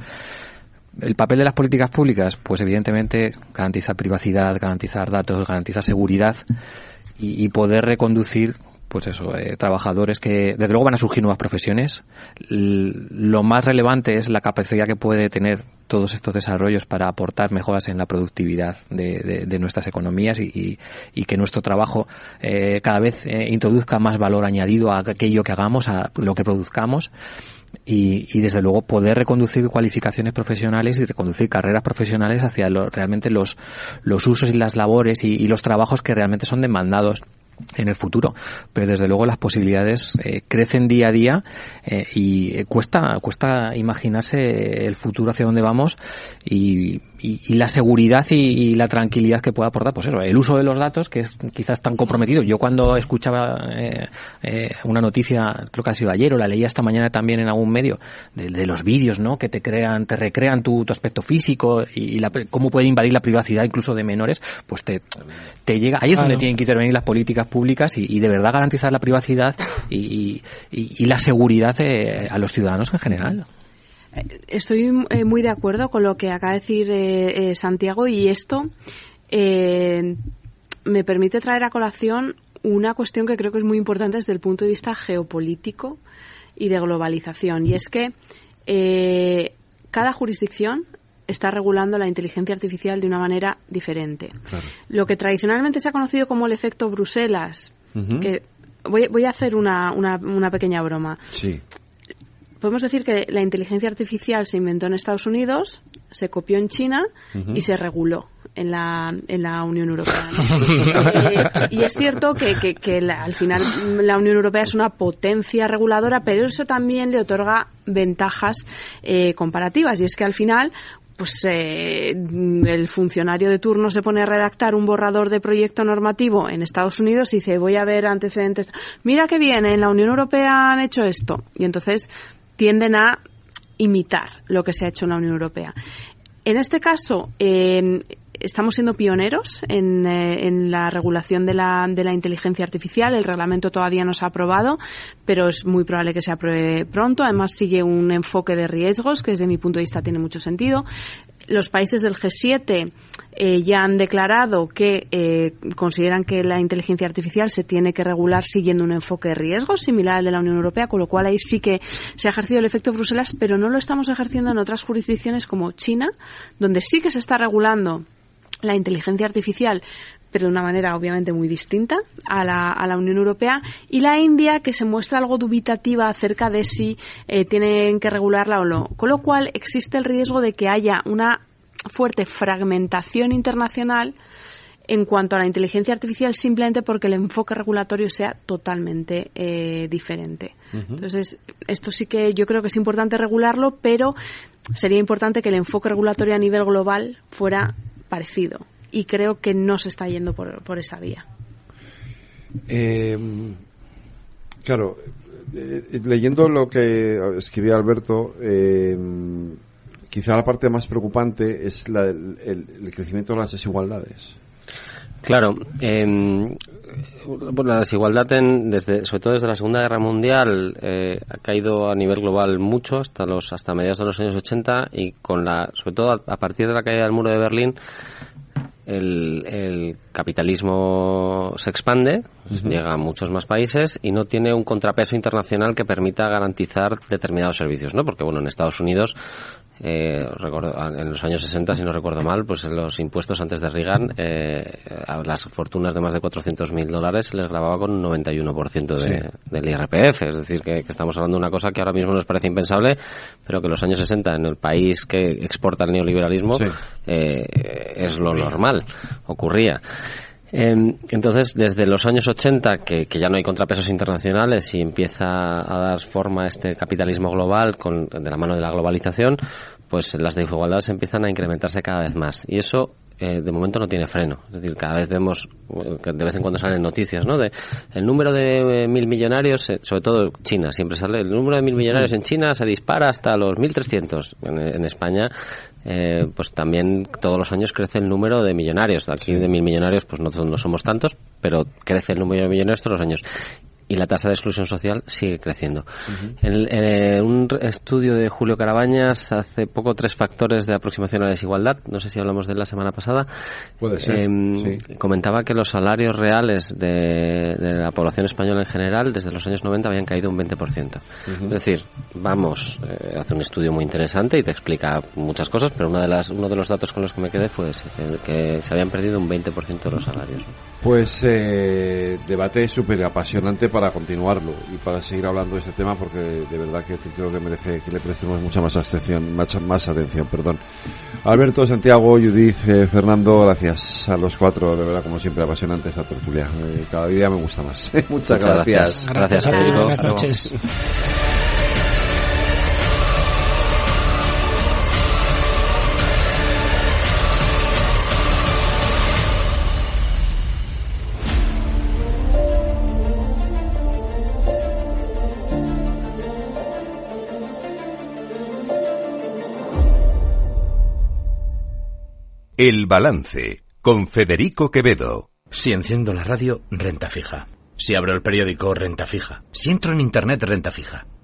El papel de las políticas públicas, pues evidentemente garantizar privacidad, garantizar datos, garantizar seguridad y, y poder reconducir pues eso, eh, trabajadores que desde luego van a surgir nuevas profesiones. lo más relevante es la capacidad que puede tener todos estos desarrollos para aportar mejoras en la productividad de, nuestras economías y, que nuestro trabajo eh, cada vez eh, introduzca más valor añadido a aquello que hagamos, a lo que produzcamos. Y, y, desde luego poder reconducir cualificaciones profesionales y reconducir carreras profesionales hacia lo, realmente los, los usos y las labores y, los trabajos que realmente son demandados en el futuro. Pero desde luego las posibilidades eh, crecen día a día eh, y eh, cuesta, cuesta imaginarse el futuro hacia dónde vamos y, y, la seguridad y, la tranquilidad que pueda aportar, pues eso, el uso de los datos, que es quizás tan comprometido. Yo cuando escuchaba eh, eh, una noticia, creo que ha sido ayer o la leía esta mañana también en algún medio, de, los vídeos, ¿no? Que te crean, te recrean tu, aspecto físico y, la, cómo puede invadir la privacidad incluso de menores, pues te, te llega, ahí es donde tienen que intervenir las políticas públicas y, de verdad garantizar la privacidad y, la seguridad a los ciudadanos en general. Estoy eh, muy de acuerdo con lo que acaba de decir eh, eh, Santiago y esto me permite traer a colación una cuestión que creo que es muy importante desde el punto de vista geopolítico y de globalización. Y es que cada jurisdicción está regulando la inteligencia artificial de una manera diferente. Lo que tradicionalmente se ha conocido como el efecto Bruselas, que voy, voy, a hacer una, una, una pequeña broma. Sí podemos decir que la inteligencia artificial se inventó en Estados Unidos, se copió en China y se reguló en la, en la Unión Europea. Y es cierto que, que, al final la Unión Europea es una potencia reguladora, pero eso también le otorga ventajas eh, comparativas. Y es que al final pues eh, el funcionario de turno se pone a redactar un borrador de proyecto normativo en Estados Unidos y dice voy a ver antecedentes. Mira que bien, en la Unión Europea han hecho esto. Y entonces tienden a imitar lo que se ha hecho en la Unión Europea. En este caso, eh, estamos siendo pioneros en, eh, en la regulación de la, de la, inteligencia artificial. El reglamento todavía no se ha aprobado, pero es muy probable que se apruebe pronto. Además, sigue un enfoque de riesgos que desde mi punto de vista tiene mucho sentido. Los países del G7 eh, ya han declarado que eh, consideran que la inteligencia artificial se tiene que regular siguiendo un enfoque de riesgos similar al de la Unión Europea, con lo cual ahí sí que se ha ejercido el efecto Bruselas, pero no lo estamos ejerciendo en otras jurisdicciones como China, donde sí que se está regulando la inteligencia artificial, pero de una manera obviamente muy distinta a la, a la Unión Europea, y la India, que se muestra algo dubitativa acerca de si eh, tienen que regularla o no. Con lo cual existe el riesgo de que haya una fuerte fragmentación internacional en cuanto a la inteligencia artificial simplemente porque el enfoque regulatorio sea totalmente eh, diferente. Entonces, esto sí que yo creo que es importante regularlo, pero sería importante que el enfoque regulatorio a nivel global fuera parecido y creo que no se está yendo por, por esa vía. Eh, claro, eh, leyendo lo que escribía Alberto, eh, quizá la parte más preocupante es el, crecimiento de las desigualdades. Claro, eh, la desigualdad, desde, sobre todo desde la Segunda Guerra Mundial, ha caído a nivel global mucho hasta los hasta mediados de los años 80 y con la, sobre todo a partir de la caída del muro de Berlín, el, capitalismo se expande, llega a muchos más países y no tiene un contrapeso internacional que permita garantizar determinados servicios, ¿no? Porque, bueno, en Estados Unidos eh, en los años 60, si no recuerdo mal, pues los impuestos antes de Reagan, eh, a las fortunas de más de 400.000 dólares se les grababa con un 91% de, del IRPF. Es decir, que, estamos hablando de una cosa que ahora mismo nos parece impensable, pero que en los años 60, en el país que exporta el neoliberalismo, eh, es lo normal, ocurría. Em, entonces, desde los años 80, que, ya no hay contrapesos internacionales y empieza a dar forma a este capitalismo global con, de la mano de la globalización, pues las desigualdades empiezan a incrementarse cada vez más. Y eso eh, de momento no tiene freno. Es decir, cada vez vemos, que de vez en cuando salen noticias, ¿no? De el número de eh, mil millonarios, eh, sobre todo China, siempre sale, el número de mil millonarios en China se dispara hasta los 1.300. En, en España, pues también todos los años crece el número de millonarios. Aquí de mil millonarios, pues no, no somos tantos, pero crece el número de millonarios todos los años y la tasa de exclusión social sigue creciendo. en, un estudio de Julio Carabañas hace poco tres factores de aproximación a la desigualdad, no sé si hablamos de él la semana pasada, Puede ser, em, comentaba que los salarios reales de, la población española en general desde los años 90 habían caído un 20%. Es decir, vamos, eh, hace un estudio muy interesante y te explica muchas cosas, pero una de las, uno de los datos con los que me quedé fue ese, que, se habían perdido un 20% de los salarios. Pues eh, debate súper apasionante para continuarlo y para seguir hablando de este tema porque de verdad que creo que merece que le prestemos mucha más atención, más, más atención, perdón. Alberto, Santiago, Judith, eh, Fernando, gracias a los cuatro, de verdad como siempre apasionante esta tertulia. Eh, cada día me gusta más. Muchas, gracias. Gracias, a ti. Buenas noches. El Balance, con Federico Quevedo. Si enciendo la radio, renta fija. Si abro el periódico, renta fija. Si entro en Internet, renta fija.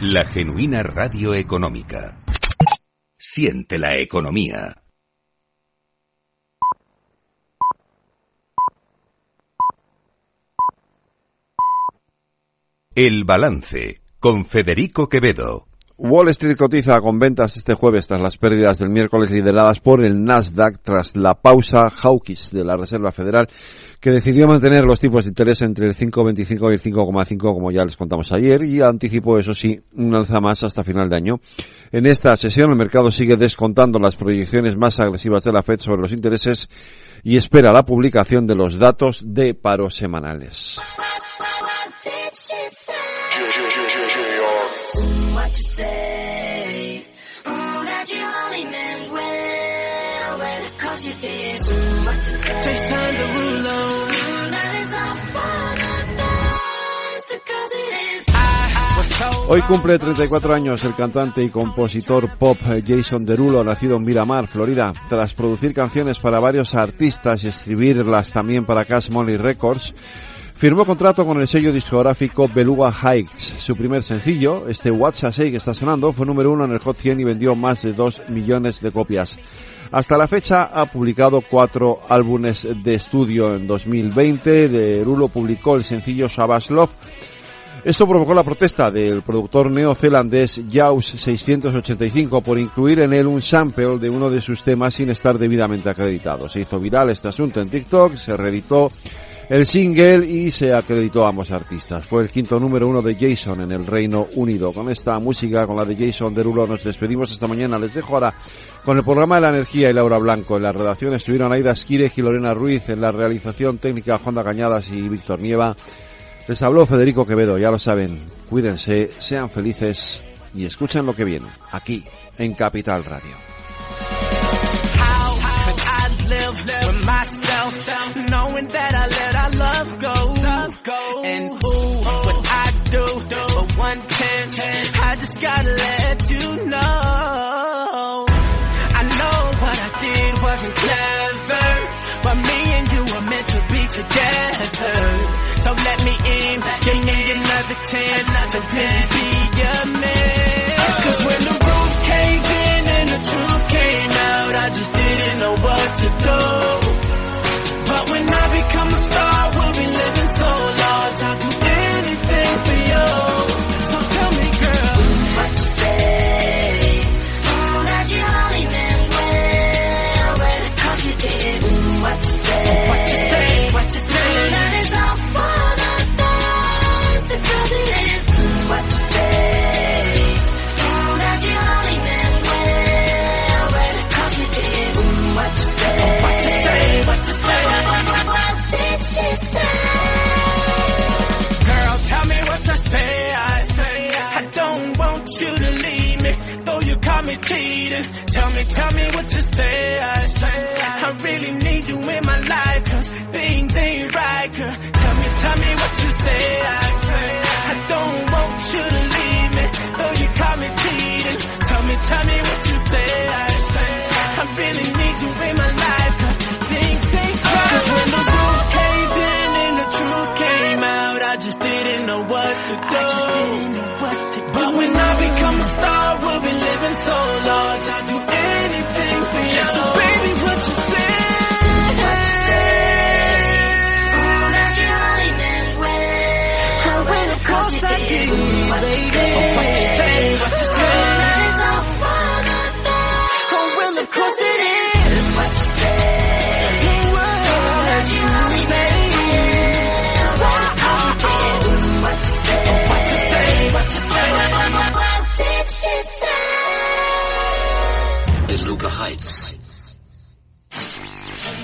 La genuina radio económica. Siente la economía. El balance con Federico Quevedo. Wall Street cotiza con ventas este jueves tras las pérdidas del miércoles lideradas por el Nasdaq tras la pausa hawkish de la Reserva Federal que decidió mantener los tipos de interés entre el 5,25 y el 5,5 como ya les contamos ayer y anticipó eso sí un alza más hasta final de año. En esta sesión el mercado sigue descontando las proyecciones más agresivas de la Fed sobre los intereses y espera la publicación de los datos de paro semanales. Hoy cumple 34 años el cantante y compositor pop Jason Derulo, nacido en Miramar, Florida. Tras producir canciones para varios artistas y escribirlas también para Cash Money Records, firmó contrato con el sello discográfico Beluga Heights. Su primer sencillo, este What's a Say que está sonando, fue número uno en el Hot 100 y vendió más de 2 millones de copias. Hasta la fecha ha publicado cuatro álbumes de estudio en 2020. Derulo publicó el sencillo Savage Love esto provocó la protesta del productor neozelandés Jaws 685 por incluir en él un sample de uno de sus temas sin estar debidamente acreditado. Se hizo viral este asunto en TikTok, se reeditó el single y se acreditó a ambos artistas. Fue el quinto número uno de Jason en el Reino Unido. Con esta música, con la de Jason Derulo, nos despedimos esta mañana. Les dejo ahora con el programa de la energía y Laura Blanco. En la redacción estuvieron Aida Esquire y Lorena Ruiz. En la realización técnica, Juan Cañadas y Víctor Nieva. Les habló Federico Quevedo, ya lo saben. Cuídense, sean felices y escuchen lo que viene aquí en Capital Radio. so let me in. Give me another ten. chance ten. be a man. Tell me, tell me what you say. I say